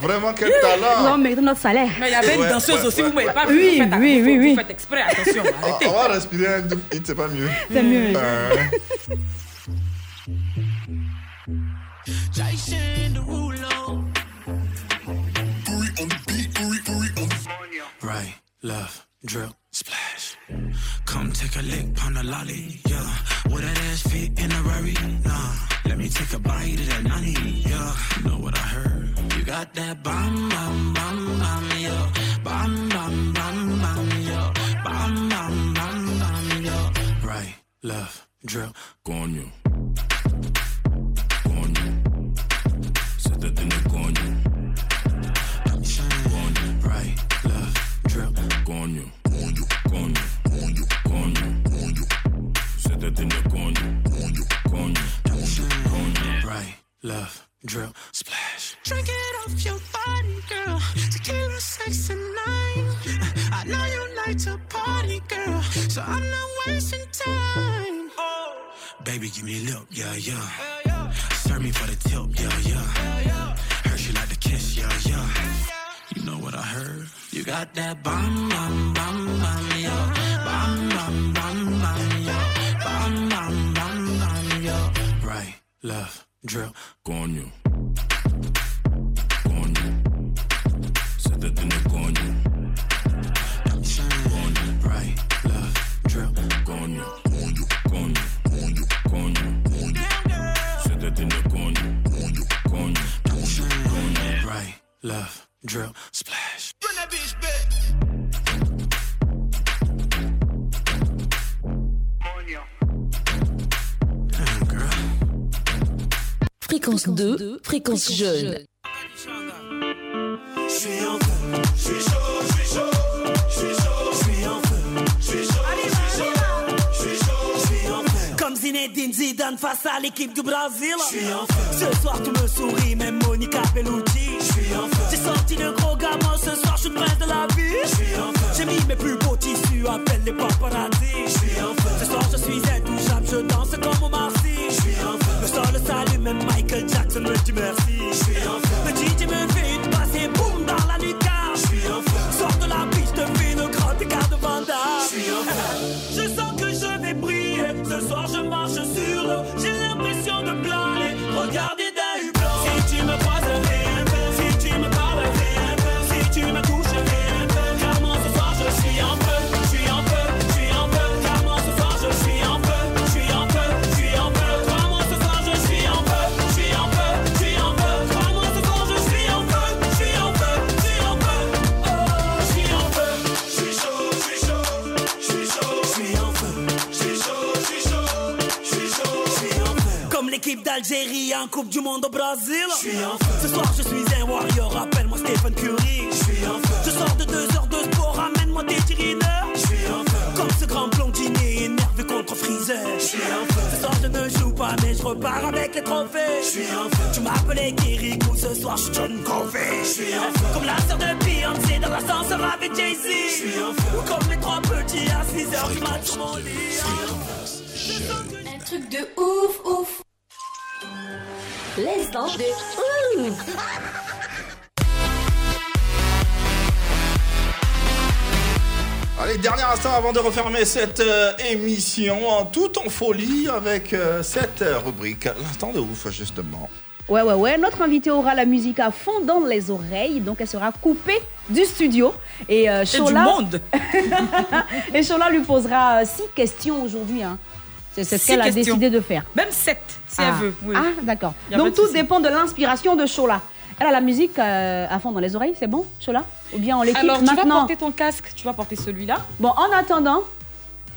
Vraiment, quel talent. Non, mais notre salaire. Mais il y avait une Ouais, danseuse ouais, aussi, ouais, vous m'avez ouais. pas vu. Oui, vous faites, oui, vous- oui, vous oui. faites exprès, attention, On, arrêtez. on va respirer un hit, c'est pas mieux. C'est mieux. right, left, drip, splash. Come take a lick, on the lolly, yeah. With that ass fit in a Rari, nah. Let me take a bite of that nani, yeah. Know what I heard? You got that bomb, bomb, bomb, bomb, yeah. Bomb, bomb, bomb, bomb, yeah. Bomb, bomb, bomb, bomb, yeah. Right, left, drip, go on you. Go on you. Set that thing Left, drill, splash. Drink it off your body, girl. Tequila, sex, and nine. I know you like to party, girl. So I'm not wasting time. Oh. Baby, give me lip, yeah, yeah. Serve me for the tip, yeah, yeah. Heard you like to kiss, yeah, yeah. You know what I heard? You got that bam, bam, bam, bam, yeah. Bam, bam, bam, bam, yeah. Bam, bam, bam, bam, yeah. Right, left, drill, coño. Coño. Siéntate en el coño. Coño, right, left, drill, coño. Coño, coño, coño, coño, coño. Siéntate en el coño. Coño, coño, coño, coño. Right, left, drill, splash. Run that bitch back. Fréquence 2, fréquence jeune. Je suis en feu, je suis chaud, je suis chaud, je suis chaud, je suis en feu, je suis chaud, je suis chaud, je suis chaud, je suis en feu. Comme Zinedine Zidane face à l'équipe du Brésil. Je suis en feu. Ce soir tu me souris, même Monica Bellucci. Je suis en feu. J'ai sorti le gros gamin, ce soir je suis prince de la vie. Je suis en feu. J'ai mis mes plus beaux tissus, appelle les paparazzi. Merci. Coupe du Monde au Brésil. Je suis feu. Ce soir je suis un warrior, appelle-moi Stephen Curry. Je suis feu. Je sors de deux heures de sport, ramène-moi des tirineurs. Je suis feu. Comme ce grand blondinier énervé contre Freezer. Je suis feu. Ce soir je ne joue pas, mais je repars avec les trophées. Je suis feu. Tu m'appelais Kirikou, ce soir je suis John Covey. Je suis feu. Comme la sœur de Beyoncé dans l'ascenseur avec Jay-Z. Je suis feu. Ou comme les trois petits à 6 heures du mat sur mon lit. Un truc de ouf, ouf. L'instant de ouf. Allez, dernier instant avant de refermer cette euh, émission, en tout en folie avec euh, cette euh, rubrique. L'instant de ouf, justement. Ouais, ouais, ouais. Notre invité aura la musique à fond dans les oreilles, donc elle sera coupée du studio. Et, euh, Et du Shola- monde. *laughs* Et Shola lui posera euh, six questions aujourd'hui. hein. C'est ce qu'elle a décidé de faire. Même 7, si ah. elle veut. oui. Ah, d'accord. Donc tout dépend de l'inspiration de Shola. Elle a la musique euh, à fond dans les oreilles, c'est bon, Shola? Ou bien on l'équipe Alors, tu vas porter ton casque, tu vas porter celui-là. Bon, en attendant,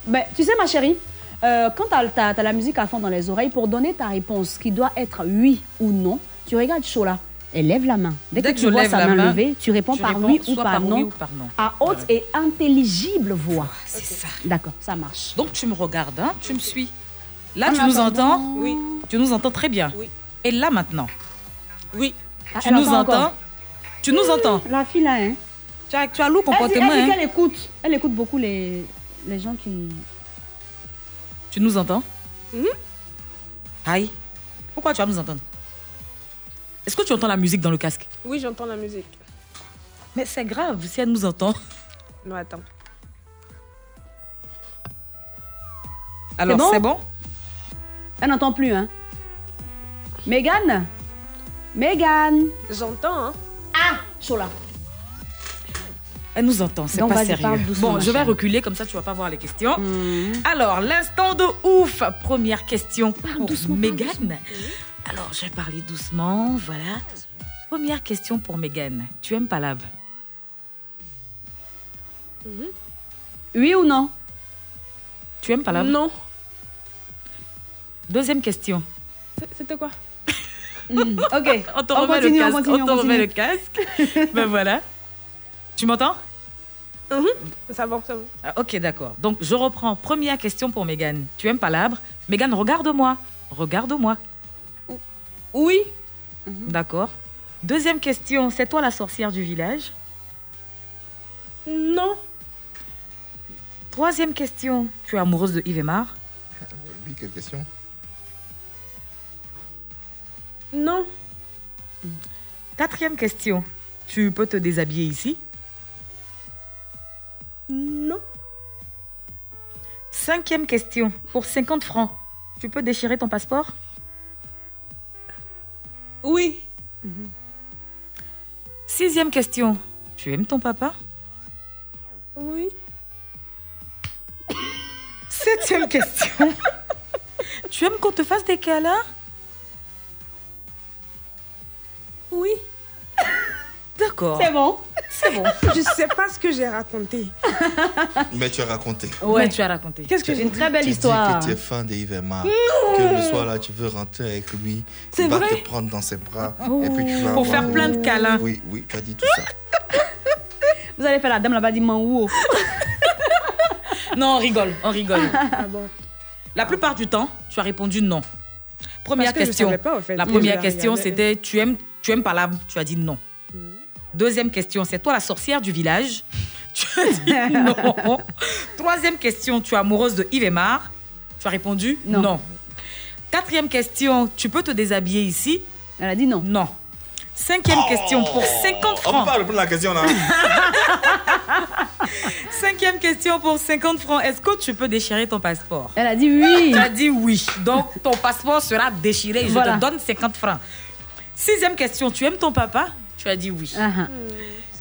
ben, tu sais, ma chérie, Euh, quand tu as, la musique à fond dans les oreilles, pour donner ta réponse, qui doit être oui ou non, tu regardes Chola. Elle lève la main. Dès, Dès que, que tu je vois lève sa la main main, levée, tu réponds tu par réponds oui ou par, par non, oui ou par non. à haute et intelligible voix. C'est ça. D'accord, ça marche. Donc tu me regardes, hein, tu me suis. Là, En tu nous entends Oui. Tu nous entends très bien. Oui. Et là maintenant Oui. Ah, Tu elle nous entend entends encore. Tu nous entends La fille là, hein. Tu as, tu as loup Elle dit, comportement, elle dit hein qu'elle écoute. Elle écoute beaucoup les, les gens qui. Tu nous entends Mhm. Aïe. Pourquoi tu vas nous entendre Est-ce que tu entends la musique dans le casque? Oui, j'entends la musique. Mais c'est grave si elle nous entend. Non, attends. Alors, c'est bon? Elle n'entend plus, hein. Mégane Mégane J'entends, hein. Ah Chola. Elle nous entend, c'est pas sérieux. parle Bon, je vais reculer comme ça tu vas pas voir les questions. Mhm. Alors, l'instant de ouf. Première question pour Mégane. Alors, je vais parler doucement, voilà. Première question pour Mégane. Tu aimes Palabre Oui ou non? Tu aimes Palabre Non. Deuxième question. C'est- C'était quoi? *laughs* Hmm, Ok. *laughs* On te On remet continue, le on casque. continue, on te on remet le continue. casque. *laughs* ben voilà. Tu m'entends? Ça va, ça va. Ah, Ok, d'accord. Donc, je reprends. Première question pour Mégane. Tu aimes Palabre Mégane, regarde-moi. Regarde-moi. Oui. D'accord. Deuxième question. C'est toi la sorcière du village? Non. Troisième question. Tu es amoureuse de Yves Aymar Oui, quelle question? Non. Quatrième question. Tu peux te déshabiller ici? Non. Cinquième question. Pour 50 francs, tu peux déchirer ton passeport? Oui. Sixième question. Tu aimes ton papa? Oui. *coughs* Septième question. *laughs* tu aimes qu'on te fasse des câlins? Oui. D'accord. C'est bon. C'est bon. *laughs* Je sais pas ce que j'ai raconté. Mais tu as raconté. Ouais, tu as raconté. Qu'est-ce que j'ai une très belle tu histoire. dis que tu es fan Non. que le soir là tu veux rentrer avec lui, C'est il va vrai te prendre dans ses bras Oh. et puis tu vas Pour avoir- faire plein de câlins. Oui, oui, tu as dit tout ça. *laughs* Vous allez faire la dame là-bas dit Manwoo. Non, on rigole, on rigole. Ah bon. La plupart du temps, tu as répondu non. Première Parce que question. pas, en fait. La première question, c'était tu aimes, tu aimes Palabre Tu as dit non. Deuxième question, c'est toi la sorcière du village *laughs* Tu as dit non. Troisième question, tu es amoureuse de Yves Aymar Tu as répondu non. Quatrième question, tu peux te déshabiller ici? Elle a dit non. Non. Cinquième question, pour 50 On peut francs. pas répondre à la question là. *laughs* Cinquième question pour 50 francs. Est-ce que tu peux déchirer ton passeport? Elle a dit oui. Tu as dit oui. Donc, ton passeport sera déchiré. Je Voilà. te donne 50 francs. Sixième question. Tu aimes ton papa? Tu as dit oui. Ah, ah.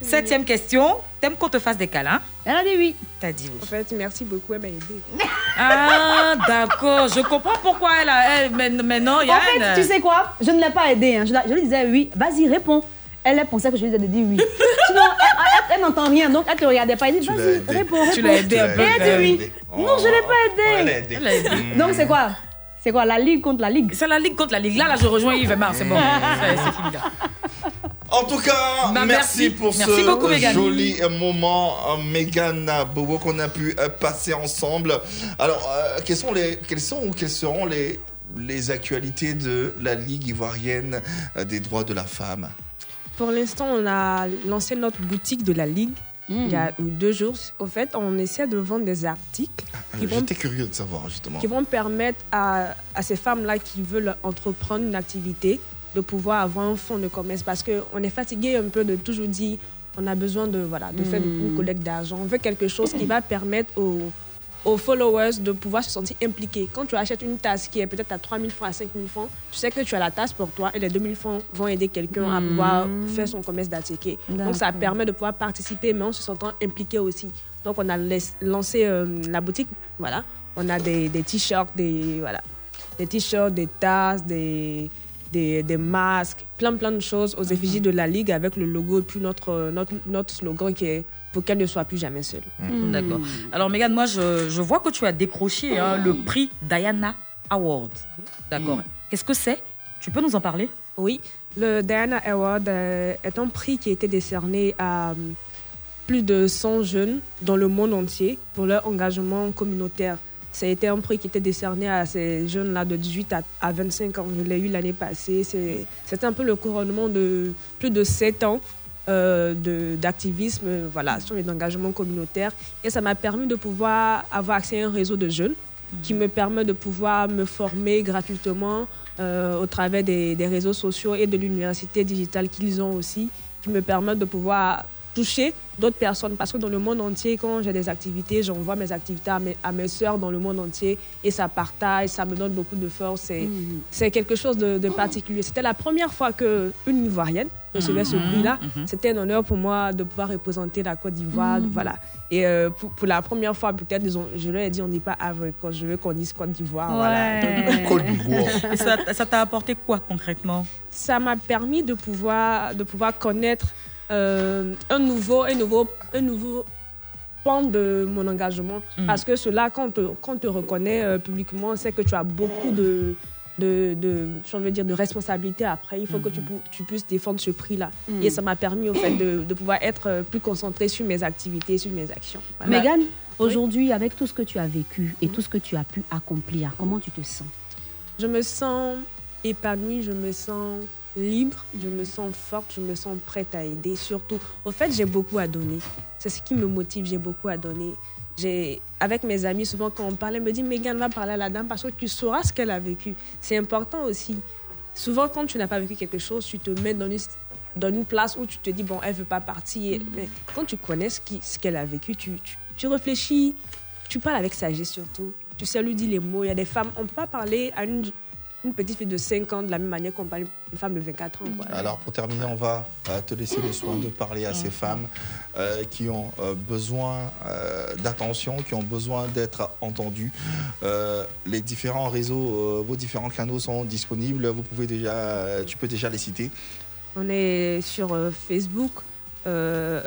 Septième question. T'aimes qu'on te fasse des câlins Elle a dit oui. Tu as dit oui. En fait, merci beaucoup, elle m'a aidé. Ah, d'accord. Je comprends pourquoi elle a. Elle, mais, mais non, En Yann. fait, tu sais quoi? Je ne l'ai pas aidée. hein. Je, la- je lui disais oui. Vas-y, réponds. Elle, elle pensait que je lui ai dit oui. *laughs* Sinon, elle, elle- elle n'entend rien. Donc, elle te regardait pas. Elle dit vas-y, réponds, Tu l'as aidée un peu, Et elle quand dit oui. Non, je ne l'ai pas Elle aidée. aidé. Aidé. Donc, c'est quoi? C'est quoi? La ligue contre la ligue C'est la ligue contre la ligue. Là, là, je rejoins Yves Aymar. C'est bon. *laughs* C'est fini là. En tout cas, Bah, merci, merci. pour Merci ce beaucoup, joli moment, euh, Mégane Bobo, qu'on a pu euh, passer ensemble. Alors, euh, quelles sont les, quelles sont ou quelles seront les, les actualités de la Ligue ivoirienne des droits de la femme? Pour l'instant, on a lancé notre boutique de la Ligue il y a deux jours. Au fait, on essaie de vendre des articles qui Euh, vont, J'étais curieux de savoir, justement. qui vont permettre à, à ces femmes-là qui veulent entreprendre une activité de pouvoir avoir un fonds de commerce parce qu'on est fatigué un peu de toujours dire on a besoin de, voilà, de faire Mm. une collecte d'argent. On veut quelque chose qui va permettre aux, aux followers de pouvoir se sentir impliqués. Quand tu achètes une tasse qui est peut-être à 3 000 francs, à 5 000 francs, tu sais que tu as la tasse pour toi et les 2 000 francs vont aider quelqu'un à Mm. pouvoir faire son commerce d'article. Donc ça permet de pouvoir participer, mais en se sentant impliqué aussi. Donc on a lancé euh, la boutique, voilà. On a des, des t-shirts, des, voilà, des t-shirts, des tasses, des, des, des masques, plein plein de choses aux effigies de la Ligue avec le logo et puis notre, notre, notre slogan qui est pour qu'elle ne soit plus jamais seule. Mm. D'accord. Alors, Megan, moi, je, je vois que tu as décroché hein, le prix Diana Award. D'accord. Qu'est-ce que c'est? Tu peux nous en parler? Oui, le Diana Award euh, est un prix qui a été décerné à euh, plus de 100 jeunes dans le monde entier pour leur engagement communautaire. Été un prix qui était décerné à ces jeunes-là de 18 à, à 25 ans. Je l'ai eu l'année passée. C'est- C'était un peu le couronnement de plus de 7 ans euh, d'activisme voilà, sur les engagements communautaires. Et ça m'a permis de pouvoir avoir accès à un réseau de jeunes qui me permet de pouvoir me former gratuitement euh, au travers des, des réseaux sociaux et de l'université digitale qu'ils ont aussi, qui me permettent de pouvoir toucher d'autres personnes. Parce que dans le monde entier, quand j'ai des activités, j'envoie mes activités à mes, à mes soeurs dans le monde entier et ça partage, ça me donne beaucoup de force. C'est c'est quelque chose de, de particulier. C'était la première fois qu'une Ivoirienne recevait ce Mhm, prix-là. mhm. C'était un honneur pour moi de pouvoir représenter la Côte d'Ivoire. Mhm. Voilà. Et euh, pour, pour la première fois, peut-être, disons, je leur ai dit, on n'est pas Havre, quand je veux qu'on dise Côte d'Ivoire. Voilà. *laughs* Donc, Et ça ça t'a apporté quoi concrètement? Ça m'a permis de pouvoir, de pouvoir connaître euh, un, nouveau, un, nouveau, un nouveau pan de mon engagement. Mm. Parce que cela, quand on te, quand on te reconnaît euh, publiquement, c'est que tu as beaucoup de, de, de, je veux dire, de responsabilités après. Il faut que tu, pu- tu puisses défendre ce prix-là. Mm. Et ça m'a permis au fait de, de pouvoir être euh, plus concentrée sur mes activités, sur mes actions. Voilà. Megan, aujourd'hui, avec tout ce que tu as vécu et tout ce que tu as pu accomplir, comment tu te sens? Je me sens épanouie, je me sens libre, je me sens forte, je me sens prête à aider. Surtout, au fait, j'ai beaucoup à donner. C'est ce qui me motive, j'ai beaucoup à donner. J'ai, avec mes amis, souvent quand on parle, ils me disent Megan, va parler à la dame parce que tu sauras ce qu'elle a vécu. C'est important aussi. Souvent, quand tu n'as pas vécu quelque chose, tu te mets dans une, dans une place où tu te dis, bon, elle veut pas partir. Mais quand tu connais ce qui- ce qu'elle a vécu, tu, tu, tu réfléchis, tu parles avec sagesse surtout. Tu sais lui dire les mots. Il y a des femmes, on ne peut pas parler à une, une petite fille de 5 ans de la même manière qu'on parle une femme de 24 ans. quoi. Alors pour terminer, on va euh, te laisser le soin de parler à ces femmes euh, qui ont euh, besoin euh, d'attention, qui ont besoin d'être entendues. Euh, les différents réseaux, vos différents canaux sont disponibles. Vous pouvez déjà, tu peux déjà les citer. On est sur Facebook, euh,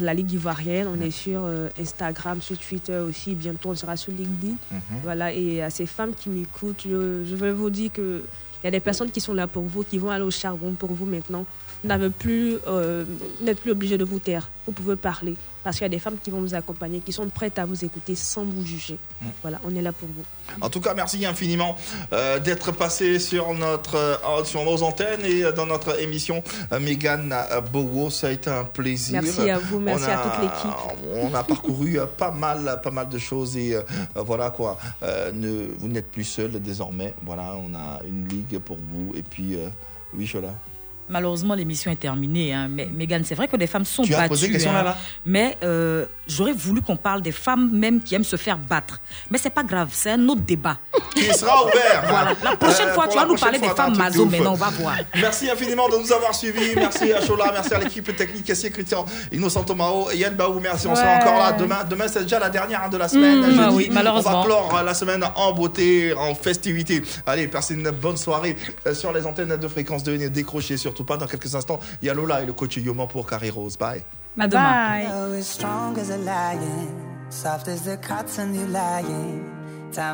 la Ligue Ivoirienne. On est sur euh, Instagram, sur Twitter aussi. Bientôt, on sera sur LinkedIn. Voilà, et à ces femmes qui m'écoutent, je, je veux vous dire qu'il y a des personnes qui sont là pour vous, qui vont aller au charbon pour vous maintenant. N'avez plus, euh, n'êtes plus obligé de vous taire. Vous pouvez parler. Parce qu'il y a des femmes qui vont vous accompagner, qui sont prêtes à vous écouter sans vous juger. Voilà, on est là pour vous. En tout cas, merci infiniment euh, d'être passé sur, notre, euh, sur nos antennes et dans notre émission euh, Mégane euh, Bowo. Ça a été un plaisir. Merci à vous, merci On à a- toute l'équipe. *laughs* On a parcouru pas mal, pas mal de choses et voilà quoi. Ne, vous n'êtes plus seul désormais. Voilà, on a une ligue pour vous. Et puis, oui, Chola. Malheureusement, l'émission est terminée. Hein. Mais Mégane, c'est vrai que des femmes sont Tu as posé question, hein. là, là Mais euh, j'aurais voulu qu'on parle des femmes même qui aiment se faire battre. Mais c'est pas grave, c'est un autre débat. Qui sera ouvert. Voilà. La prochaine Euh, fois, pour tu vas nous prochaine parler des fois, femmes maso ouf. maintenant, on va voir. Merci infiniment de nous avoir suivis. Merci à Chola, merci à l'équipe technique, Cassie Christian, Innocent Tomao et Yann Baou. Merci, on sera encore là demain. Demain, c'est déjà la dernière hein, de la semaine. Mmh, Jeudi, ah oui, malheureusement. On va clore euh, la semaine en beauté, en festivité. Allez, passez une bonne soirée sur les antennes de fréquence de Ne décrochez surtout pas. Dans quelques instants, il y a Lola et le coach Yoman pour Carré Rose. Bye. À demain.